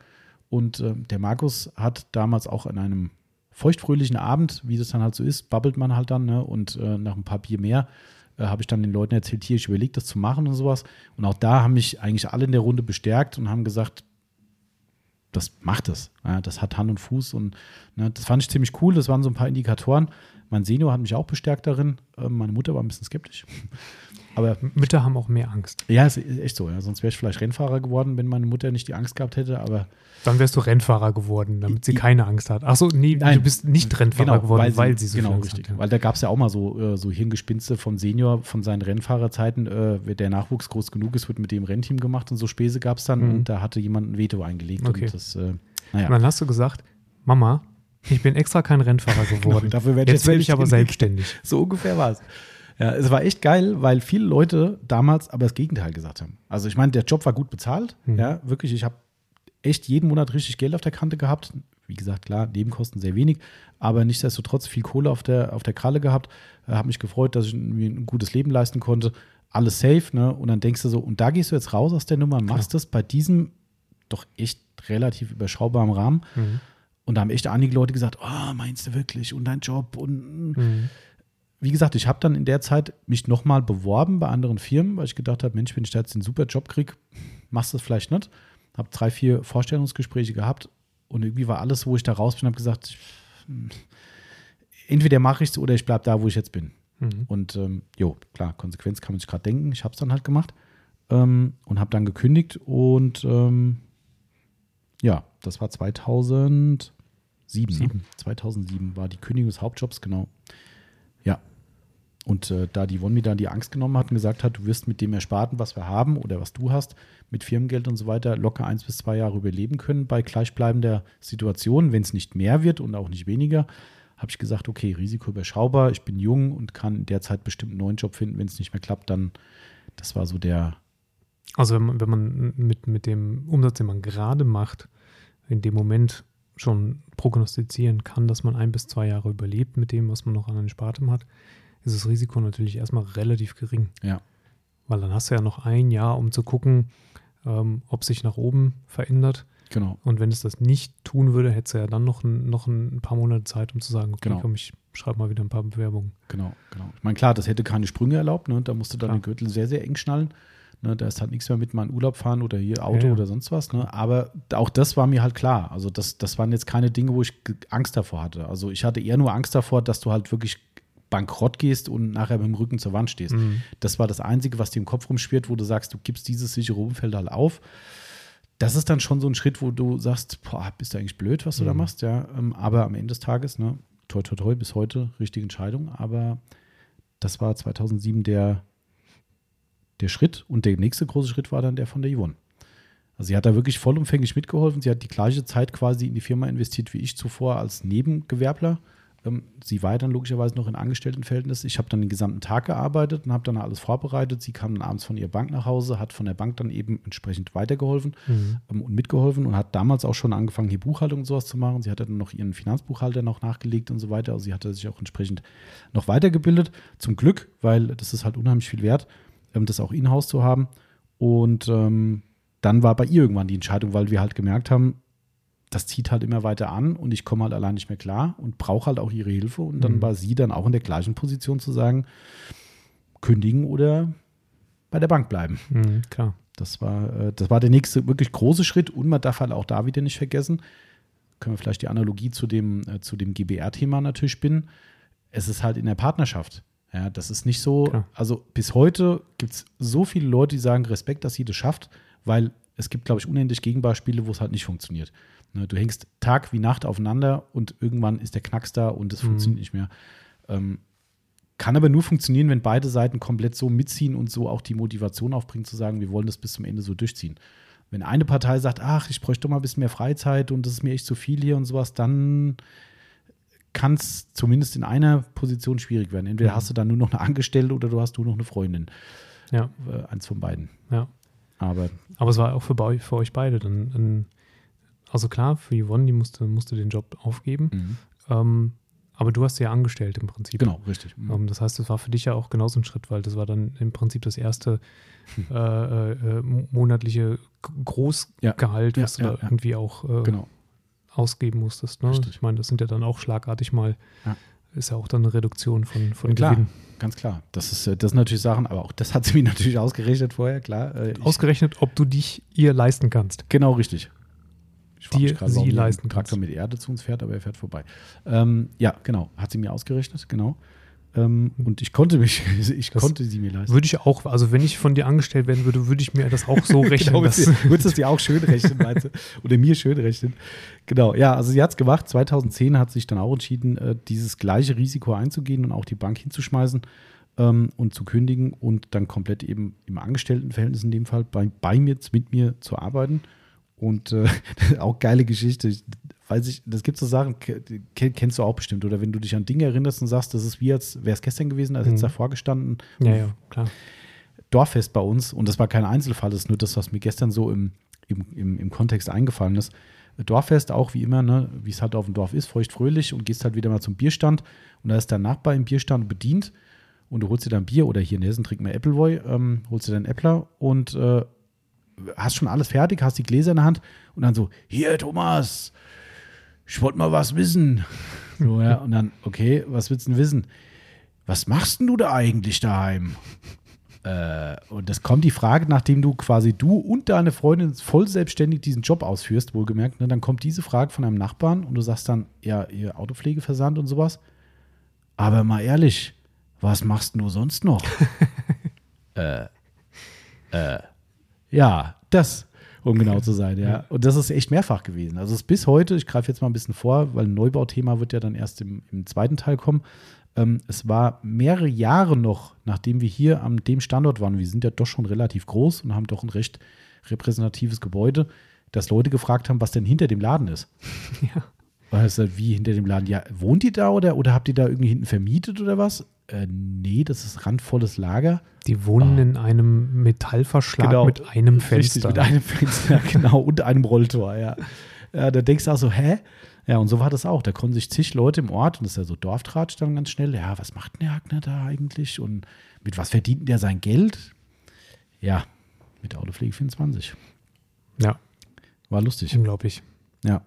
Und äh, der Markus hat damals auch an einem feuchtfröhlichen Abend, wie das dann halt so ist, babbelt man halt dann, ne? Und äh, nach ein paar Bier mehr äh, habe ich dann den Leuten erzählt, hier, ich überlege das zu machen und sowas. Und auch da haben mich eigentlich alle in der Runde bestärkt und haben gesagt, das macht es. Ja, das hat Hand und Fuß und ne, das fand ich ziemlich cool. Das waren so ein paar Indikatoren. Mein Senior hat mich auch bestärkt darin. Ähm, meine Mutter war ein bisschen skeptisch. Aber Mütter haben auch mehr Angst. Ja, ist echt so. Ja. Sonst wäre ich vielleicht Rennfahrer geworden, wenn meine Mutter nicht die Angst gehabt hätte. Aber dann wärst du Rennfahrer geworden, damit sie keine Angst hat. Ach so, nee, Nein. du bist nicht Rennfahrer genau, geworden, weil sie, weil sie so genau, richtig. Hat, ja. Weil da gab es ja auch mal so, äh, so Hirngespinste von Senior, von seinen Rennfahrerzeiten. Äh, der Nachwuchs groß genug ist, wird mit dem Rennteam gemacht und so Späße gab es dann. Mhm. Und da hatte jemand ein Veto eingelegt. Okay. Und, das, äh, naja. und dann hast du gesagt, Mama, ich bin extra kein Rennfahrer genau, geworden. genau, dafür werde jetzt werde ich aber selbstständig. So ungefähr war es. Ja, es war echt geil, weil viele Leute damals aber das Gegenteil gesagt haben. Also ich meine, der Job war gut bezahlt. Mhm. Ja, wirklich. Ich habe echt jeden Monat richtig Geld auf der Kante gehabt. Wie gesagt, klar, Nebenkosten sehr wenig, aber nichtsdestotrotz viel Kohle auf der, auf der Kralle gehabt. Äh, habe mich gefreut, dass ich mir ein gutes Leben leisten konnte. Alles safe, ne? Und dann denkst du so, und da gehst du jetzt raus aus der Nummer, machst das bei diesem doch echt relativ überschaubaren Rahmen. Mhm. Und da haben echt einige Leute gesagt, oh, meinst du wirklich? Und dein Job? Und mhm. wie gesagt, ich habe dann in der Zeit mich nochmal beworben bei anderen Firmen, weil ich gedacht habe, Mensch, wenn ich da jetzt einen super Job kriege, machst du das vielleicht nicht. Habe drei, vier Vorstellungsgespräche gehabt und irgendwie war alles, wo ich da raus bin, habe gesagt, entweder mache ich es oder ich bleibe da, wo ich jetzt bin. Mhm. Und ähm, jo, klar, Konsequenz kann man sich gerade denken. Ich habe es dann halt gemacht ähm, und habe dann gekündigt und ähm, ja, das war 2000. 2007. 2007 war die Kündigung des Hauptjobs, genau. Ja. Und äh, da die One mir dann die Angst genommen hat und gesagt hat, du wirst mit dem Ersparten, was wir haben oder was du hast, mit Firmengeld und so weiter, locker eins bis zwei Jahre überleben können bei gleichbleibender Situation, wenn es nicht mehr wird und auch nicht weniger, habe ich gesagt, okay, Risiko überschaubar, ich bin jung und kann in der Zeit bestimmt einen neuen Job finden. Wenn es nicht mehr klappt, dann, das war so der. Also wenn man, wenn man mit, mit dem Umsatz, den man gerade macht, in dem Moment schon prognostizieren kann, dass man ein bis zwei Jahre überlebt mit dem, was man noch an den Spartem hat, ist das Risiko natürlich erstmal relativ gering. Ja. Weil dann hast du ja noch ein Jahr, um zu gucken, ähm, ob sich nach oben verändert. Genau. Und wenn es das nicht tun würde, hätte es ja dann noch ein, noch ein paar Monate Zeit, um zu sagen, okay, genau. komm, ich schreibe mal wieder ein paar Bewerbungen. Genau, genau. Ich meine, klar, das hätte keine Sprünge erlaubt, ne? Da musst du dann den Gürtel sehr, sehr eng schnallen. Ne? Da ist halt nichts mehr mit in Urlaub fahren oder hier Auto ja, oder sonst was. Ne? Aber auch das war mir halt klar. Also das, das waren jetzt keine Dinge, wo ich Angst davor hatte. Also ich hatte eher nur Angst davor, dass du halt wirklich bankrott gehst und nachher mit dem Rücken zur Wand stehst. Mhm. Das war das Einzige, was dir im Kopf rumschwirrt, wo du sagst, du gibst dieses sichere Umfeld halt auf das ist dann schon so ein Schritt, wo du sagst, boah, bist du eigentlich blöd, was du mhm. da machst, ja. Ähm, aber am Ende des Tages, ne, toi, toi, toi, bis heute richtige Entscheidung. Aber das war 2007 der, der Schritt und der nächste große Schritt war dann der von der Yvonne. Also sie hat da wirklich vollumfänglich mitgeholfen. Sie hat die gleiche Zeit quasi in die Firma investiert wie ich zuvor als Nebengewerbler. Ähm, sie war dann logischerweise noch in Angestelltenverhältnis. Ich habe dann den gesamten Tag gearbeitet und habe dann alles vorbereitet. Sie kam dann abends von ihrer Bank nach Hause, hat von der Bank dann eben entsprechend weitergeholfen mhm. ähm, und mitgeholfen und hat damals auch schon angefangen, hier Buchhaltung und sowas zu machen. Sie hatte dann noch ihren Finanzbuchhalter noch nachgelegt und so weiter. Also sie hatte sich auch entsprechend noch weitergebildet. Zum Glück, weil das ist halt unheimlich viel wert, das auch in-house zu haben. Und ähm, dann war bei ihr irgendwann die Entscheidung, weil wir halt gemerkt haben, das zieht halt immer weiter an und ich komme halt allein nicht mehr klar und brauche halt auch ihre Hilfe. Und dann mhm. war sie dann auch in der gleichen Position zu sagen, kündigen oder bei der Bank bleiben. Mhm, klar. Das war, äh, das war der nächste wirklich große Schritt und man darf halt auch da wieder nicht vergessen, können wir vielleicht die Analogie zu dem, äh, zu dem GBR-Thema natürlich spinnen. Es ist halt in der Partnerschaft. Ja, das ist nicht so, klar. also bis heute gibt es so viele Leute, die sagen, Respekt, dass sie das schafft, weil es gibt, glaube ich, unendlich Gegenbeispiele, wo es halt nicht funktioniert. Ne, du hängst Tag wie Nacht aufeinander und irgendwann ist der Knacks da und es mhm. funktioniert nicht mehr. Ähm, kann aber nur funktionieren, wenn beide Seiten komplett so mitziehen und so auch die Motivation aufbringen, zu sagen, wir wollen das bis zum Ende so durchziehen. Wenn eine Partei sagt, ach, ich bräuchte doch mal ein bisschen mehr Freizeit und das ist mir echt zu viel hier und sowas, dann kann es zumindest in einer Position schwierig werden. Entweder mhm. hast du dann nur noch eine Angestellte oder du hast nur noch eine Freundin. Ja. Äh, eins von beiden. Ja. Aber, Aber es war auch für, für euch beide dann ein also klar, für Yvonne, die musste, musste den Job aufgeben. Mhm. Ähm, aber du hast sie ja angestellt im Prinzip. Genau, richtig. Mhm. Ähm, das heißt, das war für dich ja auch genauso ein Schritt, weil das war dann im Prinzip das erste äh, äh, äh monatliche Großgehalt, ja, was ja, du da irgendwie auch äh, genau. Ausgeben musstest. Ne? Ich meine, das sind ja dann auch schlagartig mal, ist ja auch dann eine Reduktion von, von klar. Gewinn. Ganz klar. Das, ist, äh, das sind natürlich Sachen, aber auch das hat sie mir natürlich ausgerechnet vorher, klar. Äh, ausgerechnet, ob du dich ihr leisten kannst. Genau, richtig die sie leisten Traktor mit Erde zu uns fährt, aber er fährt vorbei. Ähm, ja, genau. Hat sie mir ausgerechnet, genau. Ähm, und ich konnte mich, ich das konnte sie mir leisten. Würde ich auch, also wenn ich von dir angestellt werden würde, würde ich mir das auch so rechnen. genau, würdest du es dir auch schön rechnen, meinst du? Oder mir schön rechnen. Genau, ja, also sie hat es gemacht. 2010 hat sich dann auch entschieden, äh, dieses gleiche Risiko einzugehen und auch die Bank hinzuschmeißen ähm, und zu kündigen und dann komplett eben im Angestelltenverhältnis in dem Fall bei, bei mir, mit mir zu arbeiten. Und äh, auch geile Geschichte. Ich, weiß ich, das gibt so Sachen, kennst du auch bestimmt. Oder wenn du dich an Dinge erinnerst und sagst, das ist wie jetzt, wäre es gestern gewesen, als mhm. jetzt davor gestanden. Ja, ja, klar. Dorffest bei uns, und das war kein Einzelfall, das ist nur das, was mir gestern so im, im, im, im Kontext eingefallen ist. Dorffest auch wie immer, ne, wie es halt auf dem Dorf ist, feucht-fröhlich und gehst halt wieder mal zum Bierstand und da ist dein Nachbar im Bierstand bedient und du holst dir dann Bier oder hier in Hessen trinken wir Appleboy, ähm, holst dir dann Äppler und äh, hast schon alles fertig, hast die Gläser in der Hand und dann so, hier Thomas, ich wollte mal was wissen. So, ja, und dann, okay, was willst du denn wissen? Was machst denn du da eigentlich daheim? Äh, und das kommt die Frage, nachdem du quasi du und deine Freundin voll selbstständig diesen Job ausführst, wohlgemerkt, ne, dann kommt diese Frage von einem Nachbarn und du sagst dann, ja, ihr Autopflegeversand und sowas. Aber mal ehrlich, was machst du sonst noch? äh, äh, ja, das, um genau zu sein, ja. Und das ist echt mehrfach gewesen. Also es ist bis heute, ich greife jetzt mal ein bisschen vor, weil ein Neubauthema wird ja dann erst im, im zweiten Teil kommen. Ähm, es war mehrere Jahre noch, nachdem wir hier an dem Standort waren, wir sind ja doch schon relativ groß und haben doch ein recht repräsentatives Gebäude, dass Leute gefragt haben, was denn hinter dem Laden ist. Ja. Also wie hinter dem Laden? Ja, wohnt ihr da oder, oder habt ihr da irgendwie hinten vermietet oder was? Äh, nee, das ist randvolles Lager. Die wohnen oh. in einem Metallverschlag genau. mit einem Fenster. Richtig, mit einem Fenster, genau, und einem Rolltor, ja. ja. Da denkst du auch so, hä? Ja, und so war das auch. Da konnten sich zig Leute im Ort, und das ist ja so Dorftratsch dann ganz schnell, ja, was macht denn der Hackner da eigentlich? Und mit was verdient der sein Geld? Ja, mit Autopflege 24. Ja. War lustig. Unglaublich. Ja.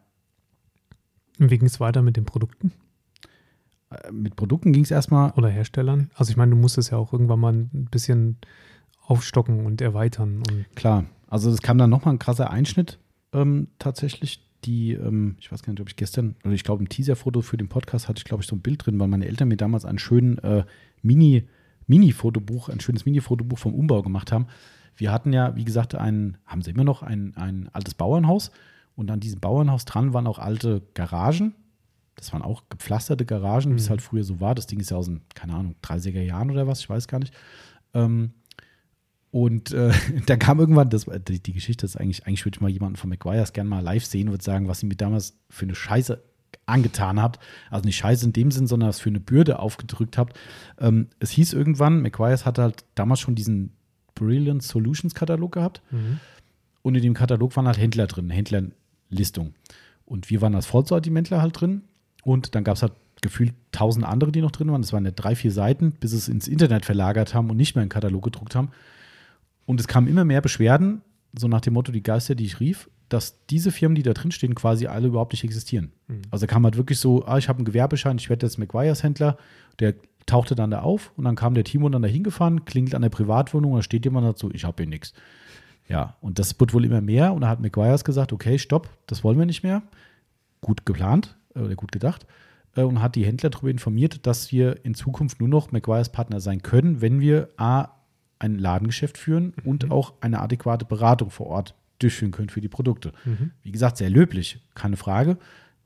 Und wie ging es weiter mit den Produkten? Äh, mit Produkten ging es erstmal. Oder Herstellern? Also ich meine, du musstest ja auch irgendwann mal ein bisschen aufstocken und erweitern. Und Klar, also es kam dann nochmal ein krasser Einschnitt ähm, tatsächlich. Die, ähm, ich weiß gar nicht, ob ich gestern, oder ich glaube im Teaser-Foto für den Podcast hatte ich, glaube ich, so ein Bild drin, weil meine Eltern mir damals einen schönen äh, Mini- Mini-Fotobuch, ein schönes Mini-Fotobuch vom Umbau gemacht haben. Wir hatten ja, wie gesagt, ein, haben sie immer noch, ein, ein altes Bauernhaus und an diesem Bauernhaus dran waren auch alte Garagen. Das waren auch gepflasterte Garagen, mhm. wie es mhm. halt früher so war. Das Ding ist ja aus den, keine Ahnung, 30er Jahren oder was, ich weiß gar nicht. Ähm, und äh, da kam irgendwann, das, die, die Geschichte ist eigentlich, eigentlich würde ich mal jemanden von McGuire's gerne mal live sehen und würde sagen, was sie mir damals für eine Scheiße angetan habt. Also nicht Scheiße in dem Sinn, sondern was für eine Bürde aufgedrückt habt. Ähm, es hieß irgendwann, McGuire's hatte halt damals schon diesen Brilliant Solutions Katalog gehabt. Mhm. Und in dem Katalog waren halt Händler drin, Händlerlistung. Und wir waren als Vollsortimentler halt drin. Und dann gab es halt gefühlt tausend andere, die noch drin waren. Das waren ja drei, vier Seiten, bis es ins Internet verlagert haben und nicht mehr einen Katalog gedruckt haben. Und es kamen immer mehr Beschwerden, so nach dem Motto, die Geister, die ich rief, dass diese Firmen, die da drin stehen, quasi alle überhaupt nicht existieren. Mhm. Also kam halt wirklich so, ah, ich habe einen Gewerbeschein, ich werde jetzt McGuire's Händler, der tauchte dann da auf und dann kam der Timo dann da hingefahren, klingelt an der Privatwohnung, da steht jemand dazu, ich habe hier nichts. Ja, und das wird wohl immer mehr und da hat McGuire's gesagt, okay, stopp, das wollen wir nicht mehr. Gut geplant äh, oder gut gedacht äh, und hat die Händler darüber informiert, dass wir in Zukunft nur noch McGuire's Partner sein können, wenn wir A, ein Ladengeschäft führen mhm. und auch eine adäquate Beratung vor Ort durchführen können für die Produkte. Mhm. Wie gesagt, sehr löblich, keine Frage,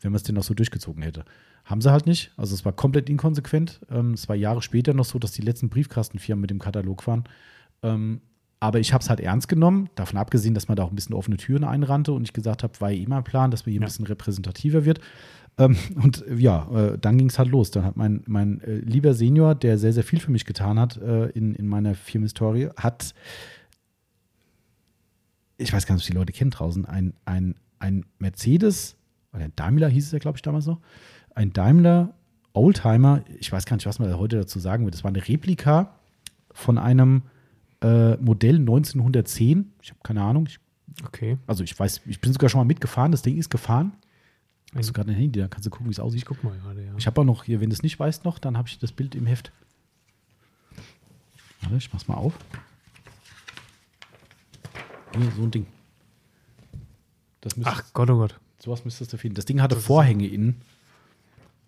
wenn man es denn noch so durchgezogen hätte. Haben sie halt nicht. Also es war komplett inkonsequent. Ähm, es war Jahre später noch so, dass die letzten Briefkastenfirmen mit dem Katalog waren. Ähm, aber ich habe es halt ernst genommen, davon abgesehen, dass man da auch ein bisschen offene Türen einrannte und ich gesagt habe, war ja eh mein Plan, dass man hier ja. ein bisschen repräsentativer wird. Ähm, und ja, äh, dann ging es halt los. Dann hat mein, mein äh, lieber Senior, der sehr, sehr viel für mich getan hat äh, in, in meiner Firmenhistorie, hat, ich weiß gar nicht, ob die Leute kennen draußen, ein, ein, ein Mercedes, oder Daimler hieß es ja, glaube ich, damals noch, ein Daimler Oldtimer, ich weiß gar nicht, was man da heute dazu sagen würde. Das war eine Replika von einem äh, Modell 1910. Ich habe keine Ahnung. Ich, okay. Also ich weiß, ich bin sogar schon mal mitgefahren. Das Ding ist gefahren. Hast du gerade ein Handy, da kannst du gucken, wie es aussieht. Ich guck mal gerade, ja. Ich habe auch noch hier, wenn du es nicht weißt noch, dann habe ich das Bild im Heft. Warte, ich mach's mal auf. Hier, so ein Ding. Ach Gott, oh Gott. Sowas müsstest du finden. Das Ding hatte das Vorhänge innen.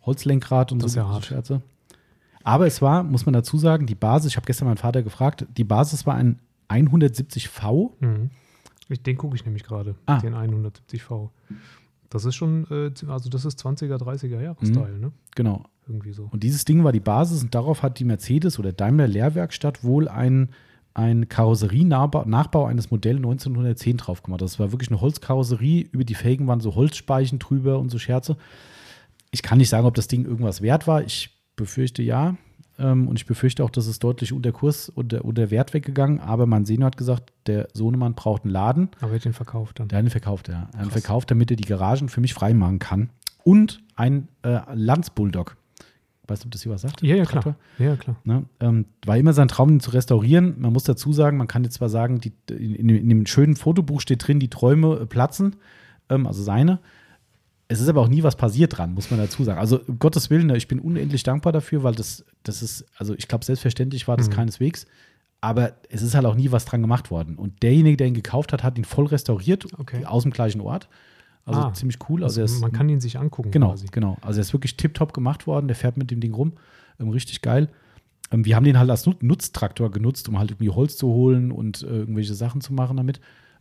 Holzlenkrad und das so, ja hart. Scherze. Aber es war, muss man dazu sagen, die Basis, ich habe gestern meinen Vater gefragt, die Basis war ein 170V. Mhm. Den gucke ich nämlich gerade, ah. den 170V. Das ist schon, äh, also das ist 20er, 30er Jahre-Style, mhm. ne? Genau. Irgendwie so. Und dieses Ding war die Basis und darauf hat die Mercedes oder Daimler Lehrwerkstatt wohl ein, ein Karosserie-Nachbau eines Modell 1910 drauf gemacht. Das war wirklich eine Holzkarosserie, über die Felgen waren so Holzspeichen drüber und so Scherze ich kann nicht sagen, ob das Ding irgendwas wert war. Ich befürchte ja. Ähm, und ich befürchte auch, dass es deutlich unter Kurs und unter Wert weggegangen. Aber mein Senior hat gesagt, der Sohnemann braucht einen Laden. Aber er hat den verkauft dann. Der hat den verkauft, ja. Er hat verkauft, damit er die Garagen für mich freimachen kann. Und ein äh, Landsbulldog. Weißt du, ob das hier was sagt? Ja, ja, klar. Ja, klar. Ne? Ähm, war immer sein Traum, den zu restaurieren. Man muss dazu sagen, man kann jetzt zwar sagen, die, in, in, dem schönen Fotobuch steht drin, die Träume äh, platzen, ähm, also seine. Es ist aber auch nie was passiert dran, muss man dazu sagen. Also, um Gottes Willen, ne, ich bin unendlich dankbar dafür, weil das, das ist, also ich glaube, selbstverständlich war das mhm. keineswegs. Aber es ist halt auch nie was dran gemacht worden. Und derjenige, der ihn gekauft hat, hat ihn voll restauriert, okay. aus dem gleichen Ort. Also ah, ziemlich cool. Also, also man kann ihn sich angucken. Genau, quasi. genau. Also er ist wirklich tiptop gemacht worden. Der fährt mit dem Ding rum. Ähm, richtig geil. Ähm, wir haben den halt als Nutztraktor genutzt, um halt irgendwie Holz zu holen und äh, irgendwelche Sachen zu machen damit.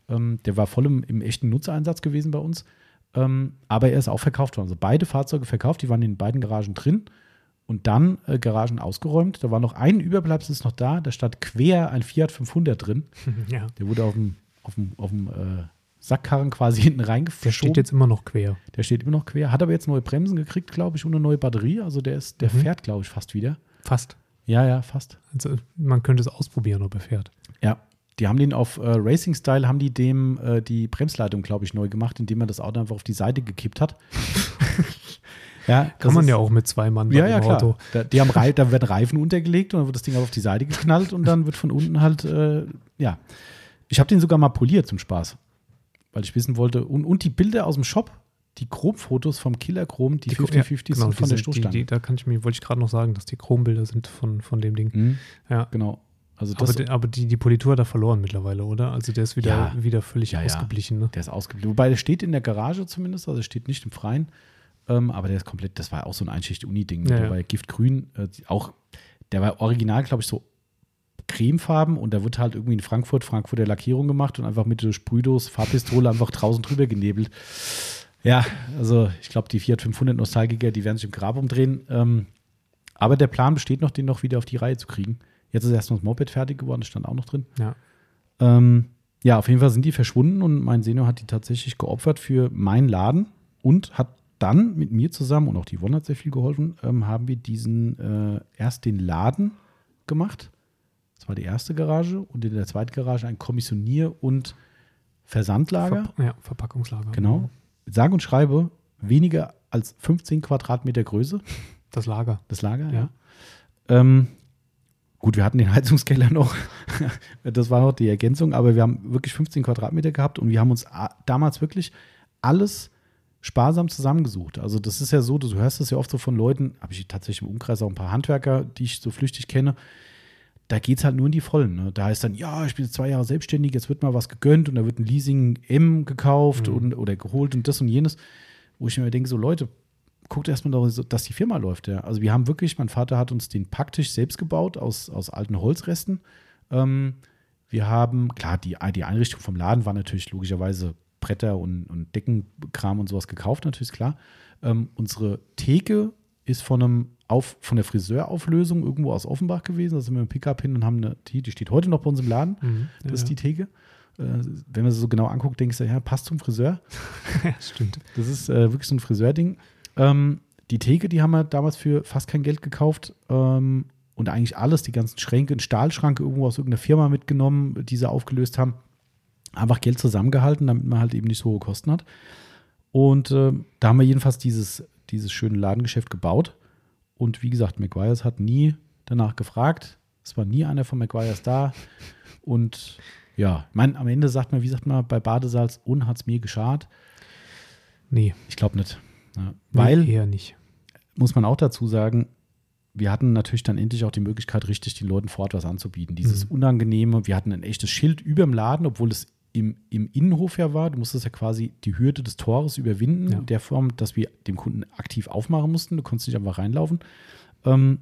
Ähm, der war voll im, im echten Nutzeinsatz gewesen bei uns. Ähm, aber er ist auch verkauft worden. Also beide Fahrzeuge verkauft, die waren in beiden Garagen drin und dann äh, Garagen ausgeräumt. Da war noch ein Überbleibsel ist noch da, da stand quer ein Fiat 500 drin. Ja. Der wurde auf dem, auf dem, auf dem äh, Sackkarren quasi hinten reingeschoben. Der steht jetzt immer noch quer. Der steht immer noch quer. Hat aber jetzt neue Bremsen gekriegt, glaube ich, und eine neue Batterie. Also der ist, der mhm. fährt, glaube ich, fast wieder. Fast. Ja, ja, fast. Also man könnte es ausprobieren, ob er fährt. Ja. Die haben den auf äh, Racing Style, haben die dem äh, die Bremsleitung, glaube ich, neu gemacht, indem man das Auto einfach auf die Seite gekippt hat. ja, Kann man ist, ja auch mit zwei Mann ja, ja, klar. Auto. Da, die haben, da werden Reifen untergelegt und dann wird das Ding auf die Seite geknallt und dann wird von unten halt, äh, ja. Ich habe den sogar mal poliert zum Spaß weil ich wissen wollte. Und, und die Bilder aus dem Shop, die Chromfotos vom Killer Chrom, die 50-50 ja, genau, sind von der Stoßstange. Die, die, da kann ich mir, wollte ich gerade noch sagen, dass die Chrombilder sind von, von dem Ding. Mhm. Ja. Genau. Also aber, die, aber die, die Politur hat er verloren mittlerweile, oder? Also der ist wieder, ja. wieder völlig ja, ausgeblichen. Ne? Der ist ausgeblichen. Wobei der steht in der Garage zumindest, also steht nicht im Freien. Ähm, aber der ist komplett, das war auch so ein Einschicht-Uni-Ding. Ja, der war Giftgrün, äh, auch, der war original, glaube ich, so cremefarben und da wird halt irgendwie in Frankfurt Frankfurter Lackierung gemacht und einfach mit der Sprühdos Farbpistole einfach draußen drüber genebelt. Ja, also ich glaube, die Fiat 500 Nostalgiker, die werden sich im Grab umdrehen. Ähm, aber der Plan besteht noch, den noch wieder auf die Reihe zu kriegen. Jetzt ist erstmal das Moped fertig geworden, das stand auch noch drin. Ja. Ähm, ja, auf jeden Fall sind die verschwunden und mein Senior hat die tatsächlich geopfert für meinen Laden und hat dann mit mir zusammen, und auch die Yvonne hat sehr viel geholfen, ähm, haben wir diesen äh, erst den Laden gemacht das war die erste Garage und in der zweiten Garage ein Kommissionier- und Versandlager. Ver ja, Verpackungslager. Genau. Sage und schreibe weniger als 15 Quadratmeter Größe. Das Lager. Das Lager, ja. ja. Ähm, gut, wir hatten den Heizungskeller noch. das war noch die Ergänzung, aber wir haben wirklich 15 Quadratmeter gehabt und wir haben uns damals wirklich alles sparsam zusammengesucht. Also das ist ja so, du hörst das ja oft so von Leuten, habe ich tatsächlich im Umkreis auch ein paar Handwerker, die ich so flüchtig kenne, da geht es halt nur in die Vollen. Ne? Da heißt dann, ja, ich bin jetzt zwei Jahre selbstständig, jetzt wird mal was gegönnt und da wird ein Leasing M gekauft mhm. und, oder geholt und das und jenes. Wo ich mir denke, so Leute, guckt erstmal dass die Firma läuft. Ja. Also wir haben wirklich, mein Vater hat uns den Packtisch selbst gebaut aus, aus alten Holzresten. Ähm, wir haben, klar, die, die Einrichtung vom Laden war natürlich logischerweise Bretter und, und Deckenkram und sowas gekauft, natürlich klar. Ähm, unsere Theke ist von einem auf, von der Friseurauflösung irgendwo aus Offenbach gewesen. Da sind wir mit dem Pickup hin und haben eine, die, die steht heute noch bei uns im Laden. Mhm, das ja. ist die Theke. Äh, wenn man sie so genau anguckt, denkst du, ja, passt zum Friseur. ja, stimmt. Das ist äh, wirklich so ein Friseurding. Ähm, die Theke, die haben wir damals für fast kein Geld gekauft. Ähm, und eigentlich alles, die ganzen Schränke, einen Stahlschrank irgendwo aus irgendeiner Firma mitgenommen, die sie aufgelöst haben. Einfach Geld zusammengehalten, damit man halt eben nicht so hohe Kosten hat. Und äh, da haben wir jedenfalls dieses, dieses schöne Ladengeschäft gebaut. Und wie gesagt, McGuire's hat nie danach gefragt. Es war nie einer von McGuire's da. Und ja, ich meine, am Ende sagt man, wie sagt man, bei Badesalz, und hat es mir geschadet? Nee. Ich glaube nicht. Ja, weil, eher nicht. Muss man auch dazu sagen, wir hatten natürlich dann endlich auch die Möglichkeit, richtig den Leuten vor Ort was anzubieten. Dieses mhm. Unangenehme, wir hatten ein echtes Schild über dem Laden, obwohl es im, im Innenhof ja war. Du musstest ja quasi die Hürde des Tores überwinden, ja. in der Form, dass wir dem Kunden aktiv aufmachen mussten. Du konntest nicht einfach reinlaufen. Ähm,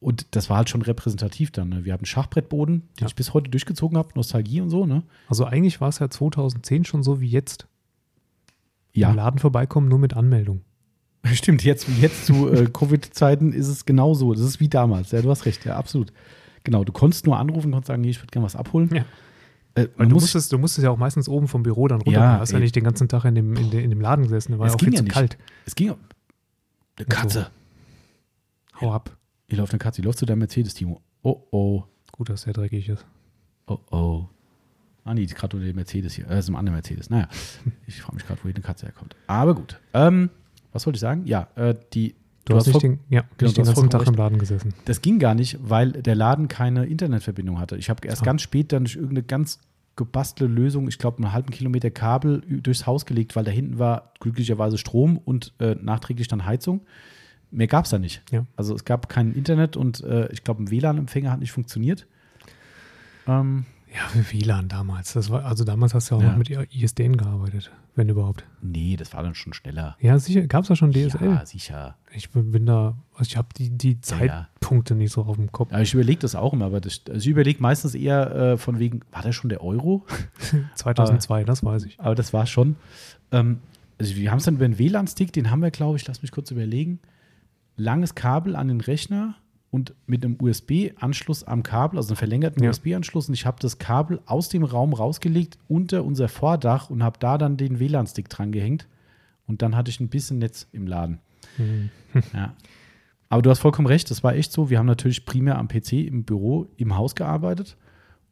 und das war halt schon repräsentativ dann. Ne? Wir hatten einen Schachbrettboden, den ja. ich bis heute durchgezogen habe, Nostalgie und so. Ne? Also eigentlich war es ja 2010 schon so wie jetzt. Ja. Im Laden vorbeikommen, nur mit Anmeldung. Stimmt, jetzt, jetzt zu äh, Covid-Zeiten ist es genauso. Das ist wie damals. Ja, du hast recht, ja, absolut. Genau, du konntest nur anrufen, konntest sagen, ich würde gerne was abholen. Ja. Äh, Weil du, musstest, du musstest ja auch meistens oben vom Büro dann runter. Ja, du hast ja nicht den ganzen Tag in dem, in, de, in dem Laden gesessen. Da war es ja auch ging viel ja zu nicht. kalt. Es ging. Eine Katze. Also, hau ab. Hier läuft eine Katze. Die läuft zu deinem Mercedes, Timo. Oh, oh. Gut, dass der dreckig ist. Oh, oh. Ah, nee, gerade unter dem Mercedes hier. Äh, das ist ein anderer Mercedes. Naja, ich frage mich gerade, wo hier eine Katze herkommt. Aber gut. Ähm, was wollte ich sagen? Ja, äh, die, Du, du hast, nicht, den, ja, genau, nicht den ganzen Tag im Laden gesessen. Das ging gar nicht, weil der Laden keine Internetverbindung hatte. Ich habe erst ah. ganz spät dann durch irgendeine ganz gebastelte Lösung, ich glaube, einen halben Kilometer Kabel durchs Haus gelegt, weil da hinten war glücklicherweise Strom und äh, nachträglich dann Heizung. Mehr gab es da nicht. Ja. Also es gab kein Internet und äh, ich glaube, ein WLAN-Empfänger hat nicht funktioniert. Ähm, ja, für WLAN damals. Das war, also damals hast du auch ja. noch mit ISDN gearbeitet, wenn überhaupt. Nee, das war dann schon schneller. Ja, sicher. Gab es da schon DSL? Ja, sicher. Ich bin da, also ich habe die, die Zeitpunkte ja, ja. nicht so auf dem Kopf. Ja, ich überlege das auch immer, aber das, also ich überlege meistens eher äh, von wegen, war das schon der Euro? 2002, aber, das weiß ich. Aber das war schon. Ähm, also wir haben es dann über einen WLAN-Stick, den haben wir, glaube ich, lass mich kurz überlegen. Langes Kabel an den Rechner und mit einem USB-Anschluss am Kabel, also einem verlängerten ja. USB-Anschluss. Und ich habe das Kabel aus dem Raum rausgelegt unter unser Vordach und habe da dann den WLAN-Stick dran gehängt. Und dann hatte ich ein bisschen Netz im Laden. Mhm. Ja. Aber du hast vollkommen recht, das war echt so. Wir haben natürlich primär am PC im Büro im Haus gearbeitet.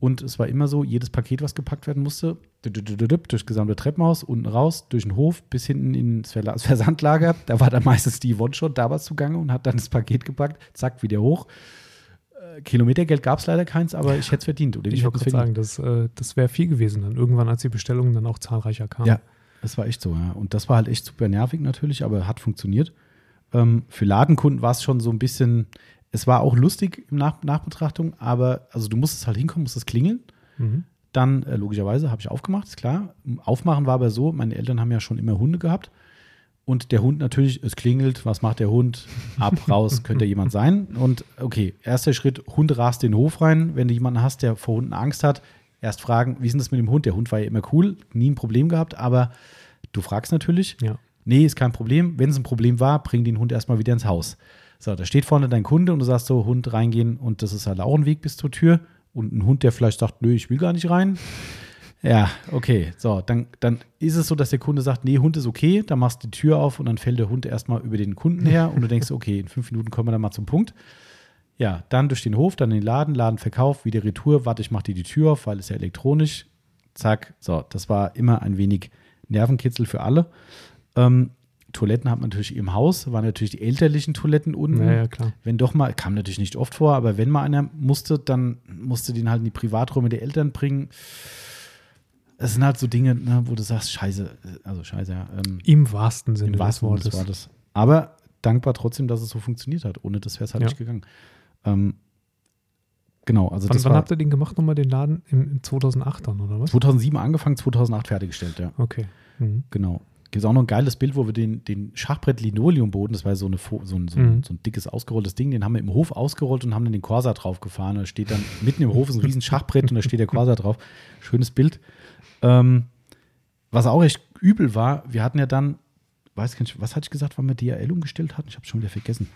Und es war immer so, jedes Paket, was gepackt werden musste, durch gesamte Treppenhaus, unten raus, durch den Hof bis hinten ins Versandlager. Da war dann meistens die One-Shot damals zugange und hat dann das Paket gepackt, zack, wieder hoch. Äh, Kilometergeld gab es leider keins, aber ich hätte es verdient. Oder ich wollte sagen, das, äh, das wäre viel gewesen dann. Irgendwann, als die Bestellungen dann auch zahlreicher kamen. Ja, das war echt so, ja. Und das war halt echt super nervig natürlich, aber hat funktioniert. Ähm, für Ladenkunden war es schon so ein bisschen, es war auch lustig im Nach Nachbetrachtung, aber also du musstest halt hinkommen, musstest klingeln. Mhm. Dann, äh, logischerweise, habe ich aufgemacht, ist klar. Aufmachen war aber so, meine Eltern haben ja schon immer Hunde gehabt. Und der Hund natürlich, es klingelt, was macht der Hund? Ab, raus, könnte jemand sein. Und okay, erster Schritt, Hund rast den Hof rein. Wenn du jemanden hast, der vor Hunden Angst hat, erst fragen, wie ist denn das mit dem Hund? Der Hund war ja immer cool, nie ein Problem gehabt, aber du fragst natürlich. Ja. Nee, ist kein Problem. Wenn es ein Problem war, bring den Hund erstmal wieder ins Haus. So, da steht vorne dein Kunde und du sagst so, Hund reingehen und das ist halt auch ein Weg bis zur Tür. Und ein Hund, der vielleicht sagt, nö, ich will gar nicht rein. Ja, okay. So, dann, dann ist es so, dass der Kunde sagt, nee, Hund ist okay, dann machst du die Tür auf und dann fällt der Hund erstmal über den Kunden her und du denkst, okay, in fünf Minuten kommen wir dann mal zum Punkt. Ja, dann durch den Hof, dann in den Laden, Laden verkauft, wieder Retour, warte, ich mache dir die Tür auf, weil es ja elektronisch. Zack, so, das war immer ein wenig Nervenkitzel für alle. Ähm, Toiletten hat man natürlich im Haus, waren natürlich die elterlichen Toiletten unten. Ja, ja, klar. Wenn doch mal, kam natürlich nicht oft vor, aber wenn mal einer musste, dann musste den halt in die Privaträume der Eltern bringen. Es sind halt so Dinge, ne, wo du sagst, scheiße, also scheiße, ja. Ähm, Im wahrsten Sinne im wahrsten des Wortes. War das. Aber dankbar trotzdem, dass es so funktioniert hat. Ohne das wäre es halt ja. nicht gegangen. Ähm, genau, also wann, wann habt ihr den gemacht, nochmal den Laden? Im 2008 dann, oder was? 2007 angefangen, 2008 fertiggestellt, ja. Okay. Mhm. Genau gibt es auch noch ein geiles Bild, wo wir den, den Schachbrett-Linoleumboden, das war so, eine, so, ein, so, ein, mhm. so ein dickes, ausgerolltes Ding, den haben wir im Hof ausgerollt und haben dann den Corsa drauf gefahren. Da steht dann mitten im Hof ist ein riesen Schachbrett und da steht der Corsa drauf. Schönes Bild. Ähm, was auch echt übel war, wir hatten ja dann, weiß nicht, was hatte ich gesagt, wann wir DHL umgestellt hatten? Ich habe schon wieder vergessen.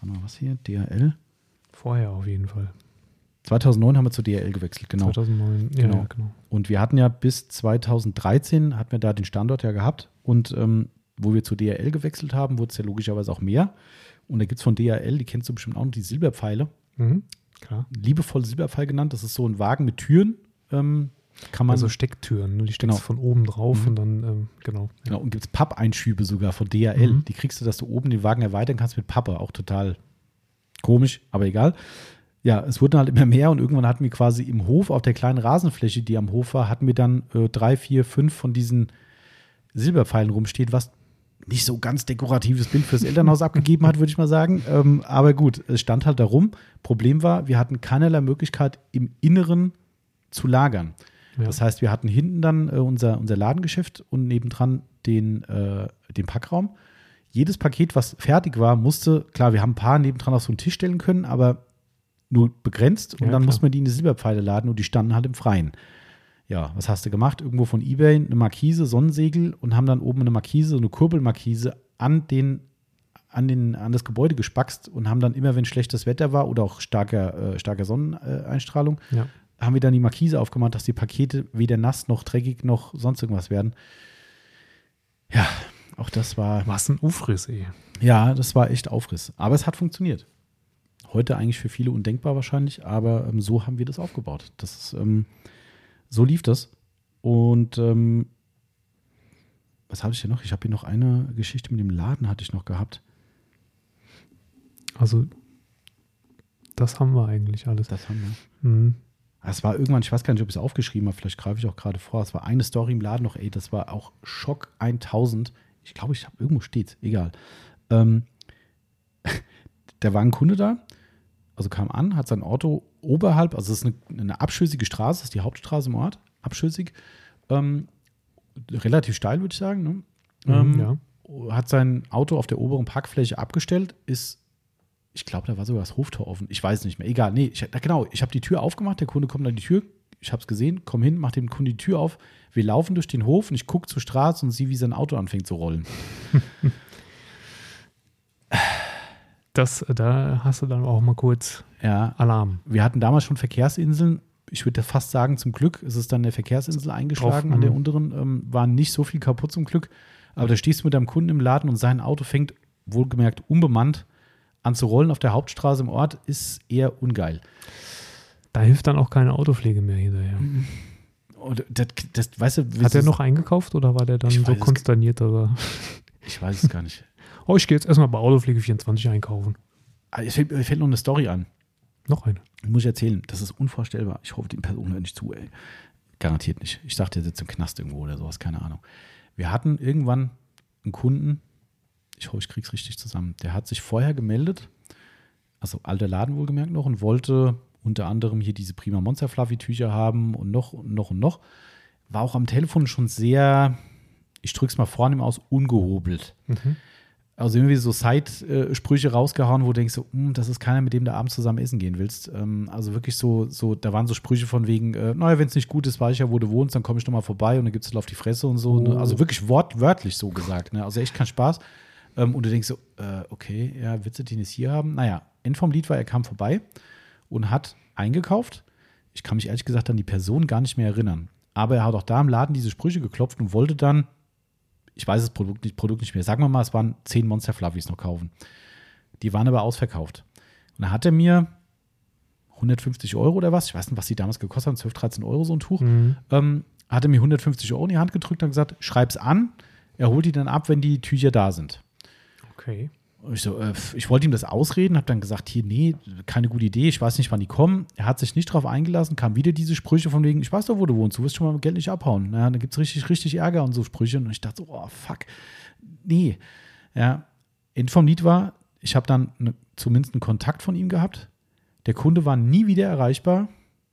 Warte mal, was hier? DHL? Vorher auf jeden Fall. 2009 haben wir zur DRL gewechselt, genau. 2009, genau. Ja, genau. Und wir hatten ja bis 2013, hatten wir da den Standort ja gehabt. Und ähm, wo wir zur DRL gewechselt haben, wurde es ja logischerweise auch mehr. Und da gibt es von DRL, die kennst du bestimmt auch noch, die Silberpfeile. Mhm, klar. Liebevoll Silberpfeil genannt. Das ist so ein Wagen mit Türen. Ähm, kann man, also Stecktüren, ne? die steckst genau. von oben drauf mhm. und dann, ähm, genau. Genau, und gibt es Pappeinschübe sogar von DRL. Mhm. Die kriegst du, dass du oben den Wagen erweitern kannst mit Pappe. Auch total komisch, aber egal ja, es wurden halt immer mehr und irgendwann hatten wir quasi im Hof, auf der kleinen Rasenfläche, die am Hof war, hatten wir dann äh, drei, vier, fünf von diesen Silberpfeilen rumstehen, was nicht so ganz dekoratives Bild fürs Elternhaus abgegeben hat, würde ich mal sagen. Ähm, aber gut, es stand halt darum. Problem war, wir hatten keinerlei Möglichkeit, im Inneren zu lagern. Ja. Das heißt, wir hatten hinten dann äh, unser, unser Ladengeschäft und nebendran den, äh, den Packraum. Jedes Paket, was fertig war, musste, klar, wir haben ein paar nebendran auf so einen Tisch stellen können, aber nur begrenzt und ja, dann klar. muss man die in die Silberpfeile laden und die standen halt im Freien. Ja, was hast du gemacht? Irgendwo von Ebay eine Markise, Sonnensegel und haben dann oben eine Markise, eine Kurbelmarkise an den an, den, an das Gebäude gespackst und haben dann immer, wenn schlechtes Wetter war oder auch starker, äh, starker Sonneneinstrahlung, ja. haben wir dann die Markise aufgemacht, dass die Pakete weder nass noch dreckig noch sonst irgendwas werden. Ja, auch das war. Was ein Aufriss, ey. Ja, das war echt Aufriss. Aber es hat funktioniert. Heute eigentlich für viele undenkbar wahrscheinlich, aber ähm, so haben wir das aufgebaut. Das ist, ähm, so lief das. Und ähm, was habe ich hier noch? Ich habe hier noch eine Geschichte mit dem Laden, hatte ich noch gehabt. Also, das haben wir eigentlich alles. Das haben wir. Mhm. Es war irgendwann, ich weiß gar nicht, ob ich es aufgeschrieben habe, vielleicht greife ich auch gerade vor. Es war eine Story im Laden noch, ey, das war auch Schock 1000. Ich glaube, ich habe irgendwo steht, egal. Ähm, da war ein Kunde da, also kam an, hat sein Auto oberhalb, also es ist eine, eine abschüssige Straße, das ist die Hauptstraße im Ort, abschüssig, ähm, relativ steil, würde ich sagen. Ne? Mhm, ähm, ja. Hat sein Auto auf der oberen Parkfläche abgestellt, ist, ich glaube, da war sogar das Hoftor offen, ich weiß nicht mehr, egal, nee, ich, genau, ich habe die Tür aufgemacht, der Kunde kommt an die Tür, ich habe es gesehen, komm hin, mach dem Kunden die Tür auf, wir laufen durch den Hof und ich gucke zur Straße und sehe, wie sein Auto anfängt zu rollen. Das, da hast du dann auch mal kurz ja, Alarm. Wir hatten damals schon Verkehrsinseln. Ich würde fast sagen, zum Glück ist es dann eine Verkehrsinsel eingeschlagen Drauf, an der mhm. unteren. Ähm, war nicht so viel kaputt zum Glück. Aber da stehst du mit deinem Kunden im Laden und sein Auto fängt wohlgemerkt unbemannt an zu rollen auf der Hauptstraße im Ort, ist eher ungeil. Da hilft dann auch keine Autopflege mehr hinterher. Und das, das, weißt du, Hat er noch eingekauft oder war der dann so konsterniert? Oder? Ich weiß es gar nicht. Oh, ich gehe jetzt erstmal bei Autopflege 24 einkaufen. Aber es fällt, mir fällt noch eine Story an. Noch eine. Muss ich erzählen. Das ist unvorstellbar. Ich hoffe, die Person hört nicht zu, ey. Garantiert nicht. Ich dachte, der sitzt im Knast irgendwo oder sowas, keine Ahnung. Wir hatten irgendwann einen Kunden, ich hoffe, ich krieg's richtig zusammen, der hat sich vorher gemeldet, also alter Laden wohlgemerkt noch, und wollte unter anderem hier diese Prima Monster Fluffy Tücher haben und noch und noch und noch. War auch am Telefon schon sehr, ich drück's mal vornehm aus, ungehobelt. Mhm. Also irgendwie so Side-Sprüche rausgehauen, wo du denkst, so, "Hm, das ist keiner, mit dem du abends zusammen essen gehen willst. Ähm, also wirklich so, so, da waren so Sprüche von wegen, äh, naja, wenn es nicht gut ist, weiß ich ja, wo du wohnst, dann komme ich nochmal vorbei und dann gibt's es auf die Fresse und so. Ne? Oh. Also wirklich wortwörtlich so gesagt. Ne? Also echt kein Spaß. Ähm, und du denkst so, äh, okay, ja, willst du den jetzt hier haben? Naja, End vom Lied war, er kam vorbei und hat eingekauft. Ich kann mich ehrlich gesagt an die Person gar nicht mehr erinnern. Aber er hat auch da im Laden diese Sprüche geklopft und wollte dann ich weiß das Produkt nicht, Produkt nicht mehr. Sagen wir mal, es waren 10 Monster Fluffies noch kaufen. Die waren aber ausverkauft. Und da hat er mir 150 Euro oder was, ich weiß nicht, was die damals gekostet haben, 12, 13 Euro so ein Tuch, Mhm. ähm, hat er mir 150 Euro in die Hand gedrückt und gesagt, schreib's an, er holt die dann ab, wenn die Tücher da sind. Okay. Und ich, so, äh, ich wollte ihm das ausreden, habe dann gesagt, hier, nee, keine gute Idee, ich weiß nicht, wann die kommen. Er hat sich nicht drauf eingelassen, kam wieder diese Sprüche von wegen, ich weiß doch, wo du wohnst, du wirst schon mal mit Geld nicht abhauen. Ja, da gibt es richtig, richtig Ärger und so Sprüche. Und ich dachte so, oh, fuck, nee. Ja, End vom Lied war, ich habe dann ne, zumindest einen Kontakt von ihm gehabt. Der Kunde war nie wieder erreichbar.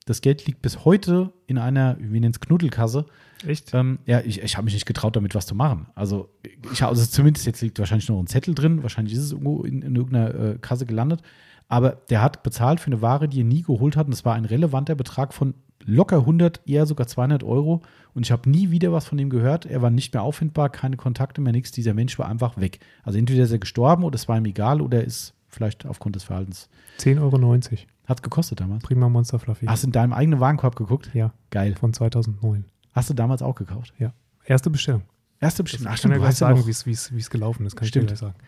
Das Geld liegt bis heute in einer, wir nennen es Knuddelkasse. Echt? Ähm, ja, ich, ich habe mich nicht getraut, damit was zu machen. Also, ich habe, also zumindest jetzt liegt wahrscheinlich noch ein Zettel drin, wahrscheinlich ist es irgendwo in, in irgendeiner äh, Kasse gelandet. Aber der hat bezahlt für eine Ware, die er nie geholt hat. Und es war ein relevanter Betrag von locker 100, eher sogar 200 Euro. Und ich habe nie wieder was von ihm gehört. Er war nicht mehr auffindbar, keine Kontakte mehr, nichts. Dieser Mensch war einfach weg. Also, entweder ist er gestorben oder es war ihm egal oder er ist vielleicht aufgrund des Verhaltens. 10,90 Euro. Hat gekostet damals. Prima Monster Fluffy. Hast du in deinem eigenen Warenkorb geguckt? Ja, Geil. von 2009. Hast du damals auch gekauft? Ja. Erste Bestellung. Erste Bestimmung. ich kann ja du gleich sagen, wie es- gelaufen ist. Kann Stimmt. ich dir gleich sagen.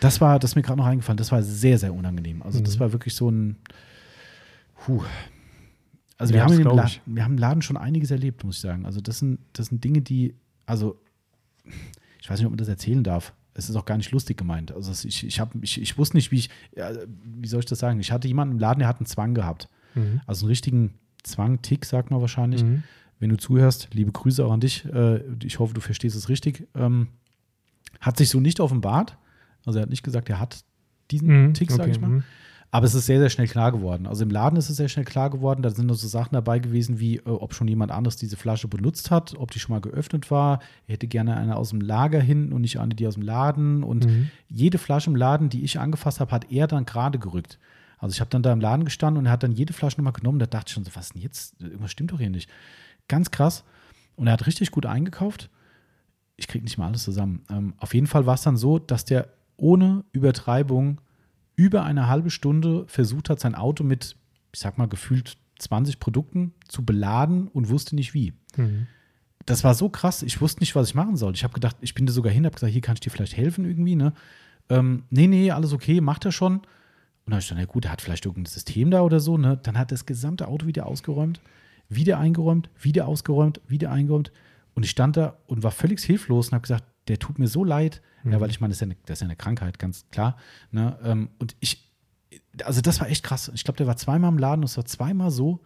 Das war, das ist mir gerade noch eingefallen, das war sehr, sehr unangenehm. Also das Mhm. war wirklich so ein, puh. Also Ja, wir, haben das in dem glaub La ich. wir haben im Laden schon einiges erlebt, muss ich sagen. Also das sind, das sind Dinge, die, also ich weiß nicht, ob man das erzählen darf. Es ist auch gar nicht lustig gemeint. Also ich, ich, hab, ich, ich wusste nicht, wie ich, wie soll ich das sagen? Ich hatte jemanden im Laden, der hat einen Zwang gehabt. Mhm. Also einen richtigen Zwang, Tick, sagt man wahrscheinlich. Mhm. Wenn du zuhörst, liebe Grüße auch an dich. Äh, ich hoffe, du verstehst es richtig. Ähm, hat sich so nicht offenbart. Also er hat nicht gesagt, er hat diesen Mhm. Tick, sag Okay, ich mal. mhm. Aber es ist sehr, sehr schnell klar geworden. Also im Laden ist es sehr schnell klar geworden. Da sind noch so Sachen dabei gewesen, wie äh, ob schon jemand anderes diese Flasche benutzt hat, ob die schon mal geöffnet war. Er hätte gerne eine aus dem Lager hin und nicht eine, die aus dem Laden. Und Mhm. jede Flasche im Laden, die ich angefasst habe, hat er dann gerade gerückt. Also ich habe dann da im Laden gestanden und er hat dann jede Flasche nochmal genommen. Da dachte ich schon so, was denn jetzt? Irgendwas stimmt doch hier nicht. Ganz krass. Und er hat richtig gut eingekauft. Ich kriege nicht mal alles zusammen. Ähm, auf jeden Fall war es dann so, dass der ohne Übertreibung über eine halbe Stunde versucht hat, sein Auto mit, ich sag mal, gefühlt 20 Produkten zu beladen und wusste nicht wie. Mhm. Das war so krass, ich wusste nicht, was ich machen soll. Ich habe gedacht, ich bin da sogar hin, habe gesagt, hier kann ich dir vielleicht helfen irgendwie, ne? Ähm, nee, nee, alles okay, macht er schon. Und dann habe ich gedacht, ja gut, er hat vielleicht irgendein System da oder so, ne? Dann hat er das gesamte Auto wieder ausgeräumt, wieder eingeräumt, wieder ausgeräumt, wieder eingeräumt. Und ich stand da und war völlig hilflos und habe gesagt, der tut mir so leid. Ja, weil ich meine, das ist ja eine, das ist ja eine Krankheit, ganz klar. Ne? Ähm, und ich, also das war echt krass. Ich glaube, der war zweimal im Laden und es war zweimal so,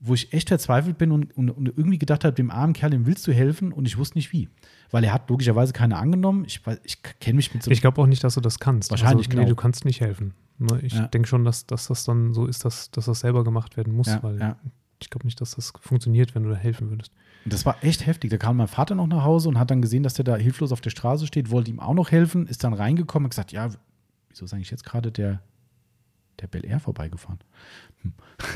wo ich echt verzweifelt bin und, und, und irgendwie gedacht habe, dem armen Kerl, dem willst du helfen und ich wusste nicht wie. Weil er hat logischerweise keine angenommen. Ich, ich kenne mich mit so Ich glaube auch nicht, dass du das kannst. Wahrscheinlich, also, genau. Nee, du kannst nicht helfen. Ne, Ich Ja. denke schon, dass, dass das dann so ist, dass, dass das selber gemacht werden muss, Ja, weil ja. Ich glaube nicht, dass das funktioniert, wenn du da helfen würdest. Das war echt heftig. Da kam mein Vater noch nach Hause und hat dann gesehen, dass der da hilflos auf der Straße steht, wollte ihm auch noch helfen, ist dann reingekommen und gesagt, ja, wieso ist eigentlich jetzt gerade der, der Bel Air vorbeigefahren? Hm.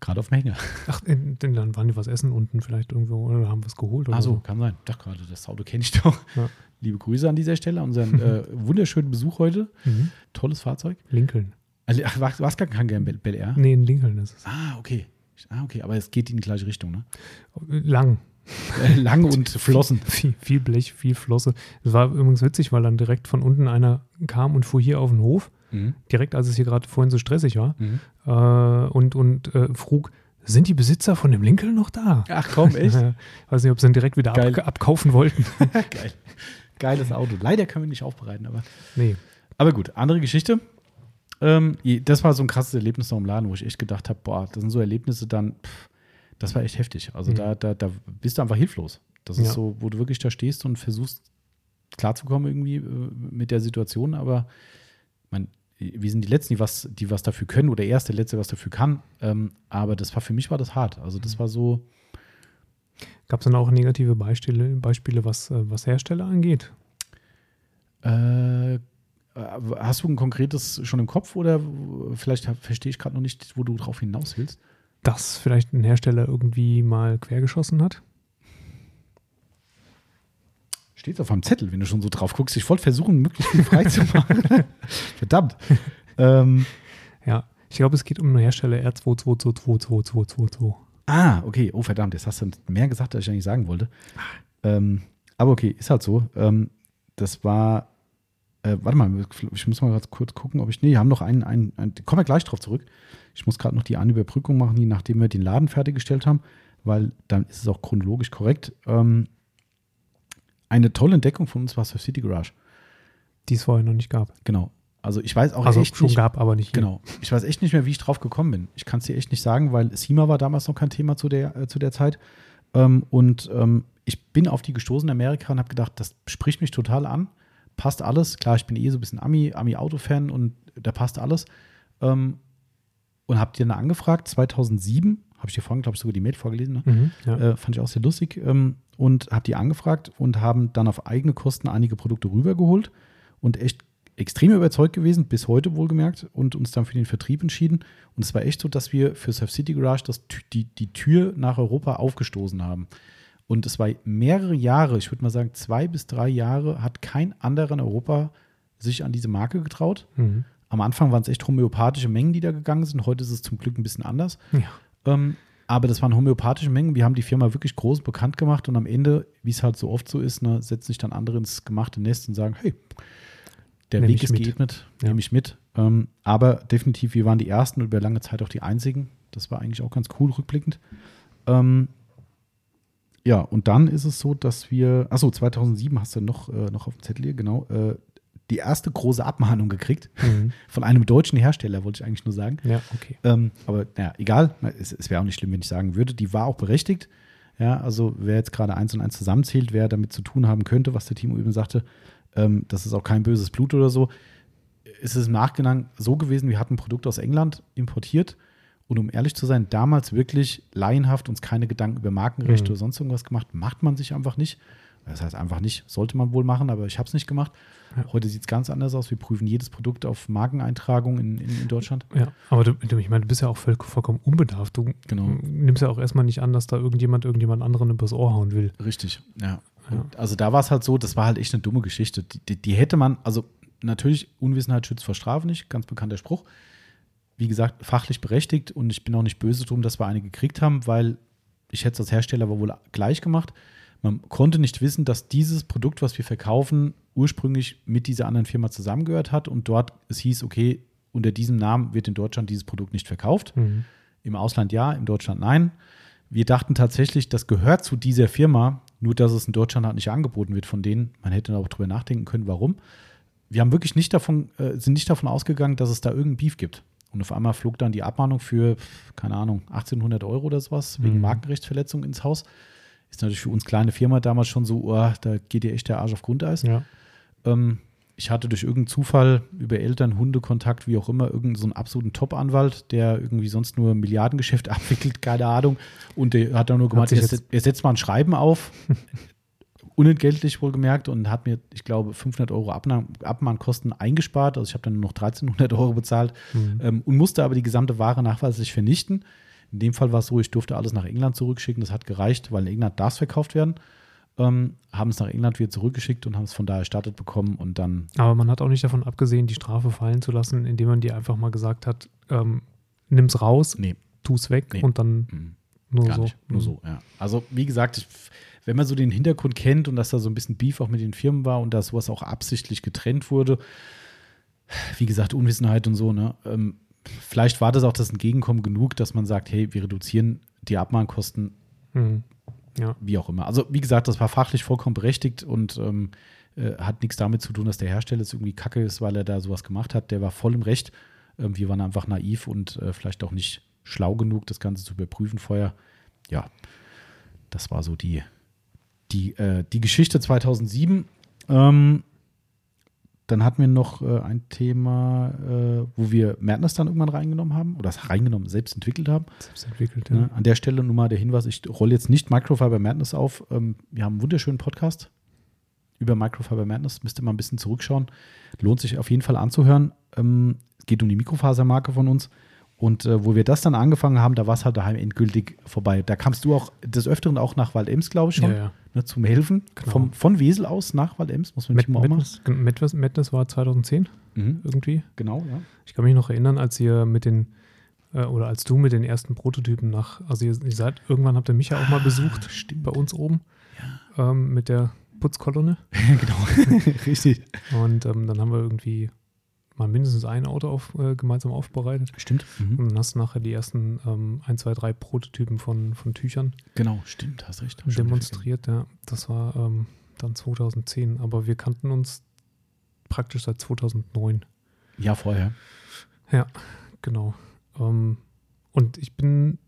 gerade auf dem Hänger. Ach, denn dann waren die was essen unten vielleicht irgendwo oder haben was geholt oder Ach so, so. kann sein. Ich dachte gerade, das Auto kenne ich doch. Ja. Liebe Grüße an dieser Stelle, unseren äh, wunderschönen Besuch heute. Mhm. Tolles Fahrzeug. Lincoln. Also, ach, war es gar kein Bel, Bel Air? Nee, in Lincoln ist es. Ah, okay. Ah, okay, aber es geht in die gleiche Richtung, ne? Lang. Lang und Flossen. Viel, viel, Blech, viel Flosse. Es war übrigens witzig, weil dann direkt von unten einer kam und fuhr hier auf den Hof, mhm. direkt als es hier gerade vorhin so stressig war, mhm. äh, und, und äh, frug, sind die Besitzer von dem Lincoln noch da? Ach komm, echt? Weiß nicht, ob sie ihn direkt wieder ab, abkaufen wollten. Geil. Geiles Auto. Leider können wir nicht aufbereiten, aber. Nee. Aber gut, andere Geschichte. Ähm, das war so ein krasses Erlebnis noch im Laden, wo ich echt gedacht habe, boah, das sind so Erlebnisse dann, pff, das war echt heftig. Also mhm. da, da, da bist du einfach hilflos. Das ist so, wo du wirklich da stehst und versuchst klarzukommen irgendwie äh, mit der Situation, aber man, wir sind die Letzten, die was, die was dafür können oder erst der Letzte, was dafür kann. Ähm, aber das war für mich war das hart. Also das mhm. war so. Gab es dann auch negative Beispiele, Beispiele was, äh, was Hersteller angeht? Äh, hast du ein konkretes schon im Kopf oder vielleicht verstehe ich gerade noch nicht, wo du drauf hinaus willst? Dass vielleicht ein Hersteller irgendwie mal quergeschossen hat? Steht auf einem Zettel, wenn du schon so drauf guckst. Ich wollte versuchen, möglichst viel frei zu machen. Verdammt. Ähm, ja, ich glaube, es geht um einen Hersteller R22222222. Ah, okay. Oh, verdammt. Jetzt hast du mehr gesagt, als ich eigentlich sagen wollte. Ähm, aber okay, ist halt so. Ähm, das war äh, warte mal, ich muss mal kurz gucken, ob ich. Nee, wir haben noch einen, einen, einen kommen wir gleich drauf zurück. Ich muss gerade noch die eine Überbrückung machen, nachdem wir den Laden fertiggestellt haben, weil dann ist es auch chronologisch korrekt. Ähm, eine tolle Entdeckung von uns war Surf City Garage. Die es vorher noch nicht gab. Genau. Also ich weiß auch also echt schon nicht, gab, aber nicht. Hier. Genau. Ich weiß echt nicht mehr, wie ich drauf gekommen bin. Ich kann es dir echt nicht sagen, weil SEMA war damals noch kein Thema zu der, äh, zu der Zeit. Ähm, und ähm, ich bin auf die gestoßen in Amerika und habe gedacht, das spricht mich total an passt alles. Klar, ich bin eh so ein bisschen Ami, Ami-Auto-Fan und da passt alles. Ähm, und habe dir dann angefragt, 2007, habe ich dir vorhin, glaube ich, sogar die Mail vorgelesen, ne? mhm, ja. äh, fand ich auch sehr lustig. Ähm, und habe die angefragt und haben dann auf eigene Kosten einige Produkte rübergeholt und echt extrem überzeugt gewesen, bis heute wohlgemerkt, und uns dann für den Vertrieb entschieden. Und es war echt so, dass wir für Surf City Garage das, die, die Tür nach Europa aufgestoßen haben. Und es war mehrere Jahre, ich würde mal sagen zwei bis drei Jahre, hat kein anderer in Europa sich an diese Marke getraut. Mhm. Am Anfang waren es echt homöopathische Mengen, die da gegangen sind. Heute ist es zum Glück ein bisschen anders. Ja. Ähm, aber das waren homöopathische Mengen. Wir haben die Firma wirklich groß bekannt gemacht und am Ende, wie es halt so oft so ist, ne, setzen sich dann andere ins gemachte Nest und sagen: Hey, der Nehm Weg ist mit. geebnet, ja. nehme ich mit. Ähm, aber definitiv, wir waren die Ersten und über lange Zeit auch die Einzigen. Das war eigentlich auch ganz cool rückblickend. Ähm, ja, und dann ist es so, dass wir, achso, 2007 hast du noch, äh, noch auf dem Zettel hier, genau, äh, die erste große Abmahnung gekriegt mhm. von einem deutschen Hersteller, wollte ich eigentlich nur sagen. Ja, okay. Ähm, aber naja, egal, es, es wäre auch nicht schlimm, wenn ich sagen würde. Die war auch berechtigt. Ja, also wer jetzt gerade eins und eins zusammenzählt, wer damit zu tun haben könnte, was der Timo eben sagte, ähm, das ist auch kein böses Blut oder so. ist Es im Nachgang so gewesen, wir hatten ein Produkt aus England importiert und um ehrlich zu sein, damals wirklich laienhaft uns keine Gedanken über Markenrechte mhm. oder sonst irgendwas gemacht. Macht man sich einfach nicht. Das heißt einfach nicht, sollte man wohl machen, aber ich habe es nicht gemacht. Ja. Heute sieht es ganz anders aus. Wir prüfen jedes Produkt auf Markeneintragung in, in, in Deutschland. Ja, aber du, ich meine, du bist ja auch voll, vollkommen unbedarft. Du genau. nimmst ja auch erstmal nicht an, dass da irgendjemand irgendjemand anderen übers Ohr hauen will. Richtig, ja. ja. Also da war es halt so, das war halt echt eine dumme Geschichte. Die, die, die hätte man, also natürlich, Unwissenheit schützt vor Strafe nicht, ganz bekannter Spruch wie gesagt, fachlich berechtigt und ich bin auch nicht böse drum, dass wir eine gekriegt haben, weil ich hätte es als Hersteller aber wohl gleich gemacht. Man konnte nicht wissen, dass dieses Produkt, was wir verkaufen, ursprünglich mit dieser anderen Firma zusammengehört hat und dort es hieß, okay, unter diesem Namen wird in Deutschland dieses Produkt nicht verkauft. Mhm. Im Ausland ja, in Deutschland nein. Wir dachten tatsächlich, das gehört zu dieser Firma, nur dass es in Deutschland halt nicht angeboten wird von denen. Man hätte auch drüber nachdenken können, warum. Wir haben wirklich nicht davon, äh, sind nicht davon ausgegangen, dass es da irgendein Beef gibt. Und auf einmal flog dann die Abmahnung für, keine Ahnung, 1800 Euro oder sowas wegen mhm. Markenrechtsverletzung ins Haus. Ist natürlich für uns kleine Firma damals schon so, oh, da geht dir echt der Arsch auf Grundeis. Ja. Ähm, ich hatte durch irgendeinen Zufall über Eltern, Hundekontakt, wie auch immer, irgendeinen so einen absoluten Top-Anwalt, der irgendwie sonst nur Milliardengeschäft abwickelt, keine Ahnung. Und der hat dann nur gemeint, er, er setzt mal ein Schreiben auf. Unentgeltlich wohlgemerkt und hat mir, ich glaube, 500 Euro Abmahnkosten eingespart. Also ich habe dann nur noch 1300 Euro bezahlt mhm. ähm, und musste aber die gesamte Ware nachweislich vernichten. In dem Fall war es so, ich durfte alles nach England zurückschicken. Das hat gereicht, weil in England darf es verkauft werden. Ähm, haben es nach England wieder zurückgeschickt und haben es von da erstattet bekommen und dann. Aber man hat auch nicht davon abgesehen, die Strafe fallen zu lassen, indem man dir einfach mal gesagt hat, ähm, nimm's raus, nee. tu's weg nee. und dann mhm. nur Gar so. Nicht. Nur mhm. so, ja. Also, wie gesagt, ich, wenn man so den Hintergrund kennt und dass da so ein bisschen Beef auch mit den Firmen war und dass sowas auch absichtlich getrennt wurde, wie gesagt, Unwissenheit und so, ne? Ähm, vielleicht war das auch das Entgegenkommen genug, dass man sagt, hey, wir reduzieren die Abmahnkosten. Mhm. Ja. Wie auch immer. Also, wie gesagt, das war fachlich vollkommen berechtigt und ähm, äh, hat nichts damit zu tun, dass der Hersteller jetzt irgendwie kacke ist, weil er da sowas gemacht hat. Der war voll im Recht. Ähm, wir waren einfach naiv und äh, vielleicht auch nicht schlau genug, das Ganze zu überprüfen vorher. Ja, das war so die, die, äh, die Geschichte 2007. Ähm, dann hatten wir noch äh, ein Thema, äh, wo wir Madness dann irgendwann reingenommen haben oder das reingenommen, selbst entwickelt haben. Selbst entwickelt, ja. ja. An der Stelle nun mal der Hinweis, ich rolle jetzt nicht Microfiber Madness auf. Ähm, wir haben einen wunderschönen Podcast über Microfiber Madness, müsst ihr mal ein bisschen zurückschauen. Lohnt sich auf jeden Fall anzuhören. Ähm, es geht um die Mikrofasermarke von uns. Und äh, wo wir das dann angefangen haben, da war es halt daheim endgültig vorbei. Da kamst du auch des Öfteren auch nach Waldems, glaube ich schon, ja, ja. Ne, zum Helfen. Genau. Vom, von Wesel aus nach Waldems, muss man nicht mal Madness, Madness, Madness war 2010 mhm. irgendwie. Genau, ja. Ich kann mich noch erinnern, als ihr mit den, äh, oder als du mit den ersten Prototypen nach, also ihr, ihr seid, irgendwann habt ihr mich ja auch mal besucht, ah, stimmt. bei uns oben, ja. ähm, mit der Putzkolonne. genau, richtig. Und ähm, dann haben wir irgendwie mal mindestens ein Auto auf, äh, gemeinsam aufbereitet. Stimmt. Mhm. Und dann hast du nachher die ersten ähm, ein, zwei, drei Prototypen von, von Tüchern. Genau, stimmt, hast recht. Demonstriert, ja. Das war ähm, dann 2010. Aber wir kannten uns praktisch seit 2009. Ja, vorher. Ja, genau. Ähm, und ich bin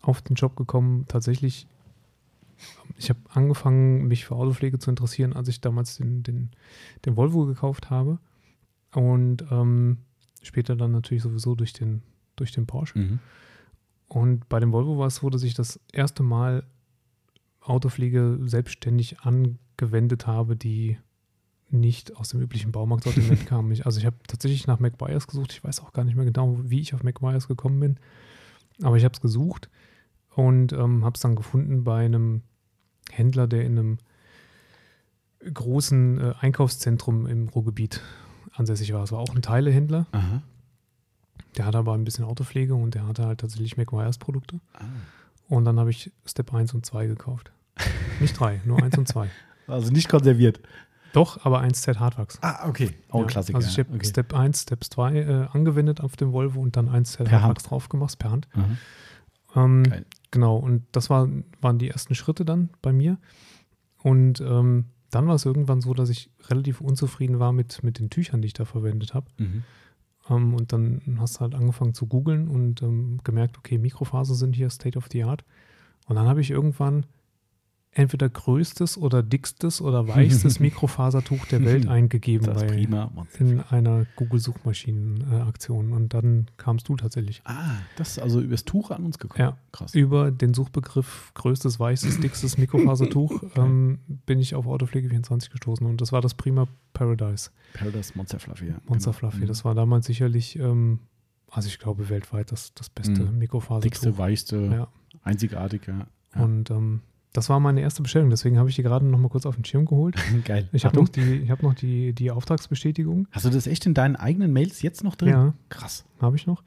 auf den Job gekommen, tatsächlich. Ich habe angefangen, mich für Autopflege zu interessieren, als ich damals den, den, den Volvo gekauft habe. Und ähm, später dann natürlich sowieso durch den, durch den Porsche. Mhm. Und bei dem Volvo war es so, dass ich das erste Mal Autopflege selbstständig angewendet habe, die nicht aus dem üblichen Baumarktsortiment kam. Ich, also ich habe tatsächlich nach McGuire's gesucht. Ich weiß auch gar nicht mehr genau, wie ich auf McGuire's gekommen bin. Aber ich habe es gesucht und ähm, habe es dann gefunden bei einem Händler, der in einem großen äh, Einkaufszentrum im Ruhrgebiet ansässig war. Es war auch ein Teilehändler. Aha. Der hatte aber ein bisschen Autopflege und der hatte halt tatsächlich McGuire's Produkte. Ah. Und dann habe ich Step 1 und 2 gekauft. Nicht 3, nur 1 und 2. Also nicht konserviert. Doch, aber 1Z Hartwachs. Ah, okay. Auch ja, ein Klassiker. Also ich habe okay. Step 1, Step 2 äh, angewendet auf dem Volvo und dann 1Z Hartwachs drauf gemacht, per Hand. Ähm, genau, und das war, waren die ersten Schritte dann bei mir. Und ähm, dann war es irgendwann so, dass ich relativ unzufrieden war mit, mit den Tüchern, die ich da verwendet habe. Mhm. Ähm, und dann hast du halt angefangen zu googeln und ähm, gemerkt, okay, Mikrofaser sind hier State of the Art. Und dann habe ich irgendwann entweder größtes oder dickstes oder weichstes Mikrofasertuch der Welt eingegeben das bei, prima. in einer Google-Suchmaschinen-Aktion. Und dann kamst du tatsächlich. Ah, das ist also übers Tuch an uns gekommen. Ja, krass. Über den Suchbegriff größtes, weichstes, dickstes Mikrofasertuch ähm, bin ich auf Autopflege 24 gestoßen. Und das war das Prima Paradise. Paradise Monster Fluffy, ja. Monster genau. Fluffy. Das war damals sicherlich, ähm, also ich glaube, weltweit das, das beste mhm. Mikrofasertuch. Dickste, weichste, ja. einzigartig, ja. ja. Und ähm, das war meine erste Bestellung, deswegen habe ich die gerade noch mal kurz auf den Schirm geholt. Geil. Ich habe noch, die, hab noch die, die Auftragsbestätigung. Hast du das echt in deinen eigenen Mails jetzt noch drin? Ja. Krass. Habe ich noch.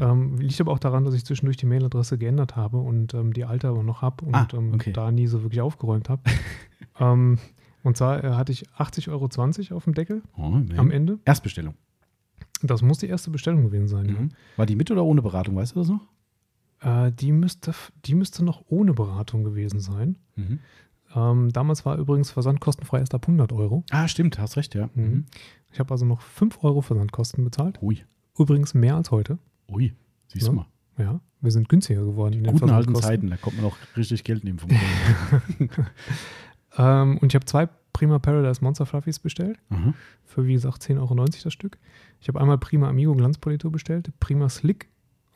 Ähm, liegt aber auch daran, dass ich zwischendurch die Mailadresse geändert habe und ähm, die alte aber noch habe und ah, ähm, okay. da nie so wirklich aufgeräumt habe. Ähm, und zwar äh, hatte ich 80,20 Euro auf dem Deckel oh, nee. am Ende. Erstbestellung. Das muss die erste Bestellung gewesen sein. Mhm. Ja. War die mit oder ohne Beratung, weißt du das noch? Äh, die, müsste, die müsste noch ohne Beratung gewesen sein. Mhm. Ähm, damals war übrigens Versand kostenfrei erst ab 100 Euro. Ah, stimmt, hast recht, ja. Mhm. Ich habe also noch 5 Euro Versandkosten bezahlt. Ui. Übrigens mehr als heute. Ui, siehst ja. du mal. Ja, wir sind günstiger geworden. In den guten alten Zeiten, da kommt man auch richtig Geld nehmen vom ähm, Und ich habe zwei Prima Paradise Monster Fluffies bestellt. Mhm. Für wie gesagt 10,90 Euro das Stück. Ich habe einmal Prima Amigo Glanzpolitur bestellt, Prima Slick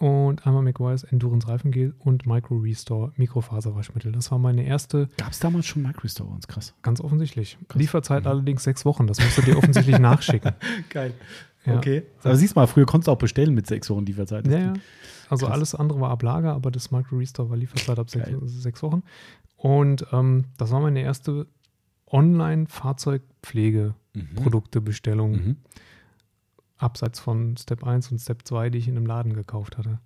und einmal McWise Endurance Reifengel und Micro Restore Mikrofaserwaschmittel. Das war meine erste. Gab es damals schon Micro Restore uns? Krass. Ganz offensichtlich. Krass. Lieferzeit mhm. allerdings sechs Wochen. Das musst du dir offensichtlich nachschicken. Geil. Ja. Okay. Aber siehst mal, früher konntest du auch bestellen mit sechs Wochen Lieferzeit. Ja, ja. Also Krass. alles andere war ab Lager, aber das Micro Restore war Lieferzeit ab sechs, sechs, Wochen. Und ähm, das war meine erste Online-Fahrzeugpflegeproduktebestellung. Mhm. Abseits von Step 1 und Step 2, die ich in einem Laden gekauft hatte.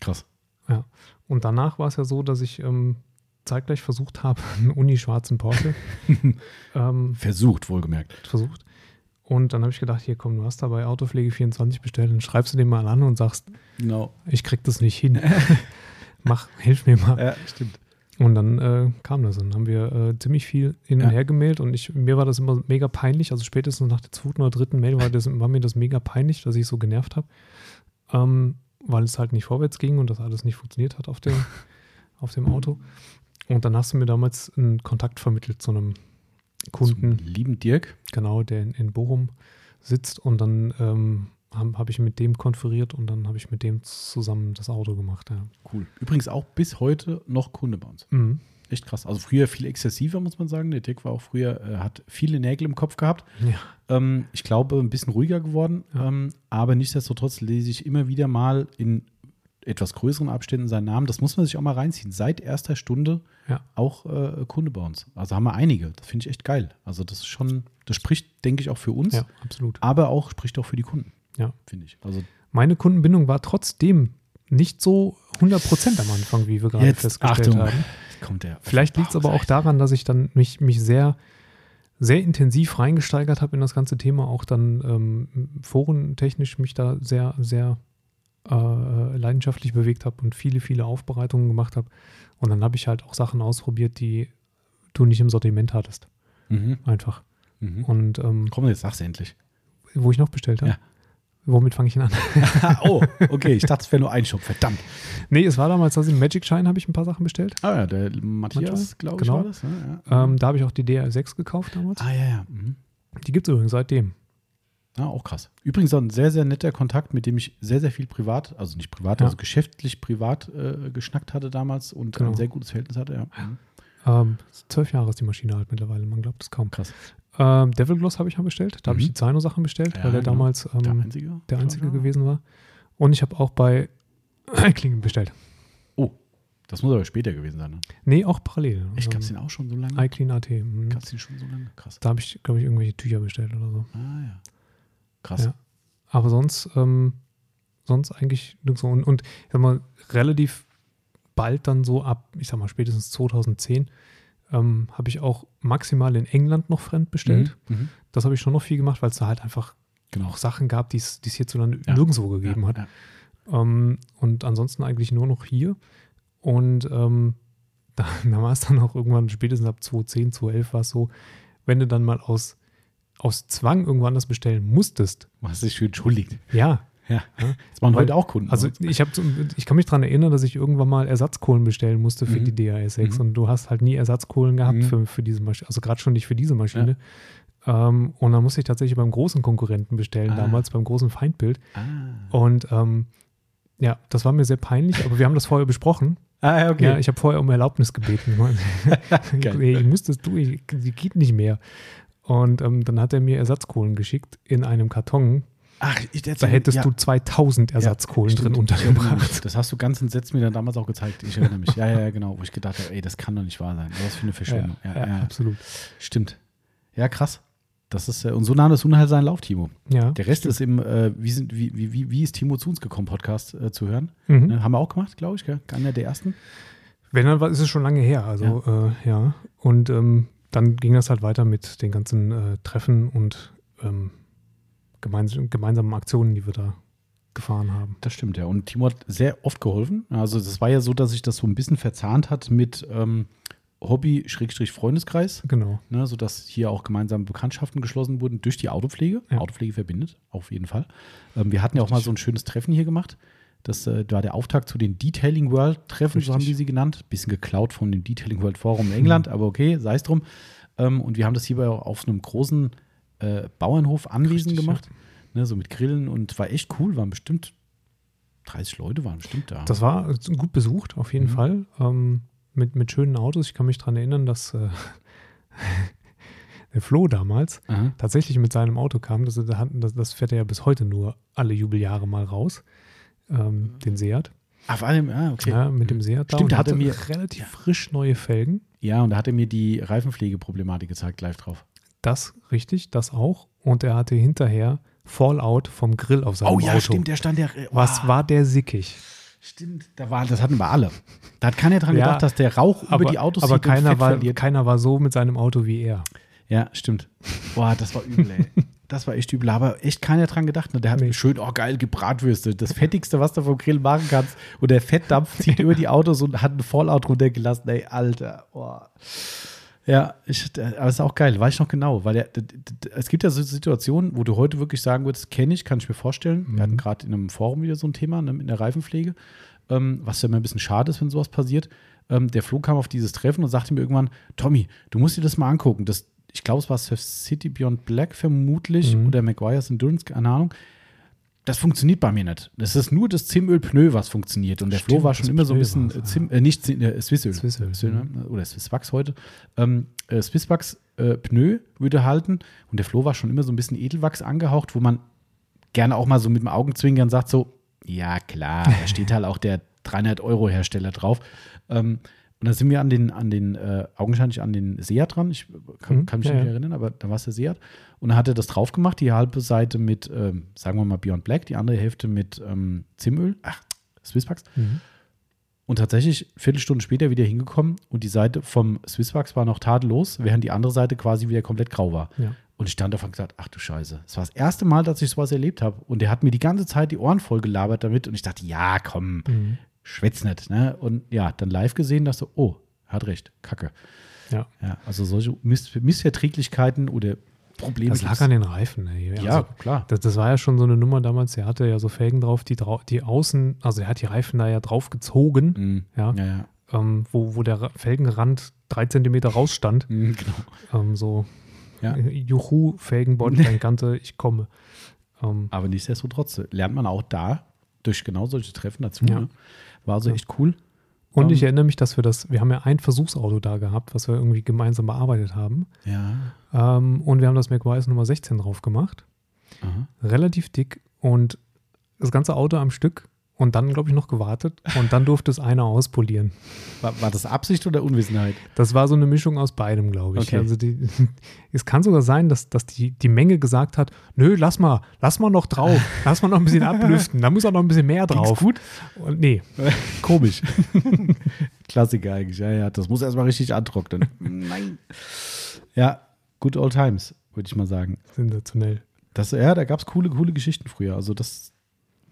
Krass. Ja. Und danach war es ja so, dass ich ähm, zeitgleich versucht habe, einen Uni-schwarzen Porsche. ähm, versucht, wohlgemerkt. Versucht. Und dann habe ich gedacht, hier komm, du hast da bei Autopflege24 bestellt, dann schreibst du den mal an und sagst, genau. ich krieg das nicht hin. Mach, hilf mir mal. Ja, stimmt. Und dann äh, kam das. Dann haben wir äh, ziemlich viel hin und ja. her gemeldet und ich, mir war das immer mega peinlich. Also spätestens nach der zweiten oder dritten Mail war, das, war mir das mega peinlich, dass ich so genervt habe. Ähm, weil es halt nicht vorwärts ging und das alles nicht funktioniert hat auf dem, auf dem Auto. Und dann hast du mir damals einen Kontakt vermittelt zu einem Kunden. Zum lieben Dirk. Genau, der in, in Bochum sitzt und dann ähm, habe hab ich mit dem konferiert und dann habe ich mit dem zusammen das Auto gemacht. Ja. Cool. Übrigens auch bis heute noch Kunde bei uns. Mhm. Echt krass. Also früher viel exzessiver, muss man sagen. Der Dirk war auch früher, äh, hat viele Nägel im Kopf gehabt. Ja. Ähm, ich glaube, ein bisschen ruhiger geworden. Ja. Ähm, aber nichtsdestotrotz lese ich immer wieder mal in etwas größeren Abständen seinen Namen. Das muss man sich auch mal reinziehen. Seit erster Stunde ja. auch äh, Kunde bei uns. Also haben wir einige. Das finde ich echt geil. Also das ist schon, das spricht, denke ich, auch für uns. Ja, absolut. Aber auch spricht auch für die Kunden. Ja. Finde ich. Also Meine Kundenbindung war trotzdem nicht so 100% am Anfang, wie wir gerade Jetzt, festgestellt Achtung, haben. Kommt der Vielleicht liegt es aber auch daran, dass ich dann mich, mich sehr, sehr intensiv reingesteigert habe in das ganze Thema, auch dann ähm, forentechnisch mich da sehr, sehr äh, leidenschaftlich bewegt habe und viele, viele Aufbereitungen gemacht habe. Und dann habe ich halt auch Sachen ausprobiert, die du nicht im Sortiment hattest. Mhm. Einfach. Mhm. Und ähm, komm, jetzt sag's endlich. Wo ich noch bestellt habe. Ja. Womit fange ich denn an? oh, okay. Ich dachte, es wäre nur ein Shop. Verdammt. Nee, es war damals, dass im Magic Shine habe ich ein paar Sachen bestellt. Ah ja, der Matthias, glaube ich, genau. war das. Ja, ähm, da habe ich auch die DR6 gekauft damals. Ah ja, ja. Mhm. Die gibt es übrigens seitdem. Ja, auch krass. Übrigens auch ein sehr, sehr netter Kontakt, mit dem ich sehr, sehr viel privat, also nicht privat, ja. also geschäftlich privat äh, geschnackt hatte damals und genau. ein sehr gutes Verhältnis hatte. Ja. Ähm, zwölf Jahre ist die Maschine halt mittlerweile, man glaubt es kaum. Krass. Ähm, Devil Gloss habe ich mal bestellt. Da mhm. habe ich die Zaino-Sachen bestellt, ja, weil der genau. damals ähm, der einzige, der einzige gewesen war. Und ich habe auch bei Klingen bestellt. Oh, das muss aber später gewesen sein, ne? Nee, auch parallel. Ich gab es den auch schon so lange? iClean AT. Mhm. Gab es den schon so lange? Krass. Da habe ich, glaube ich, irgendwelche Tücher bestellt oder so. Ah, ja. Krass. Ja. Aber sonst, ähm, sonst eigentlich nirgendwo. Und, und ich sag mal, relativ bald dann so ab, ich sag mal, spätestens 2010 ähm, habe ich auch maximal in England noch fremd bestellt. Mhm, mhm. das habe ich schon noch viel gemacht, weil es da halt einfach genau. auch Sachen gab, die es hierzulande ja. nirgendwo gegeben ja, hat. Ja. Ähm, und ansonsten eigentlich nur noch hier. Und ähm, da, da war es dann auch irgendwann, spätestens ab 2010, 2011 war es so, wenn du dann mal aus aus Zwang irgendwo anders bestellen musstest. Was sich für entschuldigt. Ja. Ja. Das machen heute auch Kunden. Also ich, hab, ich kann mich daran erinnern, dass ich irgendwann mal Ersatzkohlen bestellen musste für mhm. die DAS6 mhm. und du hast halt nie Ersatzkohlen gehabt mhm. für, für diese Maschine, also gerade schon nicht für diese Maschine. Ja. Ähm, und dann musste ich tatsächlich beim großen Konkurrenten bestellen, ah. damals beim großen Feindbild. Ah. Und ähm, ja, das war mir sehr peinlich, aber wir haben das vorher besprochen. Ah, okay. Ja, ich habe vorher um Erlaubnis gebeten. ich muss das tun, die geht nicht mehr. Und ähm, dann hat er mir Ersatzkohlen geschickt in einem Karton. Ach, ich, da hättest ja. du 2000 Ersatzkohlen ja, drin untergebracht. Das hast du ganz entsetzt mir dann damals auch gezeigt. Ich erinnere mich. Ja, ja, genau. Wo ich gedacht habe, ey, das kann doch nicht wahr sein. Was für eine Verschwendung. Ja, ja, absolut. Stimmt. Ja, krass. Das ist, äh, und so nahm das Unheil seinen Lauf, Timo. Ja. Der Rest stimmt. ist im, äh, wie, sind, wie, wie, wie ist Timo zu uns gekommen, Podcast äh, zu hören. Mhm. Ne, haben wir auch gemacht, glaube ich, gell? Einer der ersten. Wenn, dann ist es schon lange her. Also, ja. Äh, ja. Und ähm, dann ging das halt weiter mit den ganzen äh, Treffen und ähm, gemeins gemeinsamen Aktionen, die wir da gefahren haben. Das stimmt, ja. Und Timo hat sehr oft geholfen. Also das war ja so, dass sich das so ein bisschen verzahnt hat mit ähm, Hobby-Freundeskreis. Genau. Ne, sodass hier auch gemeinsame Bekanntschaften geschlossen wurden durch die Autopflege. Ja. Autopflege verbindet, auf jeden Fall. Ähm, wir hatten ja auch mal so ein schönes Treffen hier gemacht. Das äh, war der Auftakt zu den Detailing World Treffen, Richtig. so haben die sie genannt. Bisschen geklaut von dem Detailing World Forum in England, mhm. aber okay, sei es drum. Ähm, und wir haben das hierbei auch auf einem großen äh, Bauernhof anwesend Richtig, gemacht. Ja. Ne, so mit Grillen und war echt cool, waren bestimmt 30 Leute waren bestimmt da. Das war gut besucht, auf jeden mhm. Fall. Ähm, mit, mit schönen Autos. Ich kann mich daran erinnern, dass äh, der Flo damals, Aha. tatsächlich mit seinem Auto kam. Das, das, das, fährt er ja bis heute nur alle Jubeljahre mal raus, ähm, den Seat. Auf allem, ah, okay. Ja, mit dem Seat. Stimmt, da hatte er mir relativ ja. frisch neue Felgen. Ja, und da hat er mir die Reifenpflegeproblematik gezeigt, live drauf. Das, richtig, das auch. Und er hatte hinterher Fallout vom Grill auf seinem Auto. Oh ja, Auto. stimmt, der stand ja. Oh. Was war der sickig? Stimmt, da war, das hatten wir alle. Da hat keiner dran ja, gedacht, dass der Rauch aber, über die Autos Aber keiner war, keiner war so mit seinem Auto wie er. Ja, stimmt. Boah, das war übel, ey. Das war echt übel. Aber echt keiner dran gedacht. Ne? Der hat nee. schön, oh geil, Gebratwürste. Das Fettigste, was du vom Grill machen kannst. Und der Fettdampf zieht über die Autos und hat einen Fallout runtergelassen. Ey, Alter. Boah. Ja, ich, aber es ist auch geil, weiß ich noch genau, weil der, der, der, es gibt ja so Situationen, wo du heute wirklich sagen würdest, kenne ich, kann ich mir vorstellen. Mhm. Wir hatten mhm. gerade in einem Forum wieder so ein Thema ne, in der Reifenpflege, ähm, was ja immer ein bisschen schade ist, wenn sowas passiert. Ähm, der Flo kam auf dieses Treffen und sagte mir irgendwann, Tommy, du musst dir das mal angucken. Das, ich glaube, es war Surf City Beyond Black vermutlich mhm. oder Maguire's Endurance, keine Ahnung. Das funktioniert bei mir nicht. Das ist nur das Zimöl-Pneu, was funktioniert. Und der Stimmt, Flo war schon immer so ein bisschen Zim, äh, nicht äh, Swissöl, Swissöl, Swissöl ne? oder Swisswax heute. Ähm, äh, Swisswax äh, Pneu würde halten. Und der Flo war schon immer so ein bisschen Edelwachs angehaucht, wo man gerne auch mal so mit dem Augenzwinkern sagt so, ja klar, da steht halt auch der 300 Euro Hersteller drauf. Ähm, und dann sind wir an den, an den äh, augenscheinlich an den Seat dran. Ich kann, mhm, kann mich ja, nicht mehr erinnern, aber da war es der Seat. Und dann hat er das drauf gemacht, die halbe Seite mit, ähm, sagen wir mal, Beyond Black, die andere Hälfte mit ähm, Zimöl, ach, Swisspax. Mhm. Und tatsächlich, Viertelstunde später wieder hingekommen und die Seite vom Swisspax war noch tadellos, während die andere Seite quasi wieder komplett grau war. Ja. Und ich stand davon und gesagt, ach du Scheiße. Es war das erste Mal, dass ich sowas erlebt habe. Und der hat mir die ganze Zeit die Ohren voll gelabert damit. Und ich dachte, ja, komm, mhm schwätz nicht. Ne? Und ja, dann live gesehen, dass du, oh, hat recht, Kacke. Ja. ja also solche Miss Missverträglichkeiten oder Probleme. Das lag an den Reifen. Ey. Also ja, klar. Das, das, war ja schon so eine Nummer damals. Er hatte ja so Felgen drauf, die, die außen, also er hat die Reifen da ja drauf gezogen. Mhm. Ja. ja, ja. Ähm, wo, wo der Felgenrand drei Zentimeter rausstand. Mhm, genau. Ähm, so, ja. Juhu, Felgenbordsteinkante, ich komme. Ähm, Aber nichtsdestotrotz lernt man auch da durch genau solche Treffen dazu. Ja. Ne? War also echt cool. Und ich ähm, erinnere mich, dass wir das, wir haben ja ein Versuchsauto da gehabt, was wir irgendwie gemeinsam bearbeitet haben. Ja. Ähm, und wir haben das McWise Nummer 16 drauf gemacht. Aha. Relativ dick und das ganze Auto am Stück und dann, glaube ich, noch gewartet und dann durfte es einer auspolieren. War, war, das Absicht oder Unwissenheit? Das war so eine Mischung aus beidem, glaube ich. Okay. Also die, es kann sogar sein, dass, dass die, die Menge gesagt hat, nö, lass mal, lass mal noch drauf, lass mal noch ein bisschen ablüften, da muss auch noch ein bisschen mehr drauf. gut? Und, nee. Komisch. Klassiker eigentlich, ja, ja. Das muss erstmal richtig antrocknen. Nein. Ja, good old times, würde ich mal sagen. Sensationell. Das, ja, da gab es coole, coole Geschichten früher. Also das,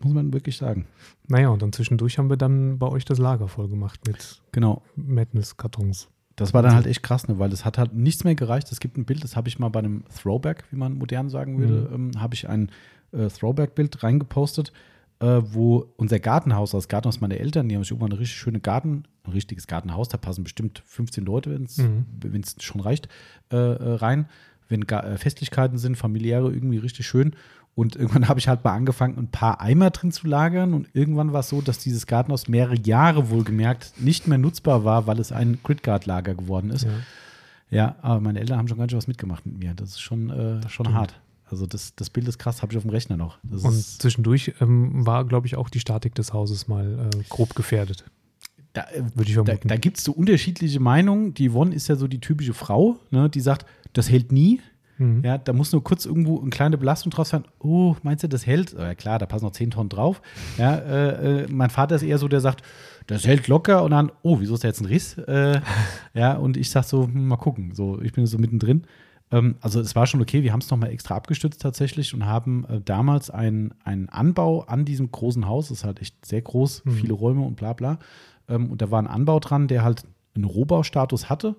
muss man wirklich sagen. Naja, und dann zwischendurch haben wir dann bei euch das Lager voll gemacht mit genau. Madness-Kartons. Das war dann halt echt krass, ne? weil das hat halt nichts mehr gereicht. Es gibt ein Bild, das habe ich mal bei einem Throwback, wie man modern sagen würde, mhm. ähm, habe ich ein äh, Throwback-Bild reingepostet, äh, wo unser Gartenhaus, das Gartenhaus meiner Eltern, die haben sich irgendwann eine richtig schöne Garten, ein richtiges Gartenhaus, da passen bestimmt 15 Leute, wenn es mhm. schon reicht, äh, äh rein. Wenn Ga äh, Festlichkeiten sind, familiäre, irgendwie richtig schön. Und irgendwann habe ich halt mal angefangen, ein paar Eimer drin zu lagern. Und irgendwann war es so, dass dieses Gartenhaus mehrere Jahre wohlgemerkt nicht mehr nutzbar war, weil es ein Gridguard-Lager geworden ist. Ja. ja. aber meine Eltern haben schon ganz schön was mitgemacht mit mir. Das ist schon, äh, das schon hart. Also das, das Bild ist krass, habe ich auf dem Rechner noch. Das und zwischendurch ähm, war, glaube ich, auch die Statik des Hauses mal äh, grob gefährdet. Da, äh, Würde ich vermuten. Da, da gibt es so unterschiedliche Meinungen. Die Yvonne ist ja so die typische Frau, ne, die sagt, das hält nie. Mhm. Ja, da muss nur kurz irgendwo eine kleine Belastung drauf sein. Oh, meinst du, das hält? Ja, klar, da passen noch 10 Tonnen drauf. Ja, äh, äh, mein Vater ist eher so, der sagt, das hält locker und dann, oh, wieso ist da jetzt ein Riss? Äh, ja, und ich sag so, hm, mal gucken. So, ich bin so mittendrin. Ähm, also es war schon okay, wir haben es nochmal extra abgestützt tatsächlich und haben äh, damals einen Anbau an diesem großen Haus, das ist halt echt sehr groß, mhm. viele Räume und bla bla. Ähm, und da war ein Anbau dran, der halt einen Rohbaustatus hatte.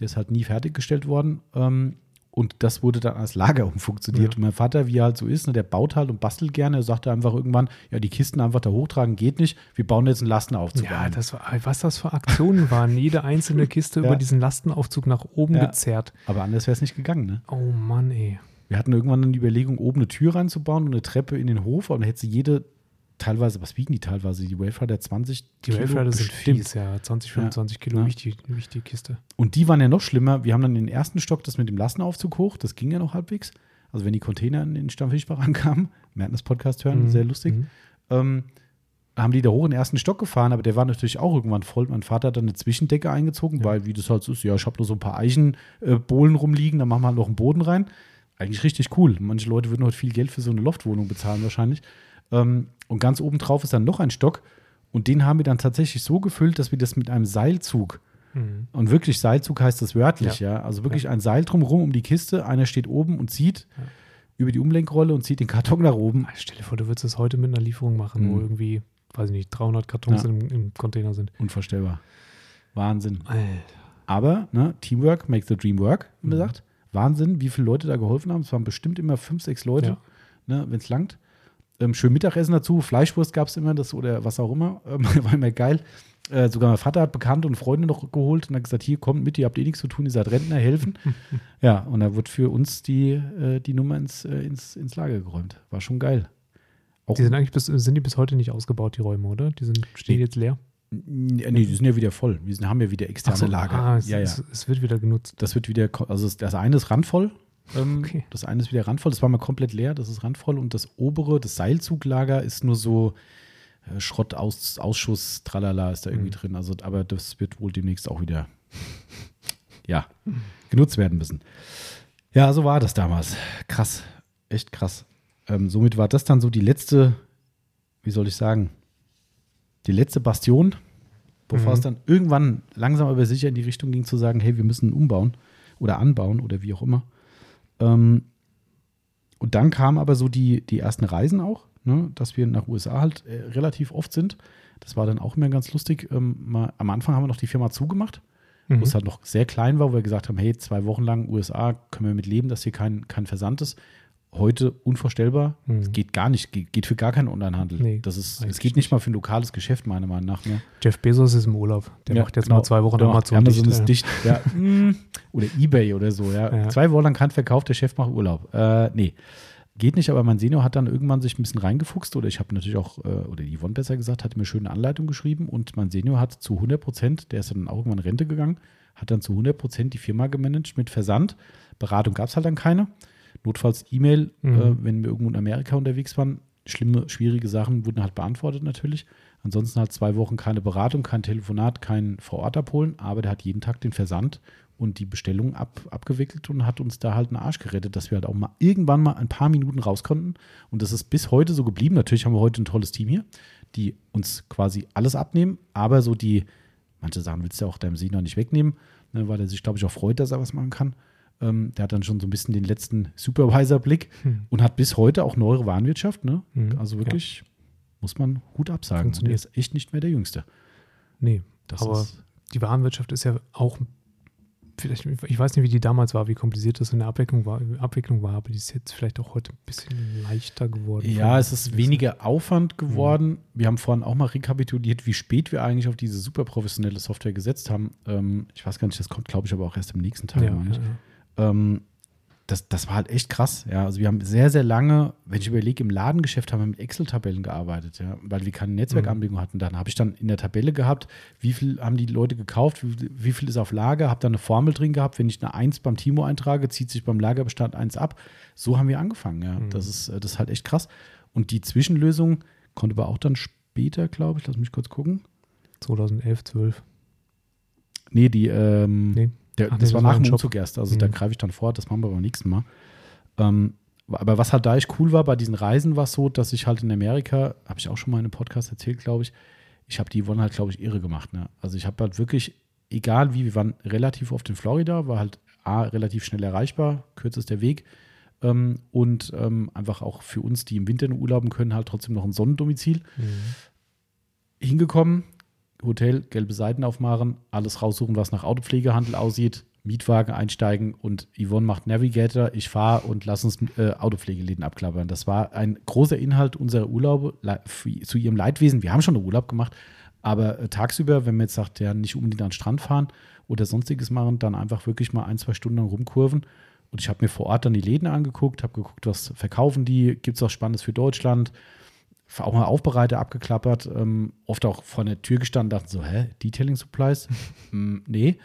Der ist halt nie fertiggestellt worden. Ähm, und das wurde dann als Lager umfunktioniert. Ja. Und mein Vater, wie er halt so ist, ne, der baut halt und bastelt gerne. Er sagte einfach irgendwann, ja, die Kisten einfach da hochtragen geht nicht. Wir bauen jetzt einen Lastenaufzug ja, ein. Das war, was das für Aktionen waren. Jede einzelne Kiste ja. über diesen Lastenaufzug nach oben ja. gezerrt. Aber anders wäre es nicht gegangen, ne? Oh Mann, ey. Wir hatten irgendwann dann die Überlegung, oben eine Tür reinzubauen und eine Treppe in den Hof. Und dann hätte sie jede teilweise, was wiegen die teilweise? Die Waverider 20 Die Waverider sind fies, ja. 20, 25 ja. Kilo ja. Wichtig, wichtige Kiste. Und die waren ja noch schlimmer. Wir haben dann den ersten Stock, das mit dem Lastenaufzug hoch, das ging ja noch halbwegs. Also wenn die Container in den Stammfischbach ankamen, wir hatten das Podcast hören, mhm. sehr lustig, mhm. ähm, haben die da hoch in den ersten Stock gefahren, aber der war natürlich auch irgendwann voll. Mein Vater hat dann eine Zwischendecke eingezogen, ja. weil, wie das halt so ist, ja, ich habe nur so ein paar Eichenbohlen äh, rumliegen, dann machen wir halt noch einen Boden rein. Eigentlich richtig cool. Manche Leute würden heute viel Geld für so eine Loftwohnung bezahlen wahrscheinlich. Ähm, und ganz oben drauf ist dann noch ein Stock. Und den haben wir dann tatsächlich so gefüllt, dass wir das mit einem Seilzug mhm. und wirklich Seilzug heißt das wörtlich, ja. ja? Also wirklich ja. ein Seil drumherum um die Kiste. Einer steht oben und zieht ja. über die Umlenkrolle und zieht den Karton nach oben. Stell dir vor, du würdest das heute mit einer Lieferung machen, mhm. wo irgendwie, weiß ich nicht, 300 Kartons im, im, Container sind. Unvorstellbar. Wahnsinn. Alter. Aber ne, Teamwork makes the dream work, wie mhm. gesagt. Wahnsinn, wie viele Leute da geholfen haben. Es waren bestimmt immer fünf, sechs Leute, ne, wenn es langt. Ähm, schön Mittagessen dazu, Fleischwurst gab es immer, das oder was auch immer. Ähm, war immer geil. Äh, sogar mein Vater hat Bekannte und Freunde noch geholt und hat gesagt: Hier, kommt mit, ihr habt eh nichts zu tun, ihr seid Rentner, helfen. ja, und da wird für uns die, äh, die Nummer ins, äh, ins, ins Lager geräumt. War schon geil. Auch die sind eigentlich bis, sind die bis heute nicht ausgebaut, die Räume, oder? Die sind, stehen jetzt leer. Nee, die sind ja wieder voll. Wir haben ja wieder externe so, Lager. Ah, es, ja, ja. Es, es, wird wieder genutzt. Das wird wieder, also das eine ist randvoll, ähm, okay. Das eine ist wieder randvoll, das war mal komplett leer, das ist randvoll. Und das obere, das Seilzuglager, ist nur so äh, Schrottausschuss, tralala, ist da irgendwie mhm. drin. Also, aber das wird wohl demnächst auch wieder ja, genutzt werden müssen. Ja, so war das damals. Krass, echt krass. Ähm, somit war das dann so die letzte, wie soll ich sagen, die letzte Bastion, bevor mhm. es dann irgendwann langsam aber sicher in die Richtung ging, zu sagen, hey, wir müssen umbauen oder anbauen oder wie auch immer. Ähm, und dann kamen aber so die, die ersten Reisen auch, ne, dass wir nach USA halt äh, relativ oft sind. Das war dann auch immer ganz lustig. Ähm, mal, am Anfang haben wir noch die Firma zugemacht, mhm. wo es halt noch sehr klein war, wo wir gesagt haben, hey, zwei Wochen lang USA können wir mit leben, dass hier kein, kein Versand ist heute unvorstellbar. Mhm. Es geht gar nicht, geht, geht für gar keinen Onlinehandel. Nee, das ist, es geht nicht mal für ein lokales Geschäft, meiner Meinung nach. Mehr. Jeff Bezos ist im Urlaub. Der ja, macht jetzt genau. mal zwei Wochen genau. Amazon, Amazon dicht. Ist dicht. Ja. Mm. oder Ebay oder so. Ja. ja. Zwei Wochen lang kein Verkauf, der Chef macht Urlaub. Äh, nee. Geht nicht, aber mein Senior hat dann irgendwann sich ein bisschen reingefuchst oder ich habe natürlich auch, äh, oder Yvonne besser gesagt, hat mir schöne Anleitung geschrieben und mein Senior hat zu 100 Prozent, der ist dann auch irgendwann in Rente gegangen, hat dann zu 100 Prozent die Firma gemanagt mit Versand. Beratung gab es halt dann keine. Notfalls E-Mail, mhm. äh, wenn wir irgendwo in Amerika unterwegs waren. Schlimme, schwierige Sachen wurden halt beantwortet natürlich. Ansonsten halt zwei Wochen keine Beratung, kein Telefonat, kein vor Ort abholen, aber der hat jeden Tag den Versand und die Bestellung ab, abgewickelt und hat uns da halt einen Arsch gerettet, dass wir halt auch mal irgendwann mal ein paar Minuten raus konnten. Und das ist bis heute so geblieben. Natürlich haben wir heute ein tolles Team hier, die uns quasi alles abnehmen, aber so die, manche Sachen willst du auch deinem Senior nicht wegnehmen, ne, weil er sich, glaube ich, auch freut, dass er was machen kann. Ähm, der hat dann schon so ein bisschen den letzten Supervisor-Blick hm. und hat bis heute auch neuere Warenwirtschaft. Ne? Hm. Also wirklich, ja. muss man Hut absagen. Und er ist echt nicht mehr der Jüngste. Nee, das aber die Warenwirtschaft ist ja auch vielleicht, ich weiß nicht, wie die damals war, wie kompliziert das in der Abwicklung war, Abwicklung war, aber die ist jetzt vielleicht auch heute ein bisschen leichter geworden. Ja, es ist weniger Aufwand geworden. Mhm. Wir haben vorhin auch mal rekapituliert, wie spät wir eigentlich auf diese super professionelle Software gesetzt haben. Ähm, ich weiß gar nicht, das kommt, glaube ich, aber auch erst im nächsten Teil. Ja, ja, ja. Ähm, das, das war halt echt krass. Ja, also wir haben sehr, sehr lange, wenn ich überlege, im Ladengeschäft haben wir mit Excel-Tabellen gearbeitet, ja, weil wir keine Netzwerkanbindung mhm. hatten. Dann habe ich dann in der Tabelle gehabt, wie viel haben die Leute gekauft, wie, wie viel ist auf Lager, habe dann eine Formel drin gehabt. Wenn ich eine 1 beim Timo eintrage, zieht sich beim Lagerbestand 1 ab. So haben wir angefangen, ja. Mhm. Das, ist, das ist halt echt krass. Und die Zwischenlösung konnte aber auch dann später, glaube ich, lass mich kurz gucken. 2011, 12. Nee, die, ähm, nee. Der, Ach, das war nach dem Umzug erst, also mhm. da greife ich dann vor, das machen wir beim nächsten Mal. Ähm, aber was halt da echt cool war, bei diesen Reisen war es so, dass ich halt in Amerika, habe ich auch schon mal in einem Podcast erzählt, glaube ich, ich habe die Yvonne halt, glaube ich, irre gemacht. Ne? Also ich habe halt wirklich, egal wie, wir waren relativ oft in Florida, war halt A, relativ schnell erreichbar, kürzester Weg. Ähm, und ähm, einfach auch für uns, die im Winter in Urlauben können, halt trotzdem noch ein Sonnendomizil. Mhm. Hingekommen, Hotel, gelbe Seiten aufmachen, alles raussuchen, was nach Autopflegehandel aussieht, Mietwagen einsteigen und Yvonne macht Navigator, ich fahre und lass uns äh, Autopflegeläden abklappern. Das war ein großer Inhalt unserer Urlaube zu ihrem Leidwesen. Wir haben schon einen Urlaub gemacht, aber äh, tagsüber, wenn man jetzt sagt, ja, nicht unbedingt an den Strand fahren oder sonstiges machen, dann einfach wirklich mal ein, zwei Stunden rumkurven. Und ich habe mir vor Ort dann die Läden angeguckt, habe geguckt, was verkaufen die, gibt es was Spannendes für Deutschland, auch mal Aufbereiter abgeklappert, ähm, oft auch vor der Tür gestanden, dachten so, hä, Detailing Supplies? hm, nee.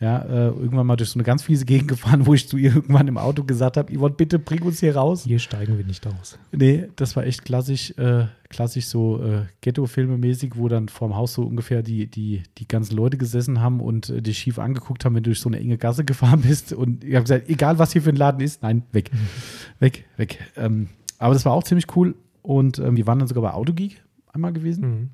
Ja, äh, irgendwann mal durch so eine ganz fiese Gegend gefahren, wo ich zu ihr irgendwann im Auto gesagt habe, Yvonne, bitte bring uns hier raus. Hier steigen wir nicht aus. Nee, das war echt klassisch, äh, klassisch so äh, Ghetto-Filme mäßig, wo dann vorm Haus so ungefähr die, die, die ganzen Leute gesessen haben und äh, dich schief angeguckt haben, wenn du durch so eine enge Gasse gefahren bist. Und ich habe gesagt, egal was hier für ein Laden ist, nein, weg, mhm. weg, weg. Ähm, aber das war auch ziemlich cool. Und ähm, wir waren dann sogar bei Autogeek einmal gewesen. Mhm.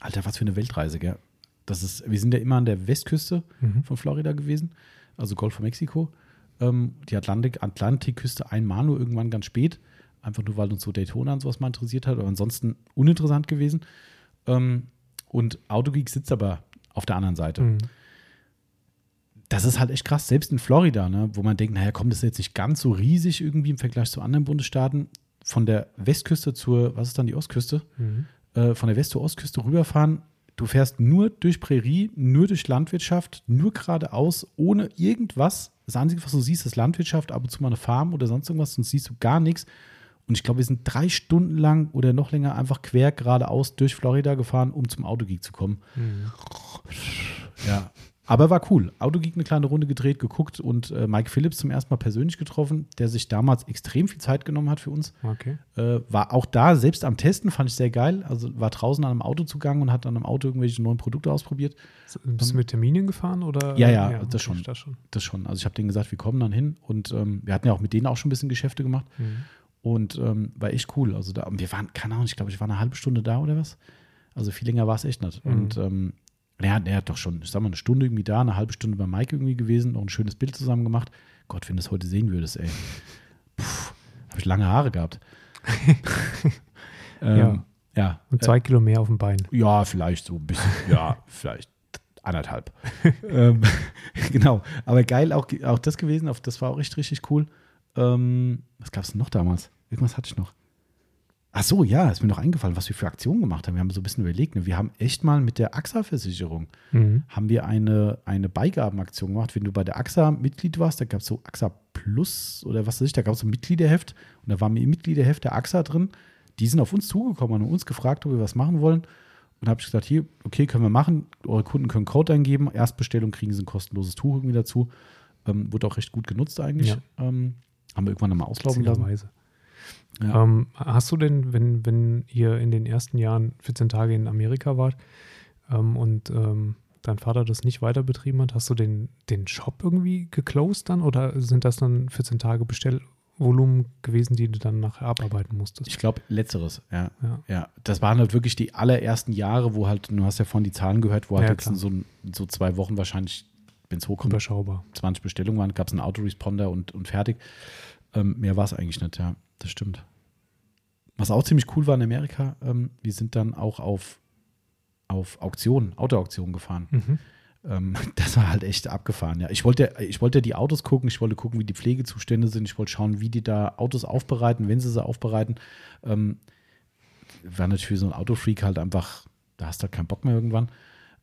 Alter, was für eine Weltreise, gell? Das ist, wir sind ja immer an der Westküste mhm. von Florida gewesen, also Golf von Mexiko. Ähm, die Atlantik, Atlantikküste einmal nur irgendwann ganz spät. Einfach nur, weil uns so Daytona und sowas mal interessiert hat, aber ansonsten uninteressant gewesen. Ähm, und Autogeek sitzt aber auf der anderen Seite. Mhm. Das ist halt echt krass, selbst in Florida, ne, wo man denkt, naja, komm, das ist jetzt nicht ganz so riesig irgendwie im Vergleich zu anderen Bundesstaaten. Von der Westküste zur, was ist dann die Ostküste? Mhm. Äh, von der West- zur Ostküste rüberfahren, Du fährst nur durch Prärie, nur durch Landwirtschaft, nur geradeaus, ohne irgendwas. Das Einzige, was du siehst, ist Landwirtschaft, ab und zu mal eine Farm oder sonst irgendwas, sonst siehst du gar nichts. Und ich glaube, wir sind drei Stunden lang oder noch länger einfach quer geradeaus durch Florida gefahren, um zum Autogeek zu kommen. Mhm. Ja, aber war cool. Autogeek eine kleine Runde gedreht, geguckt und äh, Mike Phillips zum ersten Mal persönlich getroffen, der sich damals extrem viel Zeit genommen hat für uns. Okay. Äh, war auch da, selbst am Testen, fand ich sehr geil. Also war draußen an einem Auto zugange und hat an einem Auto irgendwelche neuen Produkte ausprobiert. Bist du mit Terminen gefahren oder? Ja, ja, ja das, schon, das schon. Das schon. Also ich habe denen gesagt, wir kommen dann hin und ähm, wir hatten ja auch mit denen auch schon ein bisschen Geschäfte gemacht. Mhm. Und ähm, war echt cool. Also da, wir waren, keine Ahnung, ich glaube, ich war eine halbe Stunde da oder was. Also viel länger war es echt nicht. Mhm. Und ähm, er, er hat doch schon, ich sag mal, eine Stunde irgendwie da, eine halbe Stunde bei Mike irgendwie gewesen, noch ein schönes Bild zusammen gemacht. Gott, wenn du das heute sehen würdest, ey. Habe ich lange Haare gehabt. ähm, ja. ja. Und zwei äh, Kilo mehr auf dem Bein. Ja, vielleicht so ein bisschen. ja, vielleicht anderthalb. ähm, genau. Aber geil auch, auch das gewesen. Das war auch echt richtig cool. Ähm, was gab es denn noch damals? Irgendwas hatte ich noch. Ach so, ja, ist mir noch eingefallen, was wir für Aktionen gemacht haben. Wir haben so ein bisschen überlegt. Ne? Wir haben echt mal mit der AXA-Versicherung mhm. haben wir eine, eine Beigabenaktion gemacht. Wenn du bei der AXA Mitglied warst, da gab es so AXA Plus oder was weiß ich, da gab es so ein Mitgliederheft und da war mir im Mitgliederheft der AXA drin. Die sind auf uns zugekommen und uns gefragt, ob wir was machen wollen. Und habe ich gesagt, hier, okay, können wir machen. Eure Kunden können Code eingeben. Erstbestellung kriegen sie ein kostenloses Tuch irgendwie dazu. Ähm, wurde auch recht gut genutzt eigentlich. Ja. Ähm, haben wir irgendwann nochmal auslaufen lassen. Ja. Ähm, hast du denn, wenn, wenn ihr in den ersten Jahren 14 Tage in Amerika wart ähm, und ähm, dein Vater das nicht weiter betrieben hat, hast du den, den Shop irgendwie geclosed dann oder sind das dann 14 Tage Bestellvolumen gewesen, die du dann nachher abarbeiten musstest? Ich glaube, letzteres, ja. ja. ja. Das waren halt wirklich die allerersten Jahre, wo halt, du hast ja vorhin die Zahlen gehört, wo halt ja, jetzt in so, so zwei Wochen wahrscheinlich, wenn es hochkommt, Überschaubar. 20 Bestellungen waren, gab es einen Autoresponder und, und fertig. Ähm, mehr war es eigentlich nicht, ja das stimmt. Was auch ziemlich cool war in Amerika, ähm, wir sind dann auch auf, auf Auktionen, Autoauktionen gefahren. Mhm. Ähm, das war halt echt abgefahren, ja. Ich wollte, ich wollte die Autos gucken, ich wollte gucken, wie die Pflegezustände sind, ich wollte schauen, wie die da Autos aufbereiten, wenn sie sie aufbereiten. Ähm, war natürlich so ein Autofreak halt einfach, da hast du halt keinen Bock mehr irgendwann.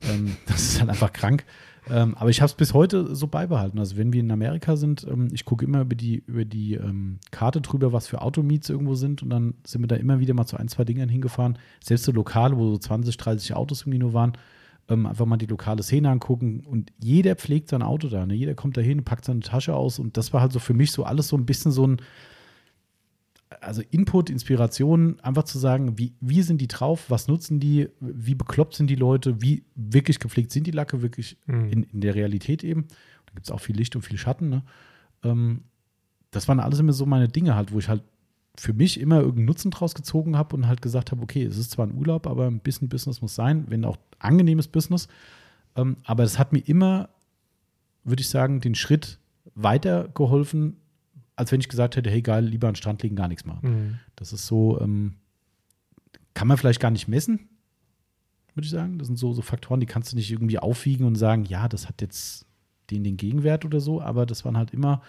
Ähm, das ist halt einfach krank. Ähm, aber ich habe es bis heute so beibehalten. Also wenn wir in Amerika sind, ähm, ich gucke immer über die, über die ähm, Karte drüber, was für Automeets irgendwo sind. Und dann sind wir da immer wieder mal zu ein, zwei Dingern hingefahren. Selbst so Lokale, wo so 20, 30 Autos irgendwie nur waren. Ähm, einfach mal die lokale Szene angucken. Und jeder pflegt sein Auto da. Ne? Jeder kommt da hin, packt seine Tasche aus. Und das war halt so für mich so alles so ein bisschen so ein also Input, Inspiration, einfach zu sagen, wie, wie sind die drauf, was nutzen die, wie bekloppt sind die Leute, wie wirklich gepflegt sind die Lacke, wirklich mhm. in, in der Realität eben. Da gibt es auch viel Licht und viel Schatten. Ne? Ähm, das waren alles immer so meine Dinge halt, wo ich halt für mich immer irgendeinen Nutzen draus gezogen habe und halt gesagt habe, okay, es ist zwar ein Urlaub, aber ein bisschen Business muss sein, wenn auch angenehmes Business. Ähm, aber es hat mir immer, würde ich sagen, den Schritt weitergeholfen, als wenn ich gesagt hätte, hey geil, lieber an den Strand liegen, gar nichts machen. Mhm. Das ist so, ähm, kann man vielleicht gar nicht messen, würde ich sagen. Das sind so, so Faktoren, die kannst du nicht irgendwie aufwiegen und sagen, ja, das hat jetzt den, den Gegenwert oder so, aber das waren halt immer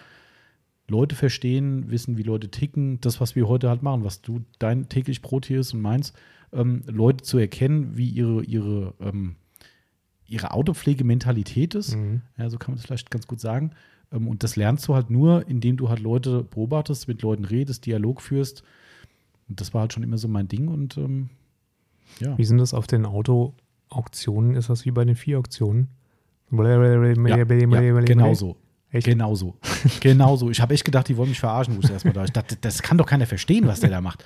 Leute verstehen, wissen, wie Leute ticken, das, was wir heute halt machen, was du dein täglich Brot hier ist und meins, ähm, Leute zu erkennen, wie ihre, ihre, ähm, ihre Autopflegementalität ist, mhm. ja, so kann man es vielleicht ganz gut sagen, und das lernst du halt nur, indem du halt Leute beobachtest, mit Leuten redest, Dialog führst, Und das war halt schon immer so mein Ding und ähm, ja. Wie sind das auf den Auto-Auktionen? Ist das wie bei den Vier-Auktionen? Ja, ja, genau so. Echt? Genau so. genau so. Ich habe echt gedacht, die wollen mich verarschen, wo ich erstmal da. Ich dachte, das kann doch keiner verstehen, was der da macht.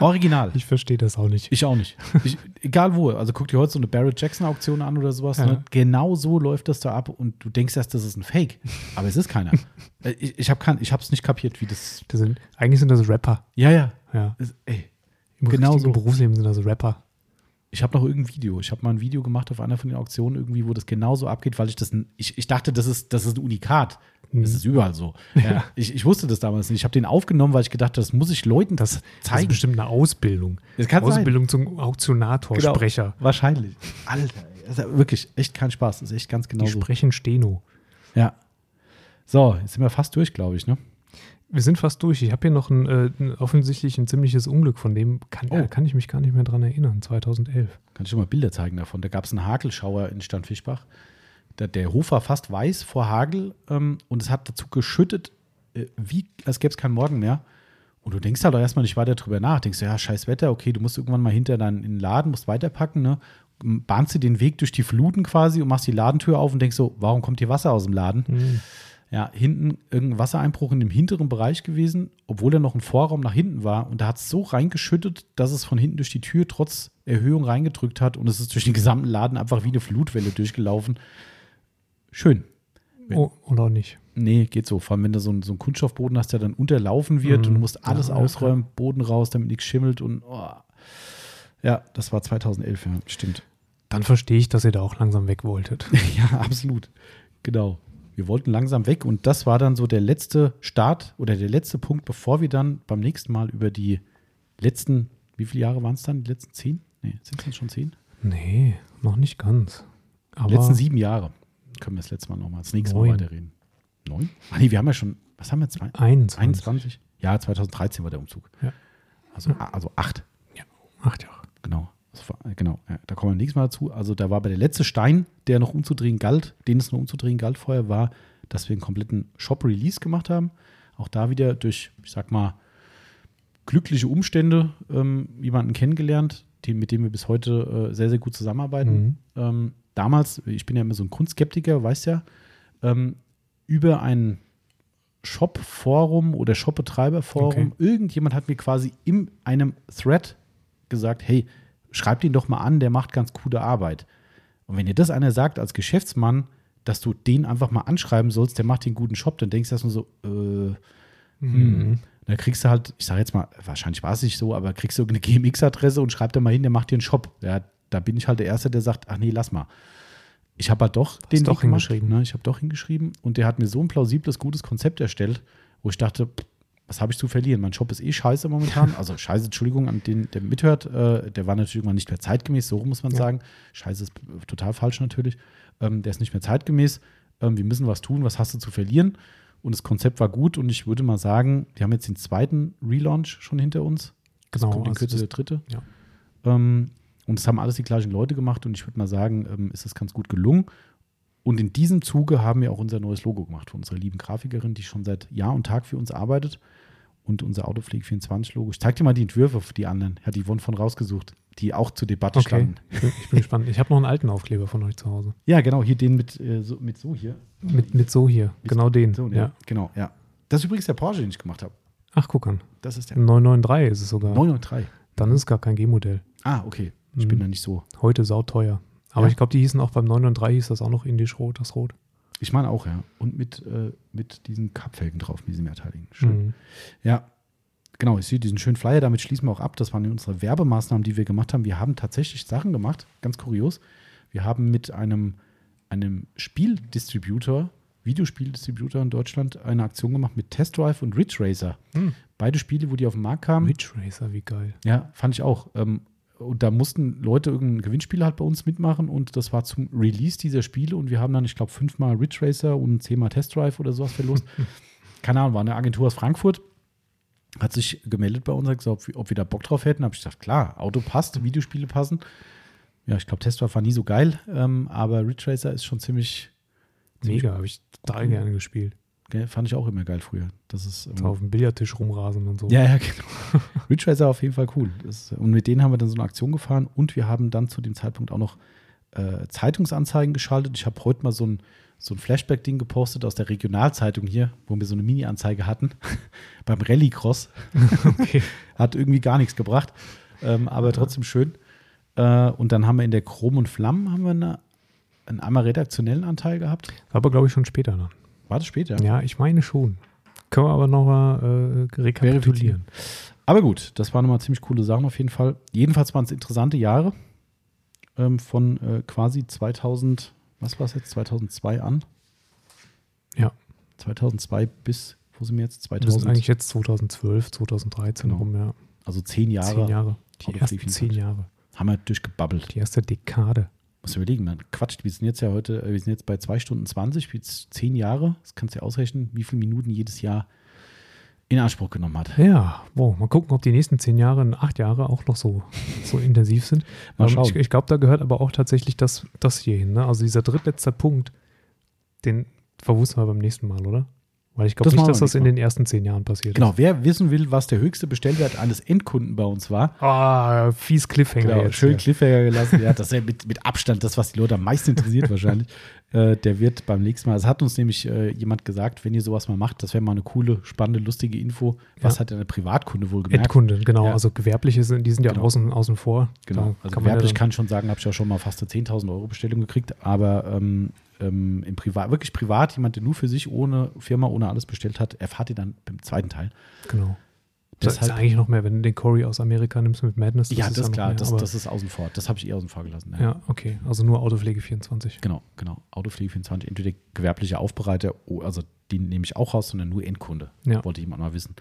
Original. Ich verstehe das auch nicht. Ich auch nicht. Ich, egal wo. Also guck dir heute so eine Barrett Jackson-Auktion an oder sowas. Ja. Ne? Genau so läuft das da ab und du denkst erst, das ist ein Fake. Aber es ist keiner. Äh, ich ich habe es nicht kapiert, wie das. das sind, eigentlich sind das Rapper. Ja, ja. ja. Ey, Im genau so. Berufsleben sind das Rapper. Ich habe noch irgendein Video. Ich habe mal ein Video gemacht auf einer von den Auktionen irgendwie, wo das genauso abgeht, weil ich das, ich, ich dachte, das ist, das ist ein Unikat. Mhm. Das ist überall so. Ja, ich, ich wusste das damals nicht. Ich habe den aufgenommen, weil ich gedacht habe, das muss ich Leuten das zeigen. Das ist bestimmt eine Ausbildung. Das kann Ausbildung sein. zum Auktionatorsprecher. Genau, wahrscheinlich. Alter, ist wirklich echt kein Spaß. Das ist echt ganz genau Die so. sprechen Steno. Ja. So, jetzt sind wir fast durch, glaube ich, ne? Wir sind fast durch. Ich habe hier noch ein, äh, offensichtlich ein ziemliches Unglück, von dem kann, oh. kann ich mich gar nicht mehr dran erinnern, 2011. Kann ich dir mal Bilder zeigen davon? Da gab es einen Hagelschauer in Standfischbach. Der, der, Hof war fast weiß vor Hagel ähm, und es hat dazu geschüttet, äh, wie als gäbe es keinen Morgen mehr. Und du denkst halt auch erstmal nicht weiter drüber nach. Denkst du, ja, scheiß Wetter, okay, du musst irgendwann mal hinter deinen in den Laden, musst weiterpacken, ne? Bahnst du den Weg durch die Fluten quasi und machst die Ladentür auf und denkst so, warum kommt hier Wasser aus dem Laden? Mhm ja, hinten irgendein Wassereinbruch in dem hinteren Bereich gewesen, obwohl er noch ein Vorraum nach hinten war. Und da hat es so reingeschüttet, dass es von hinten durch die Tür trotz Erhöhung reingedrückt hat und es ist durch den gesamten Laden einfach wie eine Flutwelle durchgelaufen. Schön. oh, oder nicht? Nee, geht so. Vor allem, wenn du so, einen, so einen Kunststoffboden hast, der dann unterlaufen wird mhm. und du musst alles ja, ausräumen, ja. Boden raus, damit nichts schimmelt und oh. ja, das war 2011, ja, stimmt. Dann verstehe ich, dass ihr da auch langsam weg wolltet. ja, absolut. Genau wir wollten langsam weg und das war dann so der letzte Start oder der letzte Punkt, bevor wir dann beim nächsten Mal über die letzten, wie viele Jahre waren es dann? Die letzten zehn? Nee, sind es schon zehn? Nee, noch nicht ganz. Aber letzten sieben Jahre können wir das letzte Mal nochmal, das nächste neun. Mal weiterreden. Neun? Ach nee, wir haben ja schon, was haben wir? Zwei, 21. 21? Ja, 2013 war der Umzug. Ja. Also, also acht. Ja, acht Jahre. Genau. War, genau, ja, da kommen wir nächstes Mal dazu. Also da war bei der letzte Stein, der noch umzudrehen galt, den es noch umzudrehen galt vorher, war, dass wir einen kompletten Shop-Release gemacht haben. Auch da wieder durch, ich sag mal, glückliche Umstände ähm, jemanden kennengelernt, die, mit dem wir bis heute äh, sehr, sehr gut zusammenarbeiten. Mhm. Ähm, damals, ich bin ja immer so ein Kunstskeptiker, weißt ja, ähm, über ein Shop-Forum oder Shop-Betreiber-Forum, okay. irgendjemand hat mir quasi in einem Thread gesagt, hey, schreibt ihn doch mal an, der macht ganz coole Arbeit. Und wenn dir das einer sagt als Geschäftsmann, dass du den einfach mal anschreiben sollst, der macht den guten Shop, dann denkst du erstmal so, äh, hm. Mhm. Dann kriegst du halt, ich sage jetzt mal, wahrscheinlich war es nicht so, aber kriegst du eine GMX-Adresse und schreib da mal hin, der macht dir einen Shop. Ja, da bin ich halt der Erste, der sagt, ach nee, lass mal. Ich habe halt doch Hast den doch hingeschrieben. ne? Ich habe doch hingeschrieben und der hat mir so ein plausibles, gutes Konzept erstellt, wo ich dachte, was habe ich zu verlieren? Mein Job ist eh scheiße momentan. Also scheiße, Entschuldigung an den, der mithört. Äh, der war natürlich irgendwann nicht mehr zeitgemäß, so muss man ja. sagen. Scheiße ist total falsch natürlich. Ähm, der ist nicht mehr zeitgemäß. Ähm, wir müssen was tun, was hast du zu verlieren? Und das Konzept war gut und ich würde mal sagen, wir haben jetzt den zweiten Relaunch schon hinter uns. Genau. Das kommt in Kürze also der dritte. Ja. Ähm, und es haben alles die gleichen Leute gemacht und ich würde mal sagen, ähm, ist das ganz gut gelungen. Und in diesem Zuge haben wir auch unser neues Logo gemacht von unserer lieben Grafikerin, die schon seit Jahr und Tag für uns arbeitet und unser Autopflege 24 Logo. Ich zeig dir mal die Entwürfe für die anderen. Hat die Yvonne von rausgesucht, die auch zur Debatte okay. standen. Ich bin, gespannt. Ich habe noch einen alten Aufkleber von euch zu Hause. Ja, genau, hier den mit, äh, so, mit so hier. Mit, mit so hier, mit genau den. So, ja. Genau, ja. Das ist übrigens der Porsche, den ich gemacht habe. Ach, guck an. Das ist der. 993 ist es sogar. 993. Dann ist es gar kein G-Modell. Ah, okay. Ich mhm. bin da nicht so. Heute sauteuer. Aber ja? ich glaube, die hießen auch beim 993 hieß das auch noch Indisch Rot, das Rot. Ich meine auch, ja. Und mit, äh, mit diesen Kappfelgen drauf, mit diesen mehrteiligen. Schön. Mhm. Ja, genau, ich sehe diesen schönen Flyer, damit schließen wir auch ab. Das waren unsere Werbemaßnahmen, die wir gemacht haben. Wir haben tatsächlich Sachen gemacht, ganz kurios. Wir haben mit einem, einem Spieldistributor, Videospieldistributor in Deutschland, eine Aktion gemacht mit Test Drive und Ridge Racer. Hm. Beide Spiele, wo die auf den Markt kamen. Ridge Racer, wie geil. Ja, fand ich auch. Ähm, und da mussten Leute irgendein Gewinnspiel halt bei uns mitmachen und das war zum Release dieser Spiele und wir haben dann, ich glaube, fünfmal Ridge Racer und zehnmal Test Drive oder sowas verlost. Keine Ahnung, war eine Agentur aus Frankfurt hat sich gemeldet bei uns, gesagt, ob, wir, ob wir da Bock drauf hätten. Habe ich gesagt, klar, Auto passt, Videospiele passen. Ja, ich glaube, Testdrive war nie so geil, ähm, aber Ridge Racer ist schon ziemlich. Mega, habe ich total gerne gespielt. Fand ich auch immer geil früher. Das ist ähm, auf dem Billardtisch rumrasen und so. Ja, ja, genau. Ridge Racer auf jeden Fall cool. Das, und mit denen haben wir dann so eine Aktion gefahren und wir haben dann zu dem Zeitpunkt auch noch äh, Zeitungsanzeigen geschaltet. Ich habe heute mal so ein, so ein Flashback-Ding gepostet aus der Regionalzeitung hier, wo wir so eine Mini-Anzeige hatten beim Rallycross. okay. Hat irgendwie gar nichts gebracht, ähm, aber trotzdem schön. Äh, und dann haben wir in der Chrom und Flammen haben wir eine, einen einmal redaktionellen Anteil gehabt. Aber glaube ich schon später dann. War das später? Ja, ich meine schon. Können wir aber noch mal äh, rekapitulieren. Aber gut, das waren nochmal ziemlich coole Sachen auf jeden Fall. Jedenfalls waren es interessante Jahre ähm, von äh, quasi 2000, was war es jetzt, 2002 an? Ja. 2002 bis, wo sind wir jetzt? 2000? Das ist eigentlich jetzt 2012, 2013 genau. rum, ja. Also zehn Jahre. Zehn Jahre. Die ersten zehn Jahre. Haben wir durchgebabbelt. Die erste Dekade muss überlegen, man quatscht, wir sind jetzt ja heute, äh, wir sind jetzt bei zwei Stunden 20, jetzt zehn Jahre, das kannst du ja ausrechnen, wie viele Minuten jedes Jahr in Anspruch genommen hat. Ja, wow, mal gucken, ob die nächsten zehn Jahre, acht Jahre auch noch so, so intensiv sind. Mal ähm, schauen. Ich, ich glaube, da gehört aber auch tatsächlich das, das hier hin. Ne? Also dieser drittletzte Punkt, den verwussten wir beim nächsten Mal, oder? Weil ich glaube nicht, dass das in den ersten zehn Jahren passiert genau, ist. Genau, wer wissen will, was der höchste Bestellwert eines Endkunden bei uns war. Ah, fies Cliffhanger. Genau, jetzt, schön ja. Cliffhanger gelassen. ja, das ist ja mit, mit Abstand das, was die Leute am meisten interessiert wahrscheinlich. Äh, der wird beim nächsten Mal, es hat uns nämlich äh, jemand gesagt, wenn ihr sowas mal macht, das wäre mal eine coole, spannende, lustige Info. Was ja. hat denn der Privatkunde wohl gemerkt? Endkunde, genau. Ja. Also gewerbliche sind, die sind ja genau. außen, außen vor. Genau. Da also kann gewerblich kann schon sagen, habe ich ja schon mal fast eine 10.000 Euro Bestellung gekriegt, aber ähm, ähm, im Privat, wirklich privat, jemand, der nur für sich ohne Firma, ohne alles bestellt hat, erfahrt ihr dann beim zweiten Teil. Genau. Das ist eigentlich noch mehr, wenn du den Corey aus Amerika nimmst mit Madness. Das ja, das ist klar, mehr, das, das, ist außen vor. Das habe ich eher außen vor gelassen. Ja. ja. okay. Also nur Autopflege 24. Genau, genau. Autopflege 24, entweder gewerbliche Aufbereiter, also die nehme ich auch raus, sondern nur Endkunde. Ja. Wollte jemand mal wissen.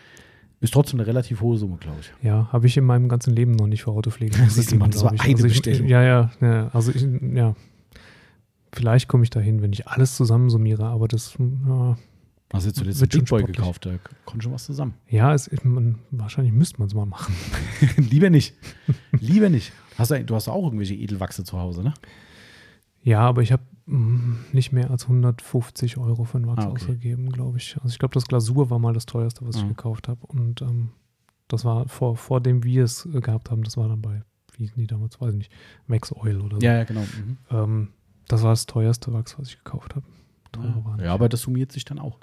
Ist trotzdem eine relativ hohe Summe, glaube ich. Ja, habe ich in meinem ganzen Leben noch nicht für Autopflege. Siehst du mal, das war eine also Bestellung. ja, ja, ja. Also ich, ja, Vielleicht komme ich dahin, wenn ich alles zusammensummiere, aber das. Ja, Hast du jetzt den Big Boy gekauft? Da kommt schon was zusammen. Ja, es, man, wahrscheinlich müsste man es mal machen. Lieber nicht. Lieber nicht. Hast du, du hast auch irgendwelche Edelwachse zu Hause, ne? Ja, aber ich habe mm, nicht mehr als 150 Euro für einen Wachs ah, okay. ausgegeben, glaube ich. Also ich glaube, das Glasur war mal das teuerste, was ah. ich gekauft habe. Und ähm, das war vor, vor dem wir es äh, gehabt haben, das war dann bei, wie hießen die damals, weiß ich nicht, Max Oil oder so. Ja, ja, genau. Mhm. Ähm, das war das teuerste Wachs, was ich gekauft habe. Ja, ja, aber das summiert sich dann auch.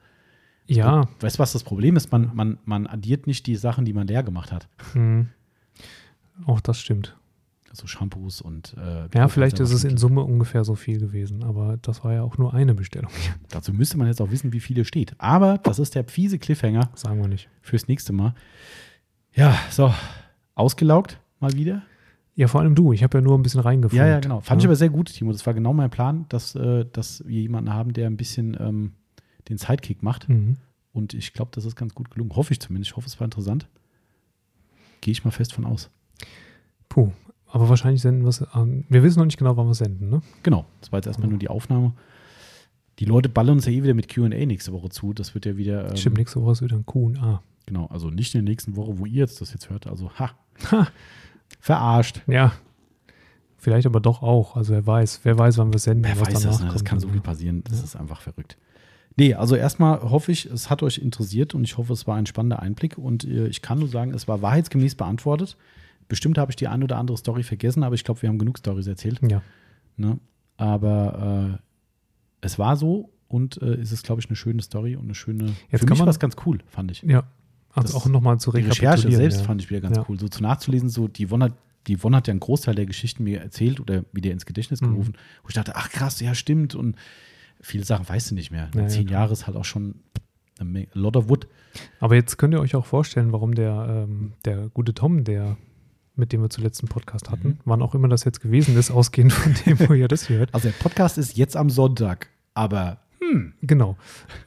Ja. Du, weißt du, was das Problem ist? Man, man, man addiert nicht die Sachen, die man leer gemacht hat. Mhm. Auch das stimmt. Also Shampoos und. Äh, ja, vielleicht ist es in Summe ungefähr so viel gewesen, aber das war ja auch nur eine Bestellung. Dazu müsste man jetzt auch wissen, wie viele steht. Aber das ist der fiese Cliffhanger. Sagen wir nicht. Fürs nächste Mal. Ja, so. Ausgelaugt mal wieder. Ja, vor allem du. Ich habe ja nur ein bisschen reingefunden. Ja, ja, genau. Fand ja. ich aber sehr gut, Timo. Das war genau mein Plan, dass, äh, dass wir jemanden haben, der ein bisschen ähm, den Sidekick macht. Mhm. Und ich glaube, das ist ganz gut gelungen. Hoffe ich zumindest. Ich hoffe, es war interessant. Gehe ich mal fest von aus. Puh, aber wahrscheinlich senden wir es an. Wir wissen noch nicht genau, wann wir senden, ne? Genau. Das war jetzt erstmal nur die Aufnahme. Die Leute ballern uns ja eh wieder mit QA nächste Woche zu. Das wird ja wieder. Ähm, Stimmt, nächste Woche ist wieder ein QA. Genau, also nicht in der nächsten Woche, wo ihr jetzt das jetzt hört. Also, ha. ha. Verarscht. Ja. Vielleicht aber doch auch. Also wer weiß, wer weiß, wann wir senden. Wer weiß das, ne? das kann so viel passieren. Das ja. ist einfach verrückt. Nee, also erstmal hoffe ich, es hat euch interessiert und ich hoffe, es war ein spannender Einblick und äh, ich kann nur sagen, es war wahrheitsgemäß beantwortet. Bestimmt habe ich die ein oder andere Story vergessen, aber ich glaube, wir haben genug Stories erzählt. Ja. Ne? Aber äh, es war so und äh, es ist, glaube ich, eine schöne Story und eine schöne. Jetzt für mich war es ganz cool, fand ich. Ja, also auch nochmal zu rekapitulieren. Die Recherche selbst ja. fand ich wieder ganz ja. cool. So zu nachzulesen, so die Won hat, die Won hat ja einen Großteil der Geschichten mir erzählt oder wieder ins Gedächtnis mhm. gerufen, mhm. wo ich dachte, ach krass, ja, stimmt. Und viele Sachen weißt du nicht mehr. Ja, Zehn Jahre ist halt auch schon a lot of wood. Aber jetzt könnt ihr euch auch vorstellen, warum der, ähm, der gute Tom, der mit dem wir zuletzt einen Podcast hatten, mhm. wann auch immer das jetzt gewesen ist, ausgehend von dem, wo ihr das hört. Also der Podcast ist jetzt am Sonntag, aber hm, genau.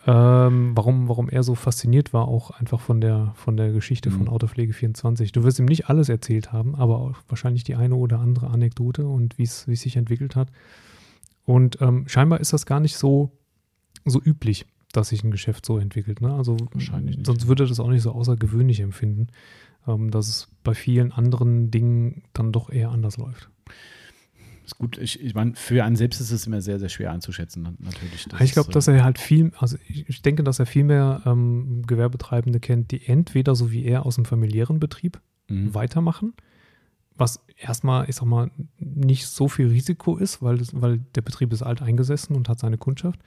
Ähm, warum, warum er so fasziniert war, auch einfach von der, von der Geschichte mhm. von Autopflege 24. Du wirst ihm nicht alles erzählt haben, aber auch wahrscheinlich die eine oder andere Anekdote und wie es sich entwickelt hat. Und ähm, scheinbar ist das gar nicht so, so üblich, dass sich ein Geschäft so entwickelt. Ne? Also wahrscheinlich nicht. sonst würde das auch nicht so außergewöhnlich empfinden, ähm, dass es bei vielen anderen Dingen dann doch eher anders läuft. ist gut. Ich, ich meine, für einen selbst ist es immer sehr, sehr schwer einzuschätzen, natürlich. Das ich glaube, dass er halt viel, also ich denke, dass er viel mehr ähm, Gewerbetreibende kennt, die entweder so wie er aus dem familiären Betrieb mhm. weitermachen, was erstmal, ich sag mal, nicht so viel Risiko ist, weil, das, weil der Betrieb ist alt eingesessen und hat seine Kundschaft.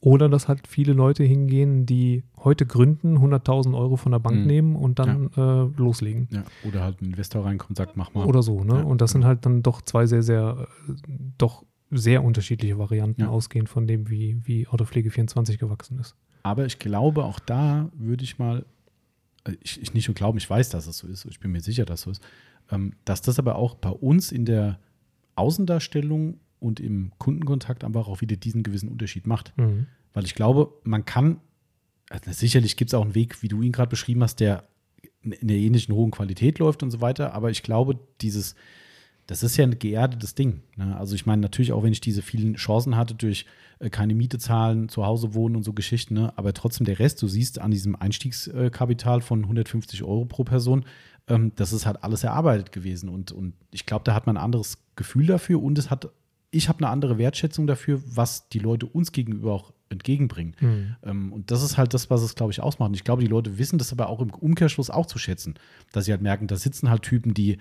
Oder dass halt viele Leute hingehen, die heute gründen, 100.000 Euro von der Bank mhm. nehmen und dann ja. äh, loslegen. Ja. Oder halt ein Investor reinkommt und sagt, mach mal. Oder so, ne? Ja, und das genau. sind halt dann doch zwei sehr, sehr, doch sehr unterschiedliche Varianten, ausgehend von dem, wie, wie Autopflege 24 gewachsen ist. Aber ich glaube, auch da würde ich mal, äh, ich, ich nicht nur glauben, ich weiß, dass es so ist, ich bin mir sicher, dass es so ist, dass das aber auch bei uns in der Außendarstellung und im Kundenkontakt einfach auch wieder diesen gewissen Unterschied macht. Mhm. Weil ich glaube, man kann, also sicherlich gibt es auch einen Weg, wie du ihn gerade beschrieben hast, der in der ähnlichen hohen Qualität läuft und so weiter, aber ich glaube, dieses, das ist ja ein geerdetes Ding. Ne? Also ich meine, natürlich auch, wenn ich diese vielen Chancen hatte durch äh, keine Miete zahlen, zu Hause wohnen und so Geschichten, ne? aber trotzdem der Rest, du siehst an diesem Einstiegskapital von 150 Euro pro Person, ähm, das ist halt alles erarbeitet gewesen und, und ich glaube, da hat man ein anderes Gefühl dafür und es hat ich habe eine andere Wertschätzung dafür, was die Leute uns gegenüber auch entgegenbringen. Mhm. Ähm, und das ist halt das, was es, glaube ich, ausmacht. Und ich glaube, die Leute wissen das aber auch im Umkehrschluss auch zu schätzen, dass sie halt merken, da sitzen halt Typen, die,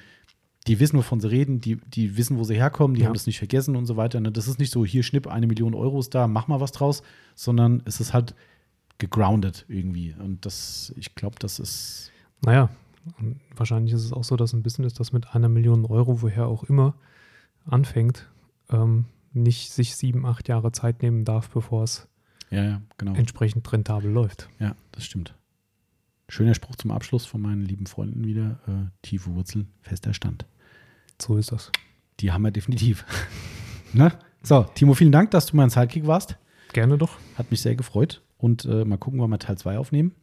die wissen, wovon sie reden, die, die wissen, wo sie herkommen, die ja. haben das nicht vergessen und so weiter. Ne? Das ist nicht so, hier schnipp, eine Million Euro ist da, mach mal was draus, sondern es ist halt gegroundet irgendwie. Und das, ich glaube, das ist. Naja, wahrscheinlich ist es auch so, dass ein Business, das mit einer Million Euro, woher auch immer, anfängt, ähm, nicht sich sieben, acht Jahre Zeit nehmen darf, bevor es ja, ja, genau. entsprechend rentabel läuft. Ja, das stimmt. Schöner Spruch zum Abschluss von meinen lieben Freunden wieder. Äh, tiefe Wurzeln, fester Stand. So ist das. Die haben wir definitiv. ne? So, Timo, vielen Dank, dass du mein Sidekick warst. Gerne doch. Hat mich sehr gefreut. Und äh, mal gucken, wann wir Teil 2 aufnehmen.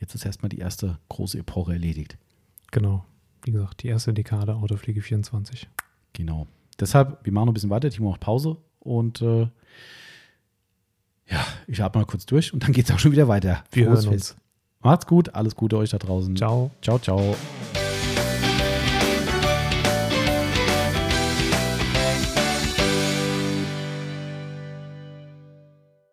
Jetzt ist erstmal die erste große Epoche erledigt. Genau. Wie gesagt, die erste Dekade Autopflege 24. Genau. Deshalb, wir machen noch ein bisschen weiter. Timo macht Pause und äh, ja, ich atme mal kurz durch und dann geht es auch schon wieder weiter. Wir Frohes hören uns. Macht's gut, alles Gute euch da draußen. Ciao. Ciao, ciao.